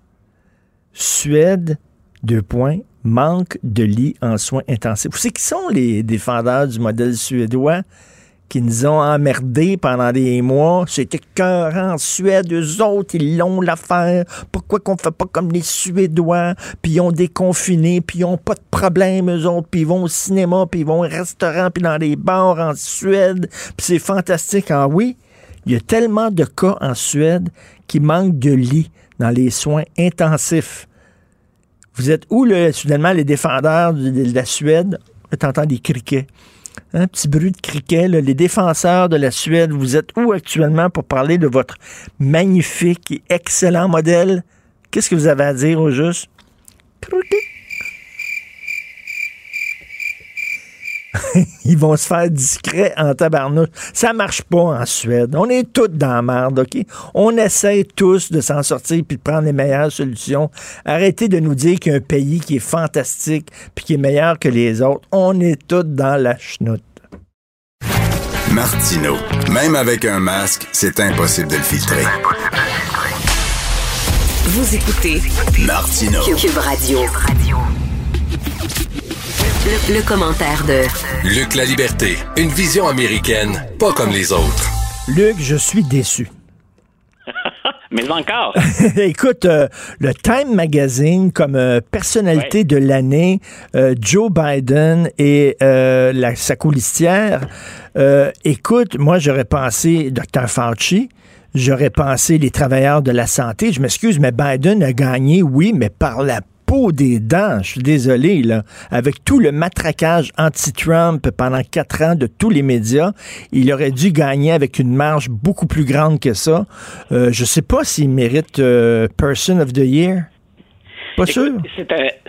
Suède, deux points, manque de lits en soins intensifs. Vous savez qui sont les défendeurs du modèle suédois qui nous ont emmerdés pendant des mois? C'était cœur en Suède, eux autres, ils l'ont l'affaire. Pourquoi qu'on fait pas comme les Suédois, puis ils ont déconfiné, puis ils ont pas de problème, eux autres, puis ils vont au cinéma, puis ils vont au restaurant, puis dans les bars en Suède, puis c'est fantastique. Ah oui, il y a tellement de cas en Suède qui manquent de lits dans les soins intensifs. Vous êtes où, là, soudainement, les défendeurs de, la Suède? T'entends des criquets. Un petit bruit de criquet. Les défenseurs de la Suède, vous êtes où actuellement pour parler de votre magnifique et excellent modèle? Qu'est-ce que vous avez à dire au juste? Ils vont se faire discret en tabarnouche. Ça marche pas en Suède. On est tous dans la merde, OK? On essaie tous de s'en sortir puis de prendre les meilleures solutions. Arrêtez de nous dire qu'il y a un pays qui est fantastique puis qui est meilleur que les autres. On est tous dans la chenoute. Martino. Même avec un masque, c'est impossible de le filtrer. Vous écoutez Martino. Cube Radio. Le, le commentaire de Luc La Liberté, une vision américaine, pas comme les autres. Luc, je suis déçu. Mais encore. Écoute, euh, le Time Magazine comme euh, personnalité de l'année, euh, Joe Biden et euh, la, sa coulistière. Euh, écoute, moi j'aurais pensé Dr. Fauci. J'aurais pensé les travailleurs de la santé. Je m'excuse, mais Biden a gagné, oui, mais par la peau des dents. Je suis désolé, là. Avec tout le matraquage anti-Trump pendant quatre ans de tous les médias, il aurait dû gagner avec une marge beaucoup plus grande que ça. Euh, je sais pas s'il mérite euh, Person of the Year. Pas sûr.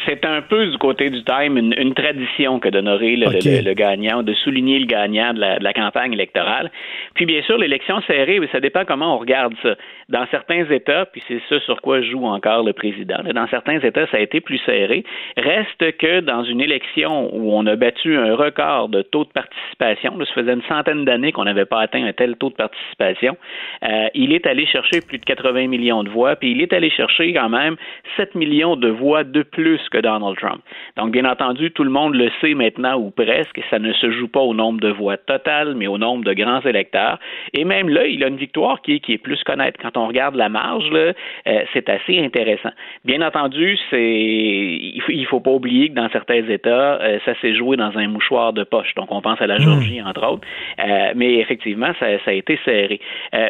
C'est un, peu du côté du Time une, une tradition que d'honorer le, Ok. le- le gagnant, de souligner le gagnant de la, de la campagne électorale. Puis bien sûr, l'élection serrée, mais ça dépend comment on regarde ça. Dans certains États, puis c'est ça sur quoi joue encore le président, là, dans certains États, ça a été plus serré. Reste que dans une élection où on a battu un record de taux de participation, là, ça faisait une centaine d'années qu'on n'avait pas atteint un tel taux de participation, euh, il est allé chercher plus de 80 millions de voix, puis il est allé chercher quand même 7 millions de voix de plus que Donald Trump. Donc, bien entendu, tout le monde le sait maintenant ou presque, ça ne se joue pas au nombre de voix totales, mais au nombre de grands électeurs. Et même là, il a une victoire qui est, qui est plus connaître. Quand on regarde la marge, là, euh, c'est assez intéressant. Bien entendu, c'est il faut, il faut pas oublier que dans certains États, euh, ça s'est joué dans un mouchoir de poche. Donc, on pense à la Georgie, entre autres. Euh, mais effectivement, ça, ça a été serré.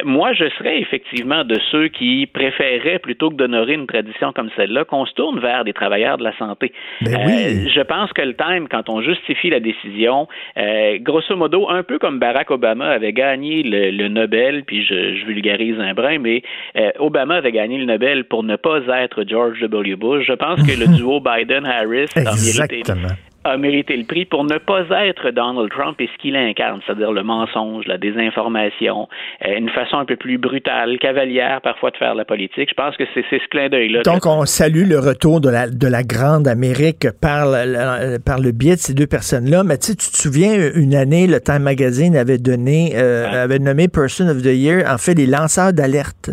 Moi, je serais effectivement de ceux qui préféraient, plutôt que d'honorer une tradition comme celle-là, tourne vers des travailleurs de la santé. Ben Euh, je pense que le time, quand on justifie la décision, euh, grosso modo, un peu comme Barack Obama avait gagné le, le Nobel, puis je, je vulgarise un brin, mais euh, Obama avait gagné le Nobel pour ne pas être George W. Bush. Je pense que le duo Biden-Harris a mérité, Exactement. A mérité le prix pour ne pas être Donald Trump et ce qu'il incarne, c'est-à-dire le mensonge, la désinformation, euh, une façon un peu plus brutale, cavalière parfois de faire la politique. Je pense que c'est ce clin d'œil-là. Donc, on salue le retour de la, de la grande Amérique par, le- par le biais de ces deux personnes-là. Mais tu te souviens, une année, le Time Magazine avait donné, euh, avait nommé Person of the Year, en fait, les lanceurs d'alerte.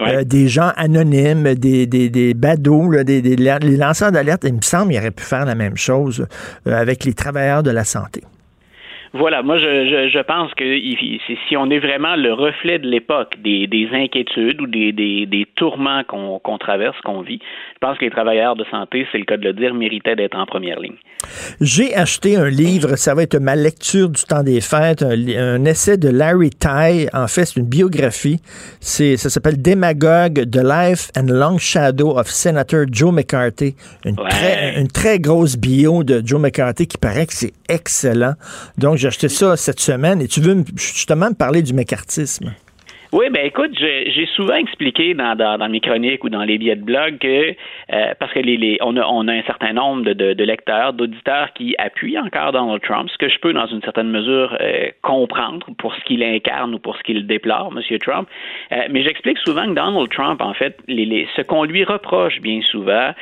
Euh, des gens anonymes, des, des, des badauds, là, des, des- les lanceurs d'alerte. Il me semble qu'il aurait pu faire la même chose avec les travailleurs de la santé. Voilà, moi je, pense que si on est vraiment le reflet de l'époque, des, des inquiétudes ou des, tourments qu'on traverse, qu'on vit, pense que les travailleurs de santé, c'est le cas de le dire, méritaient d'être en première ligne. J'ai acheté un livre, ça va être ma lecture du temps des fêtes, un, essai de Larry Ty. En fait, c'est une biographie. C'est, ça s'appelle Démagogue, The Life and Long Shadow of Senator Joe McCarthy. Une, très, une très grosse bio de Joe McCarthy qui paraît que c'est excellent. Donc, j'ai acheté ça cette semaine et tu veux me- justement me parler du mécartisme. Oui, ben écoute, j'ai souvent expliqué dans, mes chroniques ou dans les billets de blog que euh, parce que les, on, a, on a un certain nombre de, de, lecteurs, d'auditeurs qui appuient encore Donald Trump, ce que je peux dans une certaine mesure euh, comprendre pour ce qu'il incarne ou pour ce qu'il déplore, M. Trump. Euh, mais j'explique souvent que Donald Trump, en fait, les, ce qu'on lui reproche bien souvent,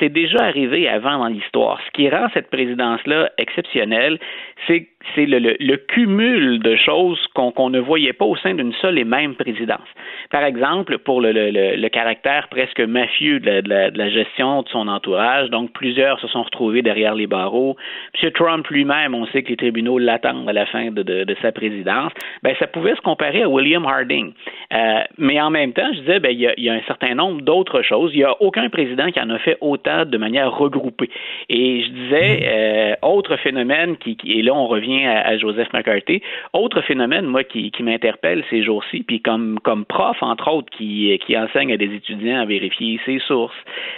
c'est déjà arrivé avant dans l'histoire. Ce qui rend cette présidence-là exceptionnelle, c'est le, le, le cumul de choses qu'on qu'on ne voyait pas au sein d'une seule et même présidence. Par exemple, pour le, le, caractère presque mafieux de la, de, la, de la gestion de son entourage, donc plusieurs se sont retrouvés derrière les barreaux. M. Trump lui-même, on sait que les tribunaux l'attendent à la fin de, de, de, sa présidence. Ben, ça pouvait se comparer à William Harding. Euh, mais en même temps, je disais, ben, il, y a, il y a un certain nombre d'autres choses. Il n'y a aucun président qui en a fait autant de manière regroupée. Et je disais, euh, autre phénomène qui, qui, et là, on revient à, Joseph McCarthy. Autre phénomène, moi, qui, m'interpelle ces jours-ci, puis comme, prof, entre autres, qui, enseigne à des étudiants à vérifier ses sources,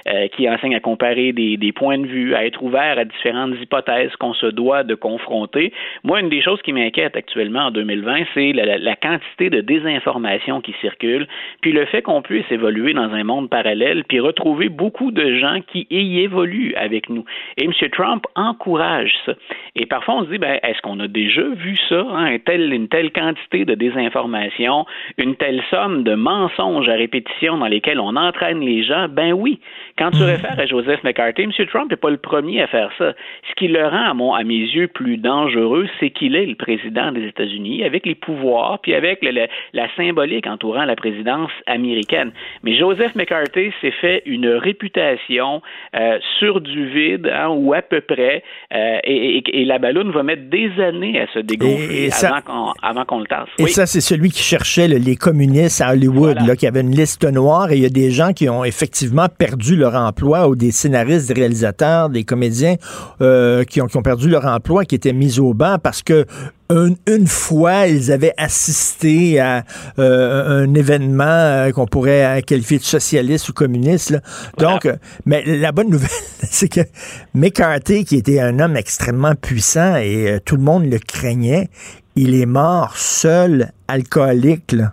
euh, qui enseigne à comparer des, points de vue, à être ouvert à différentes hypothèses qu'on se doit de confronter. Moi, une des choses qui m'inquiète actuellement en 2020, c'est la, la, quantité de désinformation qui circule, puis le fait qu'on puisse évoluer dans un monde parallèle, puis retrouver beaucoup de gens qui y évoluent avec nous. Et M. Trump encourage ça. Et parfois, on se dit, ben, est-ce qu'on a déjà vu ça, hein, une telle quantité de désinformation, une telle somme de mensonges à répétition dans lesquels on entraîne les gens? Ben oui. Quand tu réfères à Joseph McCarthy, M. Trump n'est pas le premier à faire ça. Ce qui le rend, à, mon, à mes yeux, plus dangereux, c'est qu'il est le président des États-Unis, avec les pouvoirs, puis avec le, le, la symbolique entourant la présidence américaine. Mais Joseph McCarthy s'est fait une réputation euh, sur du vide, hein, ou à peu près, euh, et, et, et, la balloune va mettre des années à se dégonfler avant qu'on avant qu'on le tasse. Et oui. ça, c'est celui qui cherchait les communistes à Hollywood, voilà. là, qui avait une liste noire, et il y a des gens qui ont effectivement perdu leur emploi, ou des scénaristes, des réalisateurs, des comédiens euh, qui, ont, qui ont perdu leur emploi, qui étaient mis au banc parce que une, une, fois, ils avaient assisté à euh, un événement euh, qu'on pourrait qualifier de socialiste ou communiste. Là. Donc, voilà. mais la bonne nouvelle, c'est que McCarthy, qui était un homme extrêmement puissant et euh, tout le monde le craignait, il est mort seul, alcoolique. Là.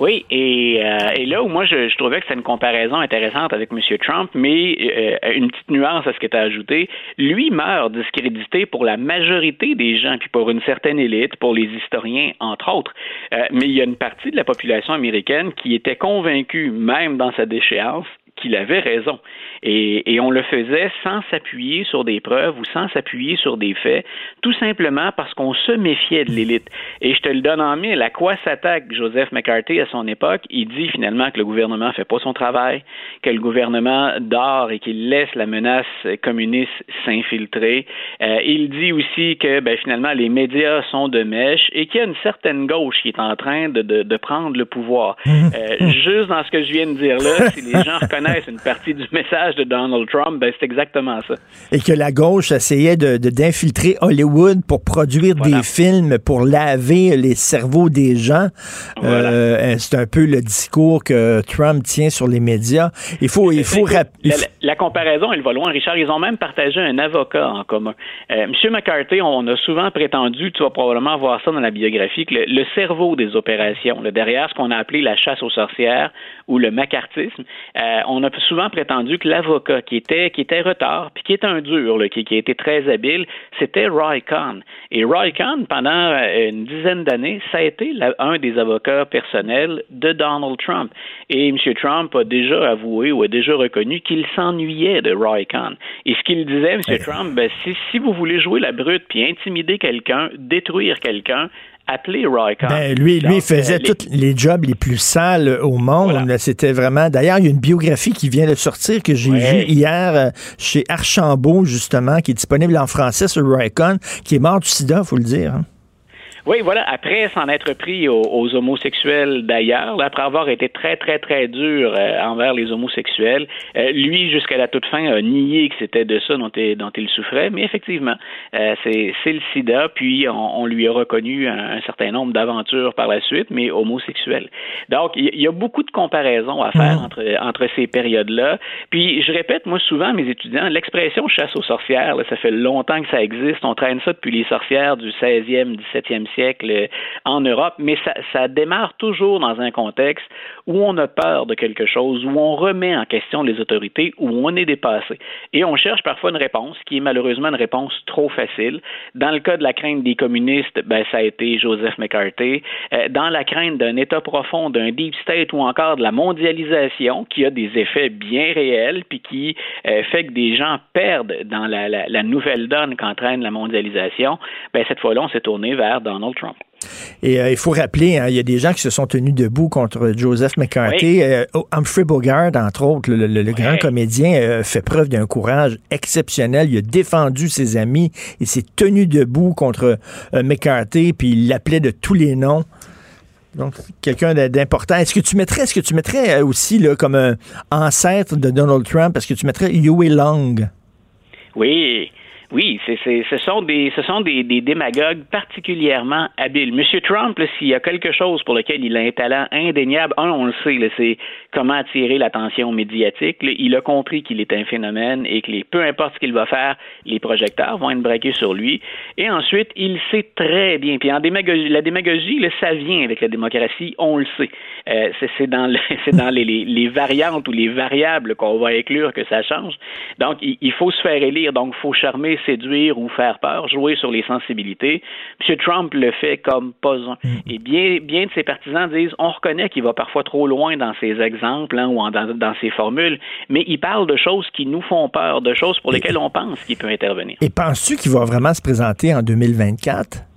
Oui, et, euh, et, là où moi je, je trouvais que c'était une comparaison intéressante avec M. Trump, mais euh, une petite nuance à ce que tu as ajouté, lui meurt discrédité pour la majorité des gens, puis pour une certaine élite, pour les historiens, entre autres. Euh, mais il y a une partie de la population américaine qui était convaincue, même dans sa déchéance, qu'il avait raison. Et, et, on le faisait sans s'appuyer sur des preuves ou sans s'appuyer sur des faits, tout simplement parce qu'on se méfiait de l'élite. Et je te le donne en mille, à quoi s'attaque Joseph McCarthy à son époque? Il dit finalement que le gouvernement fait pas son travail, que le gouvernement dort et qu'il laisse la menace communiste s'infiltrer. Euh, il dit aussi que ben, finalement les médias sont de mèche et qu'il y a une certaine gauche qui est en train de, de, de prendre le pouvoir. Euh, juste dans ce que je viens de dire là, si les gens reconnaissent connaissent une partie du message de Donald Trump, ben c'est exactement ça. Et que la gauche essayait de d'infiltrer Hollywood pour produire des films pour laver les cerveaux des gens. Euh, c'est un peu le discours que Trump tient sur les médias. Il faut, il faut, la, la, comparaison, elle va loin, Richard. Ils ont même partagé un avocat en commun. Euh, Monsieur McCarthy, on a souvent prétendu, tu vas probablement voir ça dans la biographie, que le, cerveau des opérations, le derrière ce qu'on a appelé la chasse aux sorcières ou le macartisme, euh, on a souvent prétendu que l'avocat qui était qui était retard, puis qui est un dur, qui, qui a été très habile, c'était Roy Cohn. Et Roy Cohn, pendant euh, une dizaine d'années, ça a été un des avocats personnels de Donald Trump. Et M. Trump a déjà avoué ou a déjà reconnu qu'il s'ennuyait de Roy Cohn. Et ce qu'il disait, M. Trump, ben, si, si vous voulez jouer la brute puis intimider quelqu'un, détruire quelqu'un, Ben, lui, lui faisait euh, tous les jobs les plus sales au monde. C'était vraiment. D'ailleurs, il y a une biographie qui vient de sortir que j'ai vue hier euh, chez Archambault, justement, qui est disponible en français sur Roy Cohn, qui est mort du sida, faut le dire. Oui, voilà. Après s'en être pris aux, homosexuels d'ailleurs, après avoir été très, très, très dur euh, envers les homosexuels, euh, lui, jusqu'à la toute fin, a nié que c'était de ça dont, il, dont il souffrait. Mais effectivement, euh, c'est le sida. Puis on, lui a reconnu un, certain nombre d'aventures par la suite, mais homosexuelles. Donc, il y, a beaucoup de comparaisons à faire entre, entre ces périodes-là. Puis, je répète, moi, souvent à mes étudiants, l'expression chasse aux sorcières, ça fait longtemps que ça existe. On traîne ça depuis les sorcières du 16e, 17e siècle en Europe, mais ça, démarre toujours dans un contexte où on a peur de quelque chose, où on remet en question les autorités, où on est dépassé. Et on cherche parfois une réponse qui est malheureusement une réponse trop facile. Dans le cas de la crainte des communistes, ben, ça a été Joseph McCarthy. Euh, dans la crainte d'un État profond, d'un deep state ou encore de la mondialisation qui a des effets bien réels puis qui euh, fait que des gens perdent dans la, la nouvelle donne qu'entraîne la mondialisation, ben, cette fois-là, on s'est tourné vers Donald Trump. Et euh, il faut rappeler, hein, il y a des gens qui se sont tenus debout contre Joseph McCarthy. Euh, Humphrey Bogart, entre autres, le, grand comédien, euh, fait preuve d'un courage exceptionnel. Il a défendu ses amis. Il s'est tenu debout contre McCarthy, puis il l'appelait de tous les noms. Donc, quelqu'un d'important. Est-ce que tu mettrais, est-ce que tu mettrais aussi là, comme un ancêtre de Donald Trump, est-ce que tu mettrais Huey Long? Oui, oui, c'est, ce sont des ce sont des, des, démagogues particulièrement habiles. Monsieur Trump, s'il y a quelque chose pour lequel il a un talent indéniable, un, on le sait, c'est comment attirer l'attention médiatique. il a compris qu'il est un phénomène et que les, peu importe ce qu'il va faire, les projecteurs vont être braqués sur lui. Et ensuite, il sait très bien. Puis en démagogie, la démagogie, ça vient avec la démocratie, on le sait. Euh, c'est, dans, le, dans les, les, variantes ou les variables qu'on va inclure que ça change. Donc, il, il faut se faire élire. Donc, il faut charmer séduire ou faire peur, jouer sur les sensibilités. M. Trump le fait comme pas un. Mm. Et bien, bien de ses partisans disent on reconnaît qu'il va parfois trop loin dans ses exemples hein, ou dans, dans, ses formules, mais il parle de choses qui nous font peur, de choses pour lesquelles on pense qu'il peut intervenir. Et penses-tu qu'il va vraiment se présenter en 2024?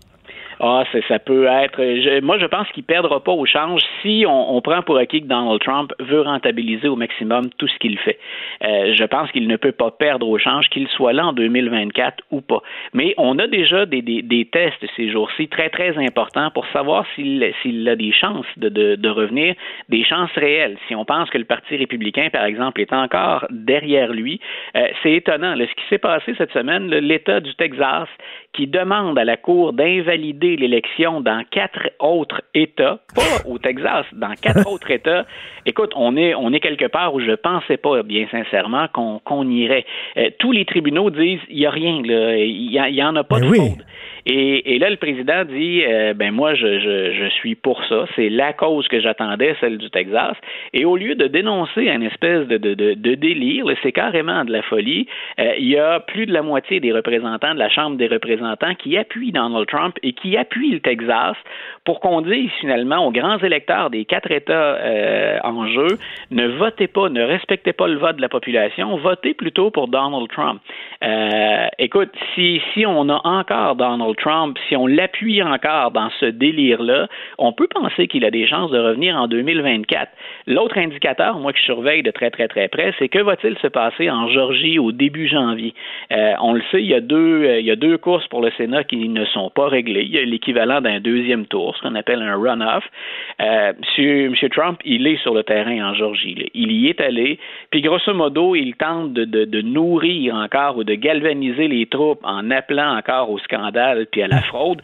Ah, ça peut être. moi, je pense qu'il ne perdra pas au change si on, prend pour acquis que Donald Trump veut rentabiliser au maximum tout ce qu'il fait. Euh, je pense qu'il ne peut pas perdre au change, qu'il soit là en 2024 ou pas. Mais on a déjà des, des, tests ces jours-ci très, très importants pour savoir s'il a des chances de, de, revenir, des chances réelles. Si on pense que le Parti républicain, par exemple, est encore derrière lui, euh, c'est étonnant. ce qui s'est passé cette semaine, l'État du Texas qui demande à la Cour d'invalider l'élection dans quatre autres États, pas au Texas, dans quatre autres États. Écoute, on est, on est quelque part où je pensais pas, bien sincèrement, qu'on irait. Euh, tous les tribunaux disent, il n'y a rien, il n'y en a pas ben de fraude. Et, là, le président dit, euh, ben moi, je, je, suis pour ça. C'est la cause que j'attendais, celle du Texas. Et au lieu de dénoncer un espèce de, de, de, délire, c'est carrément de la folie. Euh, il y a plus de la moitié des représentants de la Chambre des représentants qui appuient Donald Trump et qui appuient le Texas pour qu'on dise finalement aux grands électeurs des quatre États euh, en jeu, ne votez pas, ne respectez pas le vote de la population, votez plutôt pour Donald Trump. écoute, si, si on a encore Donald Trump, si on l'appuie encore dans ce délire-là, on peut penser qu'il a des chances de revenir en 2024. L'autre indicateur, moi que je surveille de très très très près, c'est que va-t-il se passer en Georgie au début janvier? Euh, on le sait, il y, a deux, euh, il y a deux courses pour le Sénat qui ne sont pas réglées. Il y a l'équivalent d'un deuxième tour, ce qu'on appelle un runoff. Euh, monsieur Trump, il est sur le terrain en Georgie. Il y est allé, puis grosso modo, il tente de nourrir encore ou de galvaniser les troupes en appelant encore au scandale puis à la fraude.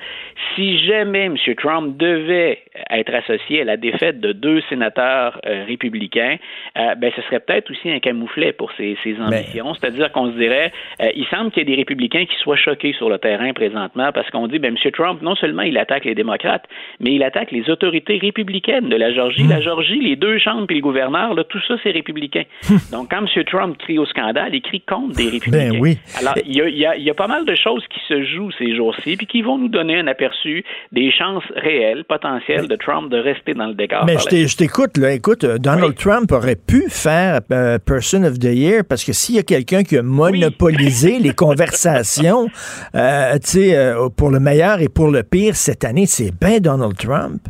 Si jamais M. Trump devait être associé à la défaite de deux sénateurs euh, républicains, euh, ben ce serait peut-être aussi un camouflet pour ses, ses ambitions. C'est-à-dire qu'on se dirait, euh, il semble qu'il y ait des républicains qui soient choqués sur le terrain présentement parce qu'on dit, ben M. Trump, non seulement il attaque les démocrates, mais il attaque les autorités républicaines de la Georgie. La Georgie, les deux chambres puis le gouverneur, là, tout ça, c'est républicain. Donc, quand M. Trump crie au scandale, il crie contre des républicains. Ben oui. Alors, y y il y a pas mal de choses qui se jouent ces jours-ci, puis qui vont nous donner un aperçu des chances réelles, potentielles de Trump de rester dans le décor. Mais je t'écoute, là. Écoute, euh, Donald Trump aurait pu faire euh, Person of the Year parce que s'il y a quelqu'un qui a monopolisé les conversations, euh, tu sais, euh, pour le meilleur et pour le pire cette année, c'est bien Donald Trump.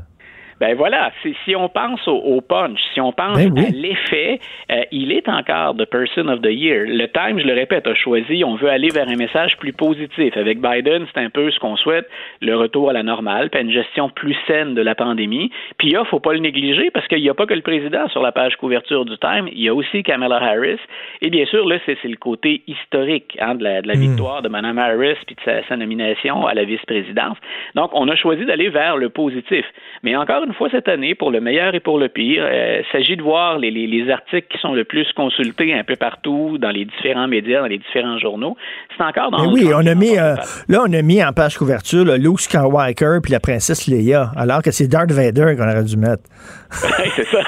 Ben voilà, si on pense au, au punch, si on pense Ben oui. à l'effet, euh, il est encore the person of the year. Le Time, je le répète, a choisi, on veut aller vers un message plus positif. Avec Biden, c'est un peu ce qu'on souhaite, le retour à la normale, puis une gestion plus saine de la pandémie. Puis là, faut pas le négliger parce qu'il n'y a pas que le président sur la page couverture du Time, il y a aussi Kamala Harris. Et bien sûr, là, c'est le côté historique hein, de la, de la victoire de Mme Harris puis de sa, sa nomination à la vice-présidence. Donc, on a choisi d'aller vers le positif. Mais encore une fois, cette année, pour le meilleur et pour le pire, euh, il s'agit de voir les, les- les articles qui sont le plus consultés un peu partout dans les différents médias, dans les différents journaux. C'est encore dans Mais oui, on a mis, euh, là, on a mis en page couverture là, Luke Skywalker puis la princesse Leia, alors que c'est Darth Vader qu'on aurait dû mettre. c'est ça.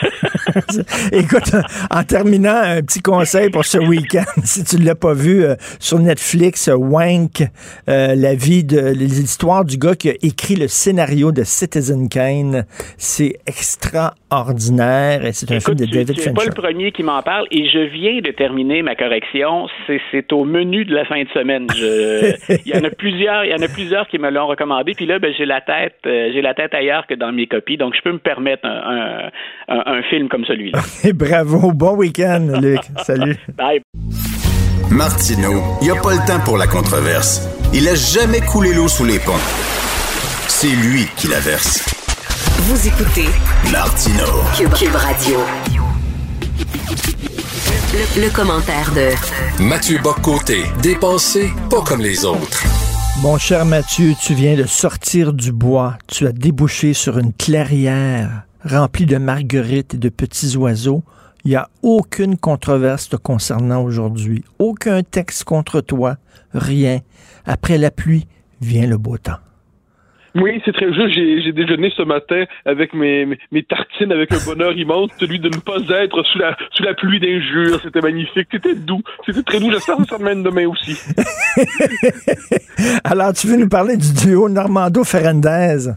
Écoute, en terminant, un petit conseil pour ce week-end, si tu ne l'as pas vu euh, sur Netflix, euh, Wank, euh, la vie de l'histoire du gars qui a écrit le scénario de Citizen Kane, c'est extraordinaire et c'est un film de tu, David tu es pas Fincher. le premier qui m'en parle et je viens de terminer ma correction. C'est, au menu de la fin de semaine. Je- il y en a plusieurs, il y en a plusieurs qui me l'ont recommandé. Puis là, ben, j'ai la tête, euh, j'ai la tête ailleurs que dans mes copies, donc je peux me permettre un, un, un- un film comme celui-là. Et bravo, bon week-end, Luc. Salut. Bye. Martineau, il n'y a pas le temps pour la controverse. Il a jamais coulé l'eau sous les ponts. C'est lui qui la verse. Vous écoutez Martineau. Cube, Cube Radio. Le, le commentaire de Mathieu Boccoté, dépensé pas comme les autres. Mon cher Mathieu, tu viens de sortir du bois. Tu as débouché sur une clairière remplie de marguerites et de petits oiseaux. Il n'y a aucune controverse te concernant aujourd'hui. Aucun texte contre toi. Rien. Après la pluie vient le beau temps. Oui, c'est très juste. J'ai, déjeuné ce matin avec mes tartines avec un bonheur immense, celui de ne pas être sous la, sous la pluie d'injures. C'était magnifique. C'était doux. C'était très doux. J'espère que ça mène demain aussi. Alors, tu veux nous parler du duo Normando-Ferrandez?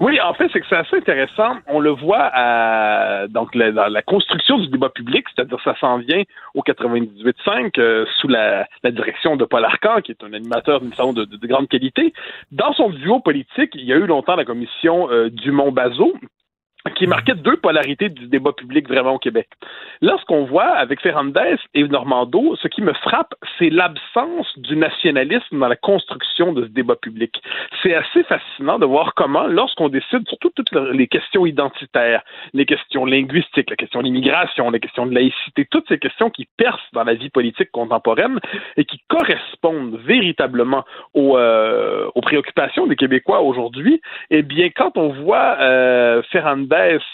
Oui, en fait, c'est que c'est assez intéressant. On le voit à, donc la, dans la construction du débat public, c'est-à-dire ça s'en vient au 98.5 euh, sous la, direction de Paul Arcan, qui est un animateur de, de, de grande qualité. Dans son duo politique, il y a eu longtemps la commission euh, Dumont-Bazo, qui marquait deux polarités du débat public vraiment au Québec. Là, ce qu'on voit avec Ferrandez et Normando, ce qui me frappe, c'est l'absence du nationalisme dans la construction de ce débat public. C'est assez fascinant de voir comment, lorsqu'on décide sur toutes les questions identitaires, les questions linguistiques, la question de l'immigration, les questions de laïcité, toutes ces questions qui percent dans la vie politique contemporaine et qui correspondent véritablement aux, euh, préoccupations des Québécois aujourd'hui, eh bien, quand on voit euh,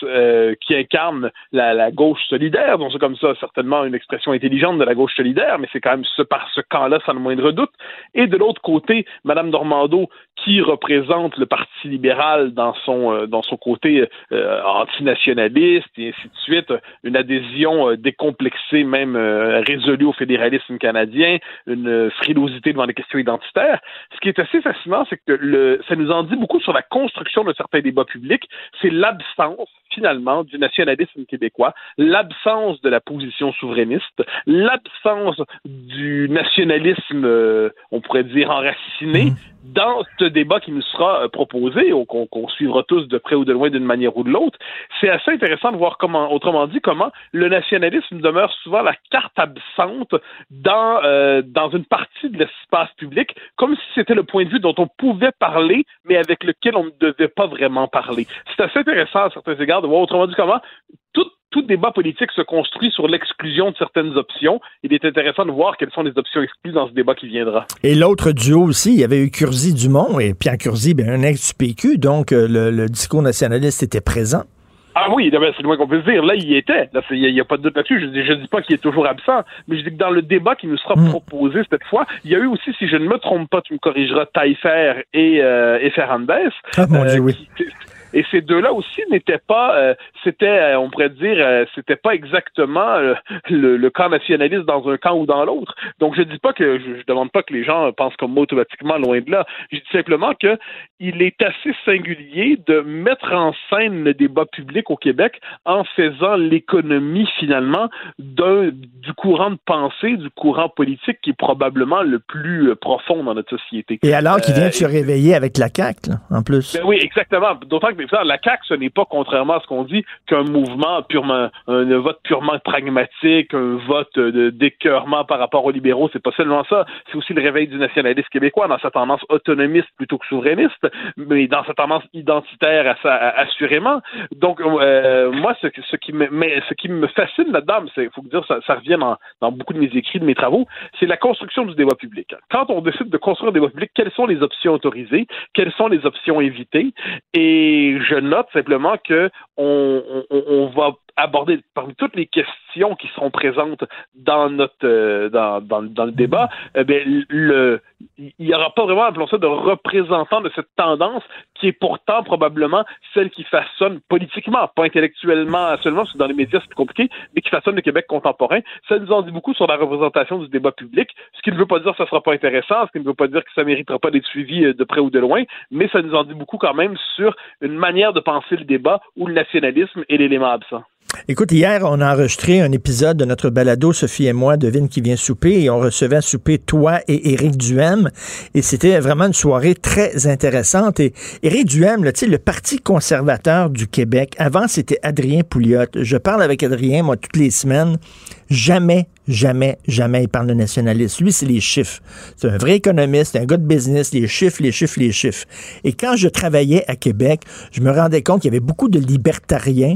euh, qui incarne la, gauche solidaire, donc c'est comme ça certainement une expression intelligente de la gauche solidaire, mais c'est quand même ce, par ce camp-là sans le moindre doute. Et de l'autre côté, Madame Normando qui représente le Parti libéral dans son euh, dans son côté euh, antinationaliste et ainsi de suite, une adhésion euh, décomplexée, même euh, résolue au fédéralisme canadien, une frilosité devant les questions identitaires. Ce qui est assez fascinant, c'est que le, ça nous en dit beaucoup sur la construction de certains débats publics. C'est l'absence finalement du nationalisme québécois, l'absence de la position souverainiste, l'absence du nationalisme, euh, on pourrait dire enraciné, mmh dans ce débat qui nous sera euh, proposé, qu'on suivra tous de près ou de loin d'une manière ou de l'autre, c'est assez intéressant de voir comment, autrement dit, comment le nationalisme demeure souvent la carte absente dans, euh, dans une partie de l'espace public, comme si c'était le point de vue dont on pouvait parler, mais avec lequel on ne devait pas vraiment parler. C'est assez intéressant à certains égards de voir, autrement dit, comment tout, tout débat politique se construit sur l'exclusion de certaines options. Il est intéressant de voir quelles sont les options exclues dans ce débat qui viendra. Et l'autre duo aussi, il y avait eu Curzi Dumont et Pierre Curzi, bien, un ex du PQ, donc euh, le, discours nationaliste était présent. Ah oui, c'est le moins qu'on peut se dire. Là, il y était. Il n'y a, pas de doute là-dessus. Je ne dis pas qu'il est toujours absent, mais je dis que dans le débat qui nous sera hmm. proposé cette fois, il y a eu aussi, si je ne me trompe pas, tu me corrigeras, Taillefer et, euh, et Ferrandez. Ah mon Dieu, euh, oui. Et ces deux-là aussi n'étaient pas, euh, c'était, euh, on pourrait dire, euh, c'était pas exactement le, le, camp nationaliste dans un camp ou dans l'autre. Donc je dis pas que je, je, demande pas que les gens pensent comme moi automatiquement loin de là. Je dis simplement que il est assez singulier de mettre en scène le débat public au Québec en faisant l'économie finalement d'un du courant de pensée, du courant politique qui est probablement le plus profond dans notre société. Et alors qu'il vient de se réveiller avec la CAQ, en plus. Ben oui, exactement. D'autant que la CAQ, ce n'est pas, contrairement à ce qu'on dit, qu'un mouvement un vote purement pragmatique, un vote d'écœurement par rapport aux libéraux. C'est pas seulement ça. C'est aussi le réveil du nationalisme québécois dans sa tendance autonomiste plutôt que souverainiste, mais dans sa tendance identitaire assurément. Donc, euh, moi, ce, qui me, ce qui me fascine là-dedans, c'est, faut dire, ça, ça revient dans, dans beaucoup de mes écrits, de mes travaux, c'est la construction du débat public. Quand on décide de construire un débat public, quelles sont les options autorisées, quelles sont les options évitées, et je note simplement que on, on, on va aborder parmi toutes les questions qui seront présentes dans notre euh, dans, dans, le débat, bien, le il n'y aura pas vraiment, appelons ça, de représentant de cette tendance qui est pourtant probablement celle qui façonne politiquement, pas intellectuellement seulement, parce que dans les médias c'est compliqué, mais qui façonne le Québec contemporain. Ça nous en dit beaucoup sur la représentation du débat public, ce qui ne veut pas dire que ça sera pas intéressant, ce qui ne veut pas dire que ça méritera pas d'être suivi euh, de près ou de loin, mais ça nous en dit beaucoup quand même sur une manière de penser le débat où le nationalisme est l'élément absent. Écoute, hier, on a enregistré un épisode de notre balado, Sophie et moi, devine qui vient souper, et on recevait à souper toi et Éric Duhem, et c'était vraiment une soirée très intéressante. Et Éric Duhem, là, le Parti conservateur du Québec, avant, c'était Adrien Pouliot. Je parle avec Adrien, moi, toutes les semaines. Jamais, jamais, jamais il parle de nationalisme. Lui, c'est les chiffres. C'est un vrai économiste, un gars de business, les chiffres, les chiffres, les chiffres. Et quand je travaillais à Québec, je me rendais compte qu'il y avait beaucoup de libertariens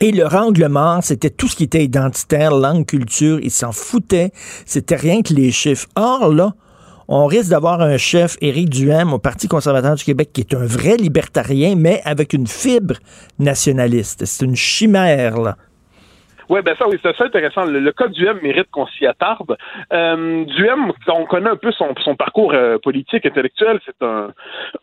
et le règlement, c'était tout ce qui était identitaire, langue, culture. Ils s'en foutaient. C'était rien que les chiffres. Or, là, on risque d'avoir un chef, Éric Duhem, au Parti conservateur du Québec, qui est un vrai libertarien, mais avec une fibre nationaliste. C'est une chimère, là. Oui, ben ça, oui, c'est intéressant. Le, cas Duhem mérite qu'on s'y attarde. Euh, Duhem, on connaît un peu son, parcours euh, politique, intellectuel. C'est un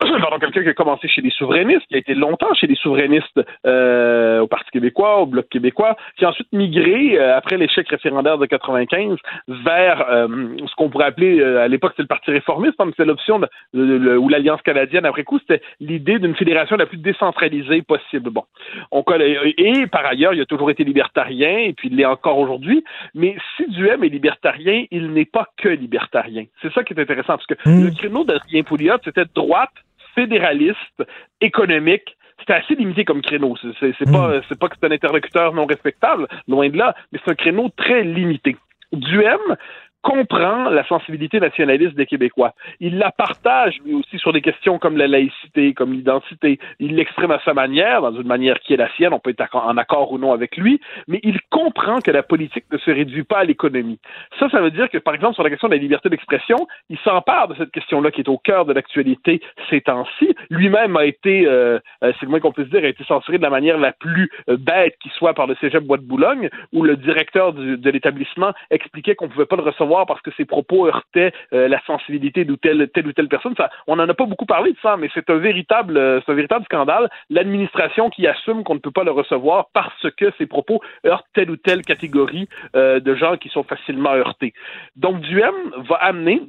pardon, quelqu'un qui a commencé chez les souverainistes, qui a été longtemps chez les souverainistes euh, au Parti québécois, au Bloc québécois, qui a ensuite migré, euh, après l'échec référendaire de 95, vers ce qu'on pourrait appeler, à l'époque, c'était le Parti réformiste, hein, c'est l'option ou l'Alliance canadienne. Après coup, c'était l'idée d'une fédération la plus décentralisée possible. Bon, on connaît, et par ailleurs, il a toujours été libertarien et puis il l'est encore aujourd'hui. Mais si Duhem est libertarien, il n'est pas que libertarien. C'est ça qui est intéressant, parce que hmm. le créneau d'Adrien Pouliot, c'était droite, fédéraliste, économique, c'était assez limité comme créneau. C'est pas, hmm. c'est pas que c'est un interlocuteur non respectable, loin de là, mais c'est un créneau très limité. Duhem, comprend la sensibilité nationaliste des Québécois. Il la partage lui aussi sur des questions comme la laïcité, comme l'identité. Il l'exprime à sa manière, dans une manière qui est la sienne, on peut être en accord ou non avec lui, mais il comprend que la politique ne se réduit pas à l'économie. Ça, ça veut dire que, par exemple, sur la question de la liberté d'expression, il s'empare de cette question-là qui est au cœur de l'actualité ces temps-ci. Lui-même a été, euh, euh, c'est le moins qu'on puisse dire, a été censuré de la manière la plus euh, bête qui soit par le Cégep Bois de Boulogne, où le directeur de l'établissement expliquait qu'on ne pouvait pas le recevoir parce que ses propos heurtaient euh, la sensibilité de telle, ou telle personne. On n'en a pas beaucoup parlé de ça, mais c'est un véritable, euh, un véritable scandale. L'administration qui assume qu'on ne peut pas le recevoir parce que ses propos heurtent telle ou telle catégorie euh, de gens qui sont facilement heurtés. Donc, Duhem va amener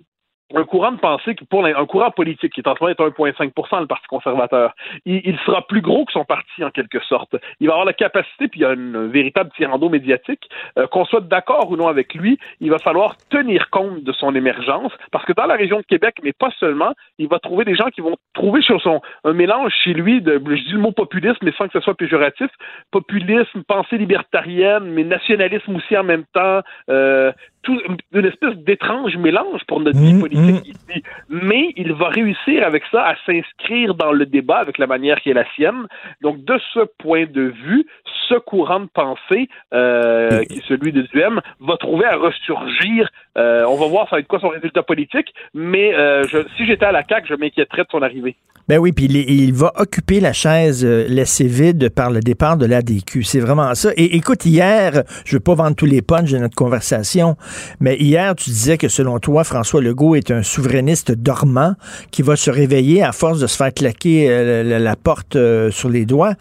un courant de pensée qui, pour un courant politique qui est en ce moment est 1,5 le Parti conservateur. Il, sera plus gros que son parti en quelque sorte. Il va avoir la capacité, puis il y a une véritable tirando médiatique, euh, qu'on soit d'accord ou non avec lui, il va falloir tenir compte de son émergence, parce que dans la région de Québec, mais pas seulement, il va trouver des gens qui vont trouver sur son un mélange chez lui de, je dis le mot populisme, mais sans que ce soit péjoratif, populisme, pensée libertarienne, mais nationalisme aussi en même temps, euh, tout, une espèce d'étrange mélange pour notre vie mmh, politique mmh. ici. Mais il va réussir avec ça à s'inscrire dans le débat avec la manière qui est la sienne. Donc, de ce point de vue, ce courant de pensée, euh, qui est celui de Duhem, va trouver à ressurgir. Euh, on va voir ça va être quoi son résultat politique, mais euh, je, si j'étais à la CAQ, je m'inquiéterais de son arrivée. Ben oui, puis il, va occuper la chaise euh, laissée vide par le départ de l'ADQ. C'est vraiment ça. Et écoute, hier, je veux pas vendre tous les punchs de notre conversation, mais hier, tu disais que selon toi, François Legault est un souverainiste dormant qui va se réveiller à force de se faire claquer euh, la, porte euh, sur les doigts.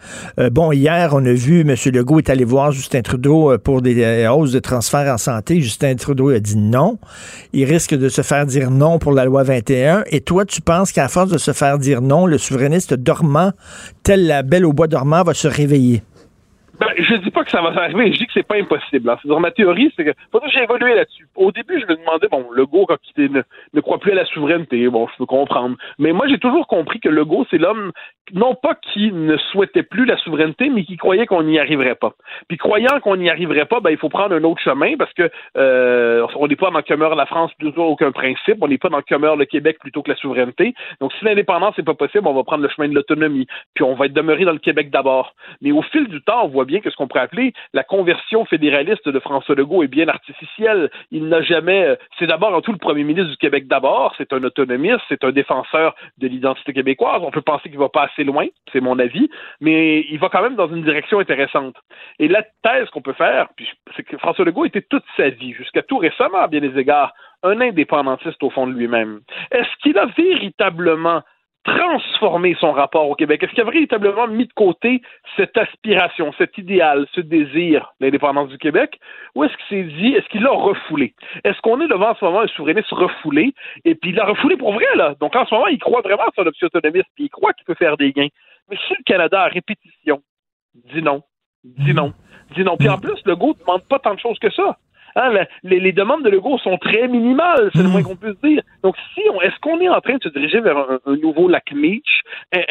bon, hier, on a vu M. Legault est allé voir Justin Trudeau pour des hausses de transfert en santé. Justin Trudeau a dit non. Il risque de se faire dire non pour la loi 21. Et toi, tu penses qu'à force de se faire dire non, le souverainiste dormant, tel la belle au bois dormant, va se réveiller? Ben, je dis pas que ça va arriver, je dis que c'est pas impossible. Hein. ma théorie, c'est que que j'ai évolué là-dessus. Au début, je me demandais, bon, Legault, quand il ne, ne croit plus à la souveraineté, bon, je peux comprendre. Mais moi, j'ai toujours compris que Legault, c'est l'homme, non pas qui ne souhaitait plus la souveraineté, mais qui croyait qu'on n'y arriverait pas. Puis croyant qu'on n'y arriverait pas, ben, il faut prendre un autre chemin parce que euh, on n'est pas dans que meurt la France toujours aucun principe, on n'est pas dans que meurt le Québec plutôt que la souveraineté. Donc, si l'indépendance n'est pas possible, on va prendre le chemin de l'autonomie, puis on va être demeuré dans le Québec d'abord. Mais au fil du temps, on voit bien que ce qu'on pourrait appeler la conversion fédéraliste de François Legault est bien artificielle. Il n'a jamais. Euh, c'est d'abord en tout le premier ministre du Québec d'abord. C'est un autonomiste, c'est un défenseur de l'identité québécoise. On peut penser qu'il va pas assez loin, c'est mon avis, mais il va quand même dans une direction intéressante. Et la thèse qu'on peut faire, c'est que François Legault était toute sa vie, jusqu'à tout récemment, à bien des égards, un indépendantiste au fond de lui-même. Est-ce qu'il a véritablement transformer son rapport au Québec? Est-ce qu'il a véritablement mis de côté cette aspiration, cet idéal, ce désir d'indépendance du Québec? Ou est-ce qu'il s'est dit, est-ce qu'il l'a refoulé? Est-ce qu'on est devant en ce moment un souverainiste refoulé? Et puis il l'a refoulé pour vrai, là. Donc en ce moment, il croit vraiment à son option autonomiste, puis il croit qu'il peut faire des gains. Mais si le Canada, à répétition, dit non, dit non, dit non. Puis en plus, le GO ne demande pas tant de choses que ça. Hein, les, demandes de Legault sont très minimales, c'est le moins qu'on puisse dire. Donc, si on, est-ce qu'on est en train de se diriger vers un, nouveau lac Meach,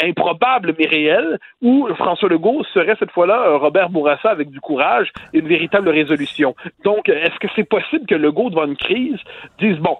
improbable mais réel, où François Legault serait cette fois-là Robert Bourassa avec du courage et une véritable résolution? Donc, est-ce que c'est possible que Legault, devant une crise, dise bon,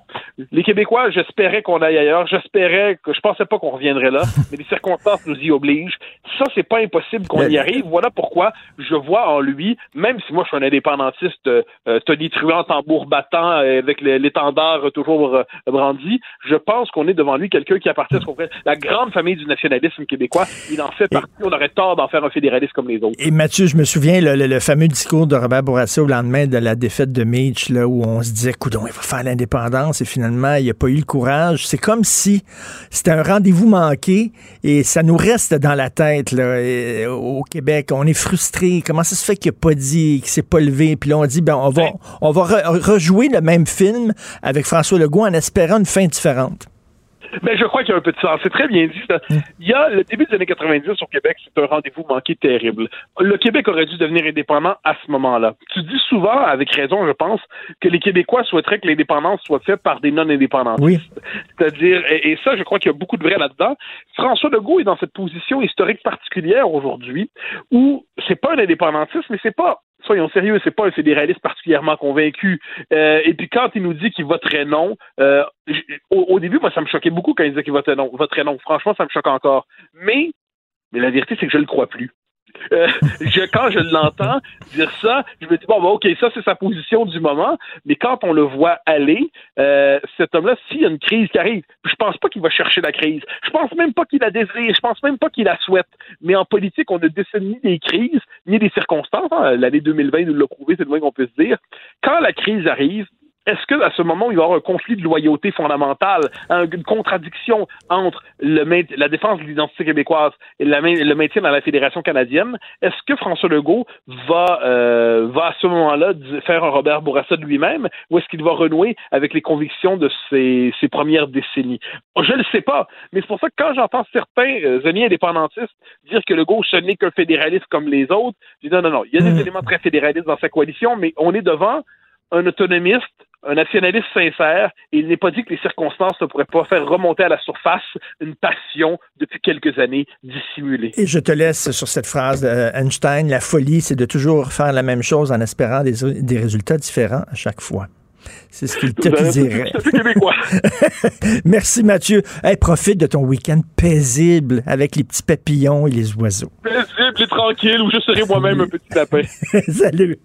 les Québécois, j'espérais qu'on aille ailleurs, j'espérais que je pensais pas qu'on reviendrait là, mais les circonstances nous y obligent. Ça, c'est pas impossible qu'on y arrive. Voilà pourquoi je vois en lui, même si moi je suis un indépendantiste euh, Tony truand tambour battant euh, avec l'étendard toujours euh, brandi. Je pense qu'on est devant lui quelqu'un qui appartient à ce qu'on la grande famille du nationalisme québécois. Il en fait partie. on aurait tort d'en faire un fédéraliste comme les autres. Et Mathieu, je me souviens le, fameux discours de Robert Bourassa au lendemain de la défaite de Mitch, là, où on se disait, coudon, il va faire l'indépendance et finalement, il n'a pas eu le courage. C'est comme si c'était un rendez-vous manqué et ça nous reste dans la tête là, au Québec. On est frustré. Comment ça se fait qu'il n'a pas dit, qu'il s'est pas levé? Puis là, on dit, ben, on va, on va rejouer le même film avec François Legault en espérant une fin différente. Mais je crois qu'il y a un peu de sens. C'est très bien dit. Mm. Il y a le début des années 90 au Québec, c'est un rendez-vous manqué terrible. Le Québec aurait dû devenir indépendant à ce moment-là. Tu dis souvent, avec raison, je pense, que les Québécois souhaiteraient que l'indépendance soit faite par des non-indépendantistes. Oui. C'est-à-dire, et, ça, je crois qu'il y a beaucoup de vrai là-dedans. François Legault est dans cette position historique particulière aujourd'hui où c'est pas un indépendantiste, mais c'est pas soyons sérieux, c'est pas un fédéraliste particulièrement convaincu. Euh, et puis quand il nous dit qu'il voterait non, euh, au, début, moi, ça me choquait beaucoup quand il disait qu'il voterait non. Franchement, ça me choque encore. Mais, mais la vérité, c'est que je le crois plus. Euh, quand je l'entends dire ça, je me dis bon, ok, ça c'est sa position du moment, mais quand on le voit aller, euh, cet homme-là, s'il y a une crise qui arrive, je pense pas qu'il va chercher la crise. Je pense même pas qu'il la désire. Je pense même pas qu'il la souhaite. Mais en politique, on ne décide ni des crises ni des circonstances. Hein. L'année 2020 nous l'a prouvé, c'est le moins qu'on peut se dire. Quand la crise arrive, est-ce que à ce moment il va y avoir un conflit de loyauté fondamentale, une contradiction entre le la défense de l'identité québécoise et le maintien dans la fédération canadienne Est-ce que François Legault va euh, va à ce moment-là faire un Robert Bourassa de lui-même, ou est-ce qu'il va renouer avec les convictions de ses, ses premières décennies? Je ne le sais pas, mais c'est pour ça que quand j'entends certains euh, amis indépendantistes dire que Legault ce n'est qu'un fédéraliste comme les autres, je dis non non non, il y a des hmm. éléments très fédéralistes dans sa coalition, mais on est devant un autonomiste un nationaliste sincère, et il n'est pas dit que les circonstances ne pourraient pas faire remonter à la surface une passion depuis quelques années dissimulée. Et je te laisse sur cette phrase d'Einstein, la folie, c'est de toujours faire la même chose en espérant des, des résultats différents à chaque fois. C'est ce qu'il te dirait. Merci Mathieu. Hey, profite de ton week-end paisible avec les petits papillons et les oiseaux. Paisible et tranquille où je serai moi-même un petit lapin. Salut.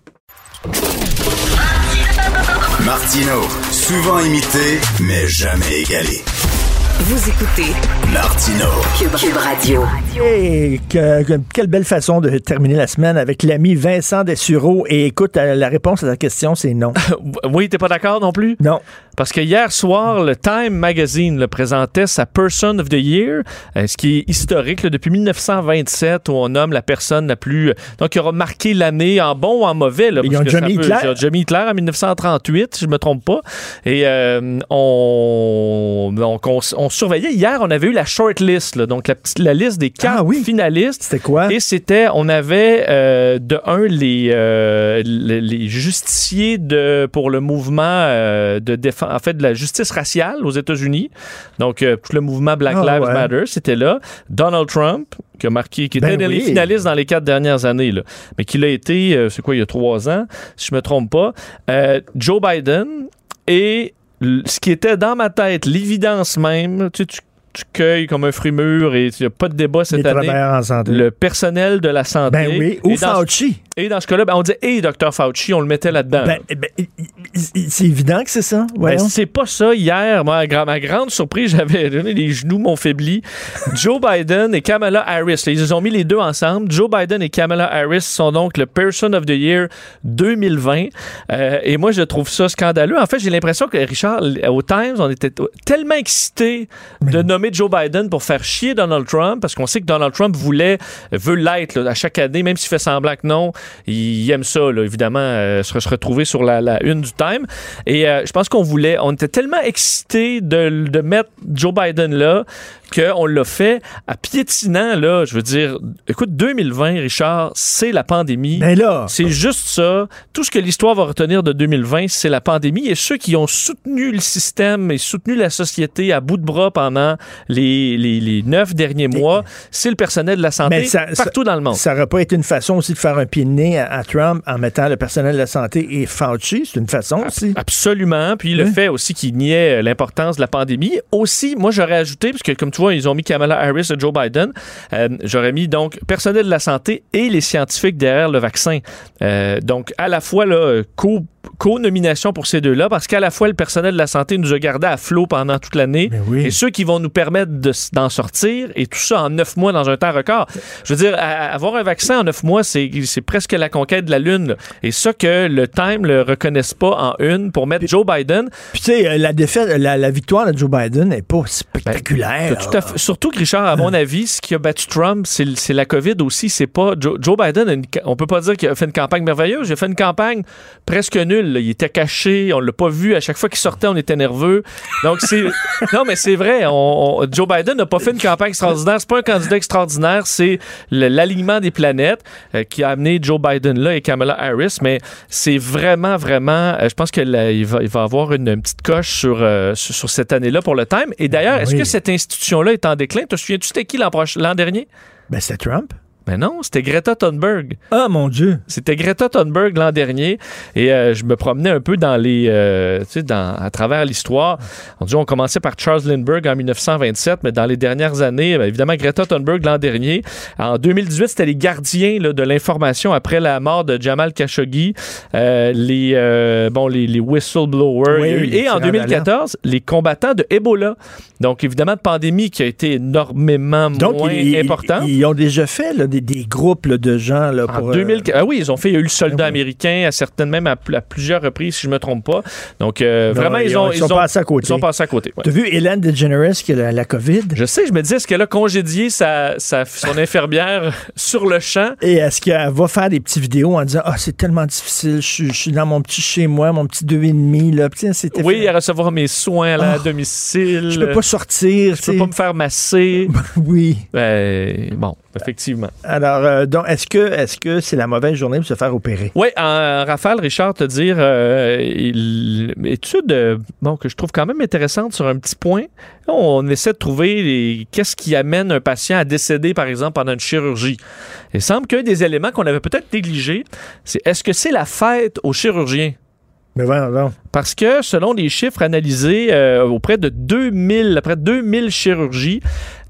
Martino, souvent imité, mais jamais égalé. Vous écoutez Martino Cube, Radio. Et quelle belle façon de terminer la semaine avec l'ami Vincent Dessureau. Et écoute, euh, la réponse à ta question, c'est non. oui, t'es pas d'accord non plus? Non. Parce que hier soir, le Time Magazine le présentait sa Person of the Year, euh, ce qui est historique depuis 1927, où on nomme la personne la plus. Donc, qui aura marqué l'année en bon ou en mauvais. Là, Ils ont Johnny Hitler. Johnny Hitler en 1938, si je me trompe pas. Et euh, on, on, surveillait. Hier, on avait eu la shortlist, donc la, la liste des quatre ah finalistes. C'était quoi? Et c'était, on avait euh, de un les, les, justiciers de, pour le mouvement de défense en fait de la justice raciale aux États-Unis. Donc, euh, tout le mouvement Black ah, Lives Matter, c'était là. Donald Trump, qui a marqué, qui était ben les finalistes dans les quatre dernières années, là, mais qui l'a été, euh, c'est quoi, il y a trois ans, si je me trompe pas. Euh, Joe Biden et ce qui était dans ma tête, l'évidence même, tu, sais, tu tu cueilles comme un fruit mûr et il n'y a pas de débat cette année. Le personnel de la santé. Ben oui, ou Fauci. Et dans ce cas-là, ben, on dit et Dr Fauci, on le mettait là-dedans. Ben, ben, c'est évident que c'est ça. Ben, c'est pas ça. Hier, moi, à ma grande surprise, j'avais les genoux m'ont faibli. Joe Biden et Kamala Harris, ils ont mis les deux ensemble. Joe Biden et Kamala Harris sont donc le Person of the Year 2020. Euh, et moi, je trouve ça scandaleux. En fait, j'ai l'impression que Richard, au Times, on était tellement excités de nommer Joe Biden pour faire chier Donald Trump, parce qu'on sait que Donald Trump voulait, veut l'être à chaque année, même s'il fait semblant que non il aime ça, évidemment, euh, se, retrouver sur la, une du Time. Et euh, je pense qu'on voulait, on était tellement excités de, de mettre Joe Biden là qu'on l'a fait à piétinant, là, je veux dire, écoute, 2020, Richard, c'est la pandémie. Mais ben là... C'est juste ça. Tout ce que l'histoire va retenir de 2020, c'est la pandémie. Et ceux qui ont soutenu le système et soutenu la société à bout de bras pendant les, les, neuf derniers mois, c'est le personnel de la santé partout dans le monde. Ça n'aurait pas été une façon aussi de faire un pied de nez à, Trump en mettant le personnel de la santé et Fauci. C'est une façon aussi. Absolument. Puis le fait aussi qu'il niait l'importance de la pandémie. Aussi, moi, j'aurais ajouté, parce que comme tu vois, ils ont mis Kamala Harris et Joe Biden. Euh, j'aurais mis donc personnel de la santé et les scientifiques derrière le vaccin. Euh, donc, à la fois, là, co co-nomination pour ces deux-là parce qu'à la fois le personnel de la santé nous a gardé à flot pendant toute l'année et ceux qui vont nous permettre d'en sortir et tout ça en neuf mois dans un temps record. Je veux dire, avoir un vaccin en neuf mois, c'est presque la conquête de la Lune. Et ça que le Time le reconnaisse pas en une pour mettre Joe Biden. Puis tu sais, la défaite, la, victoire de Joe Biden n'est pas spectaculaire. Ben, tout à fait. Surtout que Richard, à mon avis, ce qui a battu Trump, c'est la COVID aussi. C'est pas Joe, Biden. on peut pas dire qu'il a fait une campagne merveilleuse. Il a fait une campagne presque nulle il était caché, on l'a pas vu. À chaque fois qu'il sortait, on était nerveux. Donc, c'est. non, mais c'est vrai. Joe Biden n'a pas fait une campagne extraordinaire. C'est pas un candidat extraordinaire, c'est l'alignement des planètes euh, qui a amené Joe Biden là et Kamala Harris. Mais c'est vraiment, vraiment. Euh, je pense qu'il va, il va avoir une, petite coche sur, euh, sur, cette année-là pour le Time. Et d'ailleurs, est-ce que cette institution-là est en déclin? Te souviens-tu, c'était qui l'an dernier? Ben, c'est Trump. Mais non, c'était Greta Thunberg. Ah, mon Dieu. C'était Greta Thunberg l'an dernier. Et euh, je me promenais un peu dans les, euh, tu sais, dans, à travers l'histoire. On dit, on commençait par Charles Lindbergh en 1927, mais dans les dernières années, ben, évidemment, Greta Thunberg l'an dernier. En 2018, c'était les gardiens là, de l'information après la mort de Jamal Khashoggi, euh, les, bon, les, les whistleblowers. et en 2014, les combattants de Ebola. Donc, évidemment, pandémie qui a été énormément moins importante. Ils, ont déjà fait là, des des, des groupes là, de gens. Là, En pour, euh, 2000, ah oui, ils ont fait, il y a eu le soldat américain, à certaines même à, à plusieurs reprises, si je me trompe pas. Donc, euh, Non, vraiment, ils ils, ont- ont, ils sont passés à côté. Ils sont passés à côté. ouais. T'as vu Hélène DeGeneres qui a la, la COVID? Je sais, je me disais, est-ce qu'elle a congédié sa, sa- son infirmière sur le champ? Et est-ce qu'elle va faire des petites vidéos en disant Ah, c'est tellement difficile, je suis- je suis dans mon petit chez moi, mon petit deux et demi, là. Puis, tiens, c'était Oui, à recevoir mes soins à Ah. domicile. Je peux pas sortir. Je peux pas me faire masser. oui. Ben, bon, effectivement. Alors, euh, donc, est-ce que est-ce que c'est la mauvaise journée pour se faire opérer? Oui, en rafale, Richard, te dire, euh, il- étude euh, bon, que je trouve quand même intéressante sur un petit point. On essaie de trouver qu'est-ce qui amène un patient à décéder, par exemple, pendant une chirurgie. Il semble qu'un des éléments qu'on avait peut-être négligé, c'est est-ce que c'est la fête aux chirurgiens? Mais voilà, non. Parce que selon les chiffres analysés euh, auprès de 2000, après 2000 chirurgies,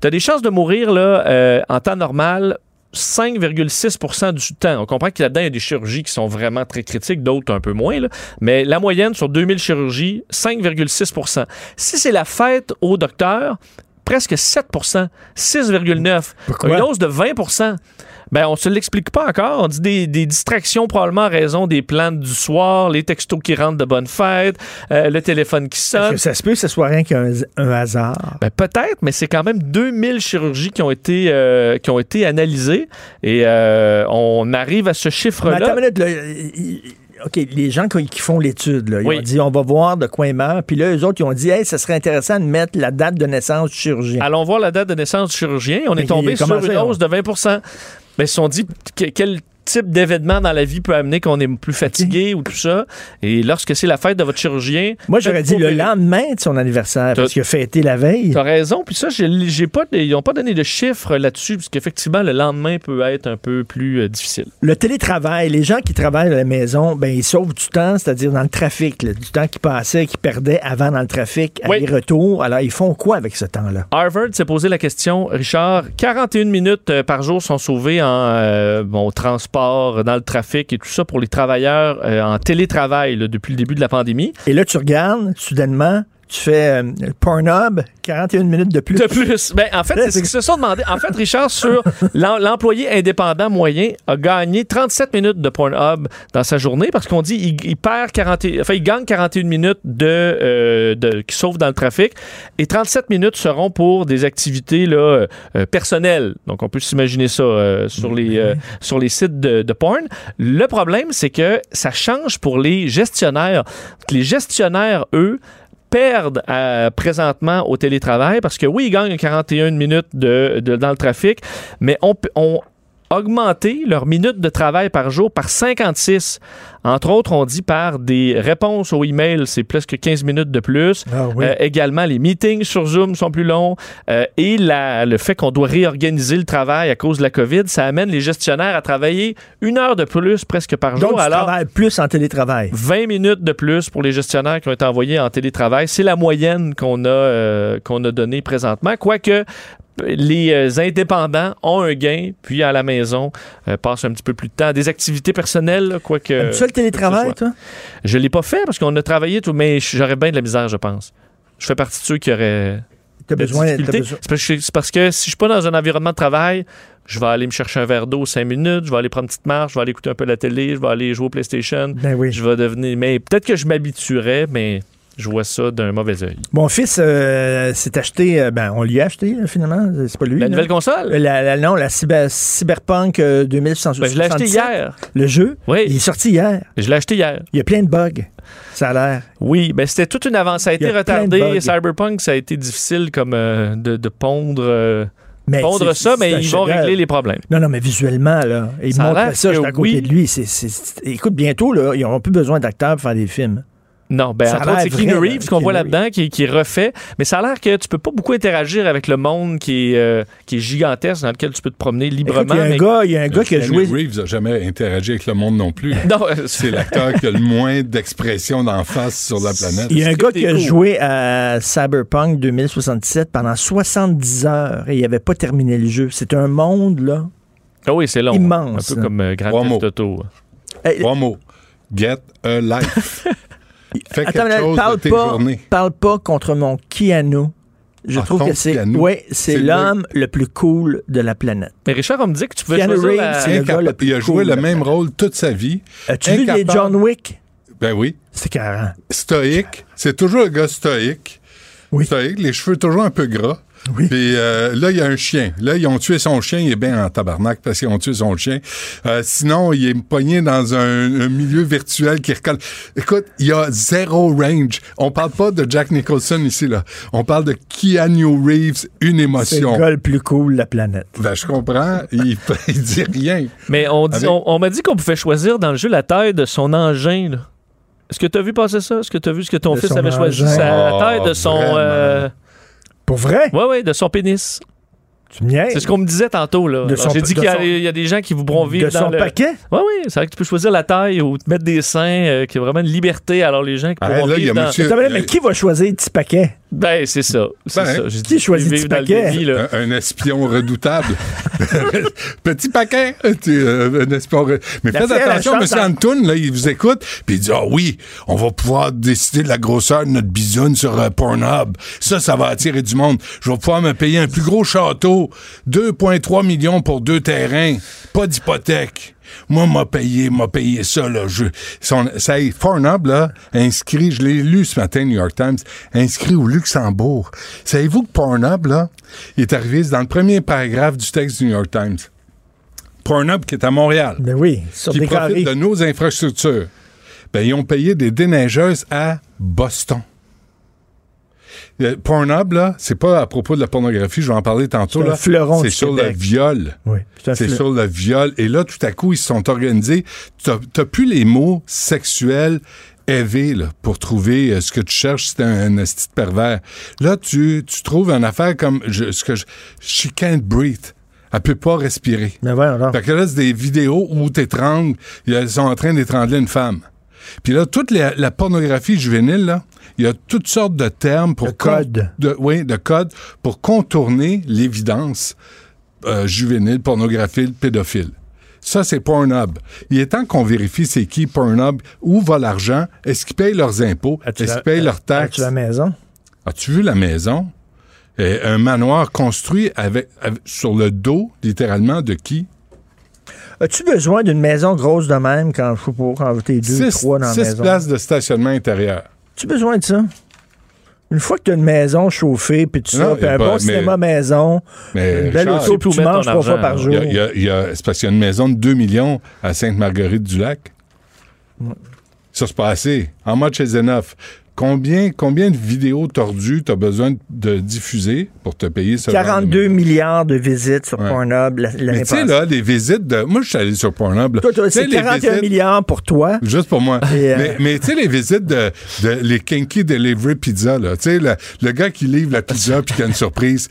tu as des chances de mourir là, euh, en temps normal 5,6% du temps. On comprend que là-dedans, il y a des chirurgies qui sont vraiment très critiques, d'autres un peu moins. là. Mais la moyenne sur 2000 chirurgies, 5,6% Si c'est la fête au docteur, presque 7% 6,9 Pourquoi? Une hausse de 20 ben, on se l'explique pas encore. On dit des, des distractions probablement en raison des plans du soir, les textos qui rentrent de bonne fête, euh, le téléphone qui sonne. que ça se peut que ce soit rien qu'un un hasard? Ben, peut-être, mais c'est quand même 2000 chirurgies qui ont été, euh, qui ont été analysées et euh, on arrive à ce chiffre-là. minute, là, il- OK, les gens qui font l'étude, ils Oui. ont dit on va voir de quoi il meurt. Puis là, eux autres, ils ont dit hey, ça serait intéressant de mettre la date de naissance du chirurgien. Allons voir la date de naissance du chirurgien. On Mais est tombé sur une hausse de 20 Mais ils se sont dit que- quel type d'événement dans la vie peut amener qu'on est plus fatigué ou tout ça. Et lorsque c'est la fête de votre chirurgien. Moi, j'aurais dit le lendemain de son anniversaire, parce qu'il a fêté la veille. T'as raison. Puis ça, j'ai pas, ils n'ont pas donné de chiffres là-dessus, parce qu'effectivement, le lendemain peut être un peu plus euh, difficile. Le télétravail, les gens qui travaillent à la maison, ben ils sauvent du temps, c'est-à-dire dans le trafic, là, du temps qu'ils passaient, qu'ils perdaient avant dans le trafic, Oui. aller-retour. Alors, ils font quoi avec ce temps-là? Harvard s'est posé la question, Richard, 41 minutes euh, par jour sont sauvées en euh, bon, transport, dans le trafic et tout ça pour les travailleurs euh, en télétravail depuis le début de la pandémie. Et là, tu regardes, soudainement, tu fais euh, Pornhub, 41 minutes de plus. De plus. Ben, en fait, c'est ce qu'ils se sont demandé. En fait, Richard, sur l'em- l'employé indépendant moyen, a gagné 37 minutes de Pornhub dans sa journée parce qu'on dit il, il perd 40, et- enfin, il gagne 41 minutes de, euh, de, qui sauve dans le trafic et 37 minutes seront pour des activités là, euh, personnelles. Donc, on peut s'imaginer ça euh, sur, les, euh, sur les sites de, de porn. Le problème, c'est que ça change pour les gestionnaires. Les gestionnaires, eux, perdent euh, présentement au télétravail parce que oui, ils gagnent 41 minutes de, dans le trafic, mais on, on augmenté leurs minutes de travail par jour par 56. Entre autres, on dit par des réponses aux emails, c'est presque 15 minutes de plus. Ah oui. Euh, également, les meetings sur Zoom sont plus longs. Euh, et la- le fait qu'on doit réorganiser le travail à cause de la COVID, ça amène les gestionnaires à travailler une heure de plus presque par jour. Donc, Alors, plus en télétravail. 20 minutes de plus pour les gestionnaires qui ont été envoyés en télétravail. C'est la moyenne qu'on a, euh, qu'on a donnée présentement. Quoique les euh, indépendants ont un gain, puis à la maison, euh, passent un petit peu plus de temps. Des activités personnelles, quoique. Télétravail, toi? Je l'ai pas fait parce qu'on a travaillé, tout, mais j'aurais bien de la misère, je pense. Je fais partie de ceux qui auraient. T'as besoin- besoin- C'est parce, que- c'est parce que si je suis pas dans un environnement de travail, je vais aller me chercher un verre d'eau cinq minutes, je vais aller prendre une petite marche, je vais aller écouter un peu la télé, je vais aller jouer au PlayStation. Ben oui. Je vais devenir. Mais peut-être que je m'habituerais, mais je vois ça d'un mauvais œil. Mon fils euh, s'est acheté, euh, ben, on lui a acheté, là, finalement. C'est pas lui. La là. nouvelle console? La, la- non, la cyber- Cyberpunk euh, 2177. Ben, je l'ai acheté hier. Le jeu? Oui. Il est sorti hier. Je l'ai acheté hier. Il y a plein de bugs. Ça a l'air. Oui, ben c'était toute une avance. Ça a été a retardé. Cyberpunk, ça a été difficile comme euh, de, de pondre, euh, Mais pondre ça, mais ils vont régler les problèmes. Non, non, mais visuellement, là, il Ça a montre l'air ça, je suis à côté oui. de lui. Écoute, bientôt, là, ils n'auront plus besoin d'acteurs pour faire des films. Non, ben, entre autres, c'est Keanu Reeves qu'on Keanu voit là-dedans qui, qui refait. Mais ça a l'air que tu peux pas beaucoup interagir avec le monde qui est, euh, qui est gigantesque, dans lequel tu peux te promener librement. Il y a un mais- gars, il y a un gars qui a Keanu joué. Reeves n'a jamais interagi avec le monde non plus. Non, euh, c'est l'acteur qui a le moins d'expression d'en face sur la planète. Il y a un gars qui a joué à Cyberpunk 2077 pendant 70 heures et il n'avait pas terminé le jeu. C'est un monde, là. Ah oui, c'est long. Immense, Un peu comme euh, Grand. Theft Auto. Trois mots. Get a life. Fais Attends, quelque mais chose parle de tes pas, journées. parle pas contre mon Keanu. Je Ah, trouve que c'est ouais, c'est l'homme le plus cool de la planète. Mais Richard, on me dit que tu pouvais Keanu choisir Reeves, la- c'est le gars le plus il a joué cool le même rôle toute sa vie. As-tu vu les John Wick? Ben oui. C'est carré. Stoïque. C'est toujours un gars stoïque. Stoïque, les cheveux toujours un peu gras. Puis euh, là, il y a un chien. Là, ils ont tué son chien. Il est bien en tabarnak parce qu'ils ont tué son chien. Euh, sinon, il est pogné dans un, un milieu virtuel qui recolle. Écoute, il y a zéro range. On parle pas de Jack Nicholson ici, là. On parle de Keanu Reeves, une C'est émotion. le gars le plus cool de la planète. Ben, je comprends. Il, il dit rien. Mais on, dit- Avec- on, on m'a dit qu'on pouvait choisir dans le jeu la taille de son engin. là. Est-ce que tu as vu passer ça? Est-ce que tu as vu ce que ton De fils avait choisi? engin. Sa Oh, taille de son. Pour vrai? Ouais, ouais, de son pénis. Tu me niaises? C'est ce qu'on me disait tantôt. là. J'ai dit qu'il y, a- son- il y a des gens qui voudront vivre De dans son le... paquet? Oui, oui, c'est vrai que tu peux choisir la taille ou te mettre des seins, euh, qui a vraiment une liberté. Alors, les gens qui Ah, pourront là, il y vivre a dans... monsieur- mais qui va choisir petit paquet? Ben, c'est ça. C'est Ben, ça. J'ai qui choisit petit paquet? là. Un, un espion redoutable. Petit paquet. Tu, euh, un espion re- Mais La faites fille, attention, M. Antoun, là, il vous écoute, puis il dit, ah oui, on va pouvoir décider de la grosseur de notre bisoune sur euh, Pornhub. Ça, ça va attirer du monde. Je vais pouvoir me payer un plus gros château. 2,3 millions pour deux terrains. Pas d'hypothèque. Moi, m'a payé, m'a payé ça, là. Je, son, ça y est, Pornhub, là, inscrit, je l'ai lu ce matin, New York Times, inscrit au Luxembourg. Savez-vous que Pornhub, là, est arrivé, dans le premier paragraphe du texte du New York Times? Pornhub qui est à Montréal. Ben oui, sur qui des profite carrés. de nos infrastructures. Ben, ils ont payé des déneigeuses à Boston. Euh, Pornhub, là, c'est pas à propos de la pornographie, je vais en parler tantôt. Là. C'est sur Québec. le viol. Oui, c'est sur le viol. Et là, tout à coup, ils se sont organisés. T'as plus les mots sexuels élevés là, pour trouver euh, ce que tu cherches, c'est un, un esti de pervers. Là, tu, tu trouves une affaire comme je, ce que je, she can't breathe. Elle peut pas respirer. Mais voyons donc. Fait que là, c'est des vidéos où t'étrangles, ils sont en train d'étrangler une femme. Puis là, toute la, la pornographie juvénile, là, il y a toutes sortes de termes pour... De codes. de, oui, de codes pour contourner l'évidence euh, juvénile, pornographile, pédophile. Ça, c'est Pornhub. Il est temps qu'on vérifie c'est qui Pornhub, où va l'argent, est-ce qu'ils payent leurs impôts, est-ce qu'ils payent leurs taxes. As-tu la maison? As-tu vu la maison? Un manoir construit avec, avec- sur le dos, littéralement, de qui? As-tu besoin d'une maison grosse de même quand, je sais pas, quand t'es deux, Six, trois dans la six maison? places de stationnement intérieur. As-tu besoin de ça? Une fois que tu as une maison chauffée, puis tout ça, puis a un pas- bon mais- cinéma maison, Mais une belle Richard, auto, puis tu manges trois fois par là. jour. Il y a- il y a- il y a- c'est parce qu'il y a une maison de 2 millions à Sainte-Marguerite-du-Lac. Ça, c'est pas assez. How much is enough? Combien, combien de vidéos tordues tu as besoin de diffuser pour te payer ce genre de 42 milliards de visites sur Ouais. Pornhub la- l'année Mais tu sais, là, les visites de. Moi, je suis allé sur Pornhub. c'est les 41 visites- milliards pour toi. Juste pour moi. Et, euh, Mais, mais tu sais, les visites de, de les Kinky Delivery Pizza, là. Tu sais, le, le gars qui livre la pizza puis qui a une surprise.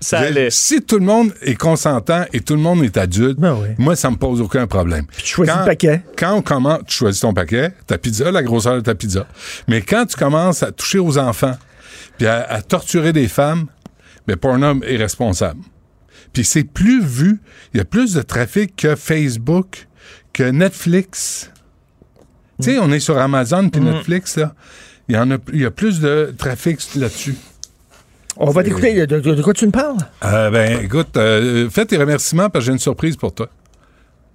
Ça allait. si tout le monde est consentant et tout le monde est adulte, Ben oui. moi, ça me pose aucun problème. tu choisis Quand- le paquet. Quand on commence, tu choisis ton paquet, ta pizza, la grosseur de ta pizza. Mais quand tu commences à toucher aux enfants, puis à, à torturer des femmes, ben Pornhub est responsable. Puis c'est plus vu, il y a plus de trafic que Facebook, que Netflix. Tu sais, on est sur Amazon puis Netflix, là. Il y en a, il y a plus de trafic là-dessus. On va t'écouter. De, quoi tu me parles? Euh, ben, écoute, euh, fais tes remerciements parce que j'ai une surprise pour toi.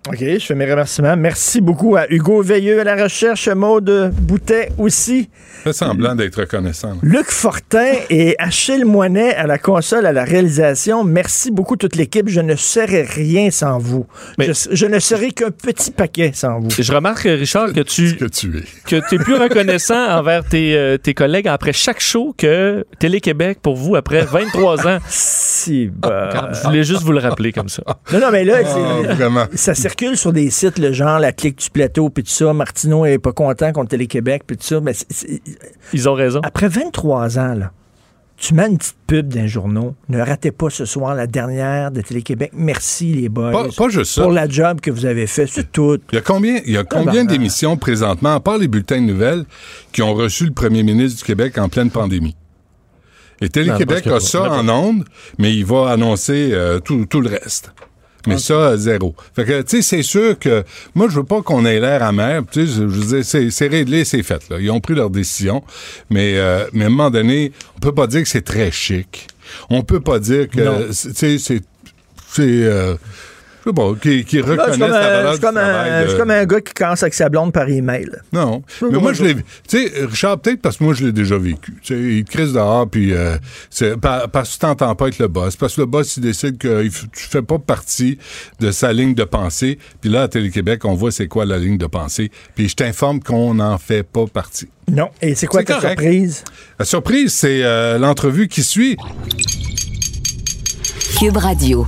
OK, je fais mes remerciements. Merci beaucoup à Hugo Veilleux à la recherche, Maude Boutet aussi, Fais semblant d'être reconnaissant. là. Luc Fortin et Achille Moinet à la console, à la réalisation. Merci beaucoup toute l'équipe. Je ne serais rien sans vous. Mais- Je, je ne serais qu'un petit paquet sans vous. Je remarque, Richard, que tu que tu es. que es plus reconnaissant envers tes, euh, tes collègues après chaque show que Télé-Québec pour vous après 23 ans. Si, bah. Je voulais juste vous le rappeler comme ça. Non, non, mais là, c'est- vraiment. ça circule sur des sites, le genre la clique du plateau, puis tout ça. Martineau est pas content contre Télé-Québec, puis tout ça. Mais c'est- c'est- Ils ont raison. après 23 ans, là, tu mets une petite pub d'un journaux. Ne ratez pas ce soir la dernière de Télé-Québec. Merci, les boys. Pas, pas juste ça. Pour la job que vous avez fait. C'est tout. Il y a combien, il y a combien d'émissions présentement, à part les bulletins de nouvelles, qui ont reçu le premier ministre du Québec en pleine pandémie? Et Télé-Québec Non, a ça en ondes, mais il va annoncer euh, tout, tout le reste. Mais ça, zéro. Fait que, tu sais, c'est sûr que moi, je veux pas qu'on ait l'air amer. Tu sais, je, veux dire, c'est, c'est réglé, c'est fait. Là. Ils ont pris leur décision. Mais, euh, mais à un moment donné, on peut pas dire que c'est très chic. On peut pas dire que, tu sais, c'est... je sais pas, qui, qui Là, reconnaissent C'est comme, la un, valeur c'est du comme un- travail de- c'est comme un gars qui commence avec sa blonde par email. non. Mais moi, je l'ai. Tu sais, Richard, peut-être parce que moi, je l'ai déjà vécu. Tu sais, il te crise dehors, puis euh, par- parce que tu t'entends pas avec le boss. Parce que le boss, il décide que tu fais pas partie de sa ligne de pensée. Puis là, à Télé-Québec, on voit c'est quoi la ligne de pensée. Puis je t'informe qu'on n'en fait pas partie. Non. Et c'est quoi ta correct. surprise? La surprise, c'est euh, l'entrevue qui suit. Cube Radio.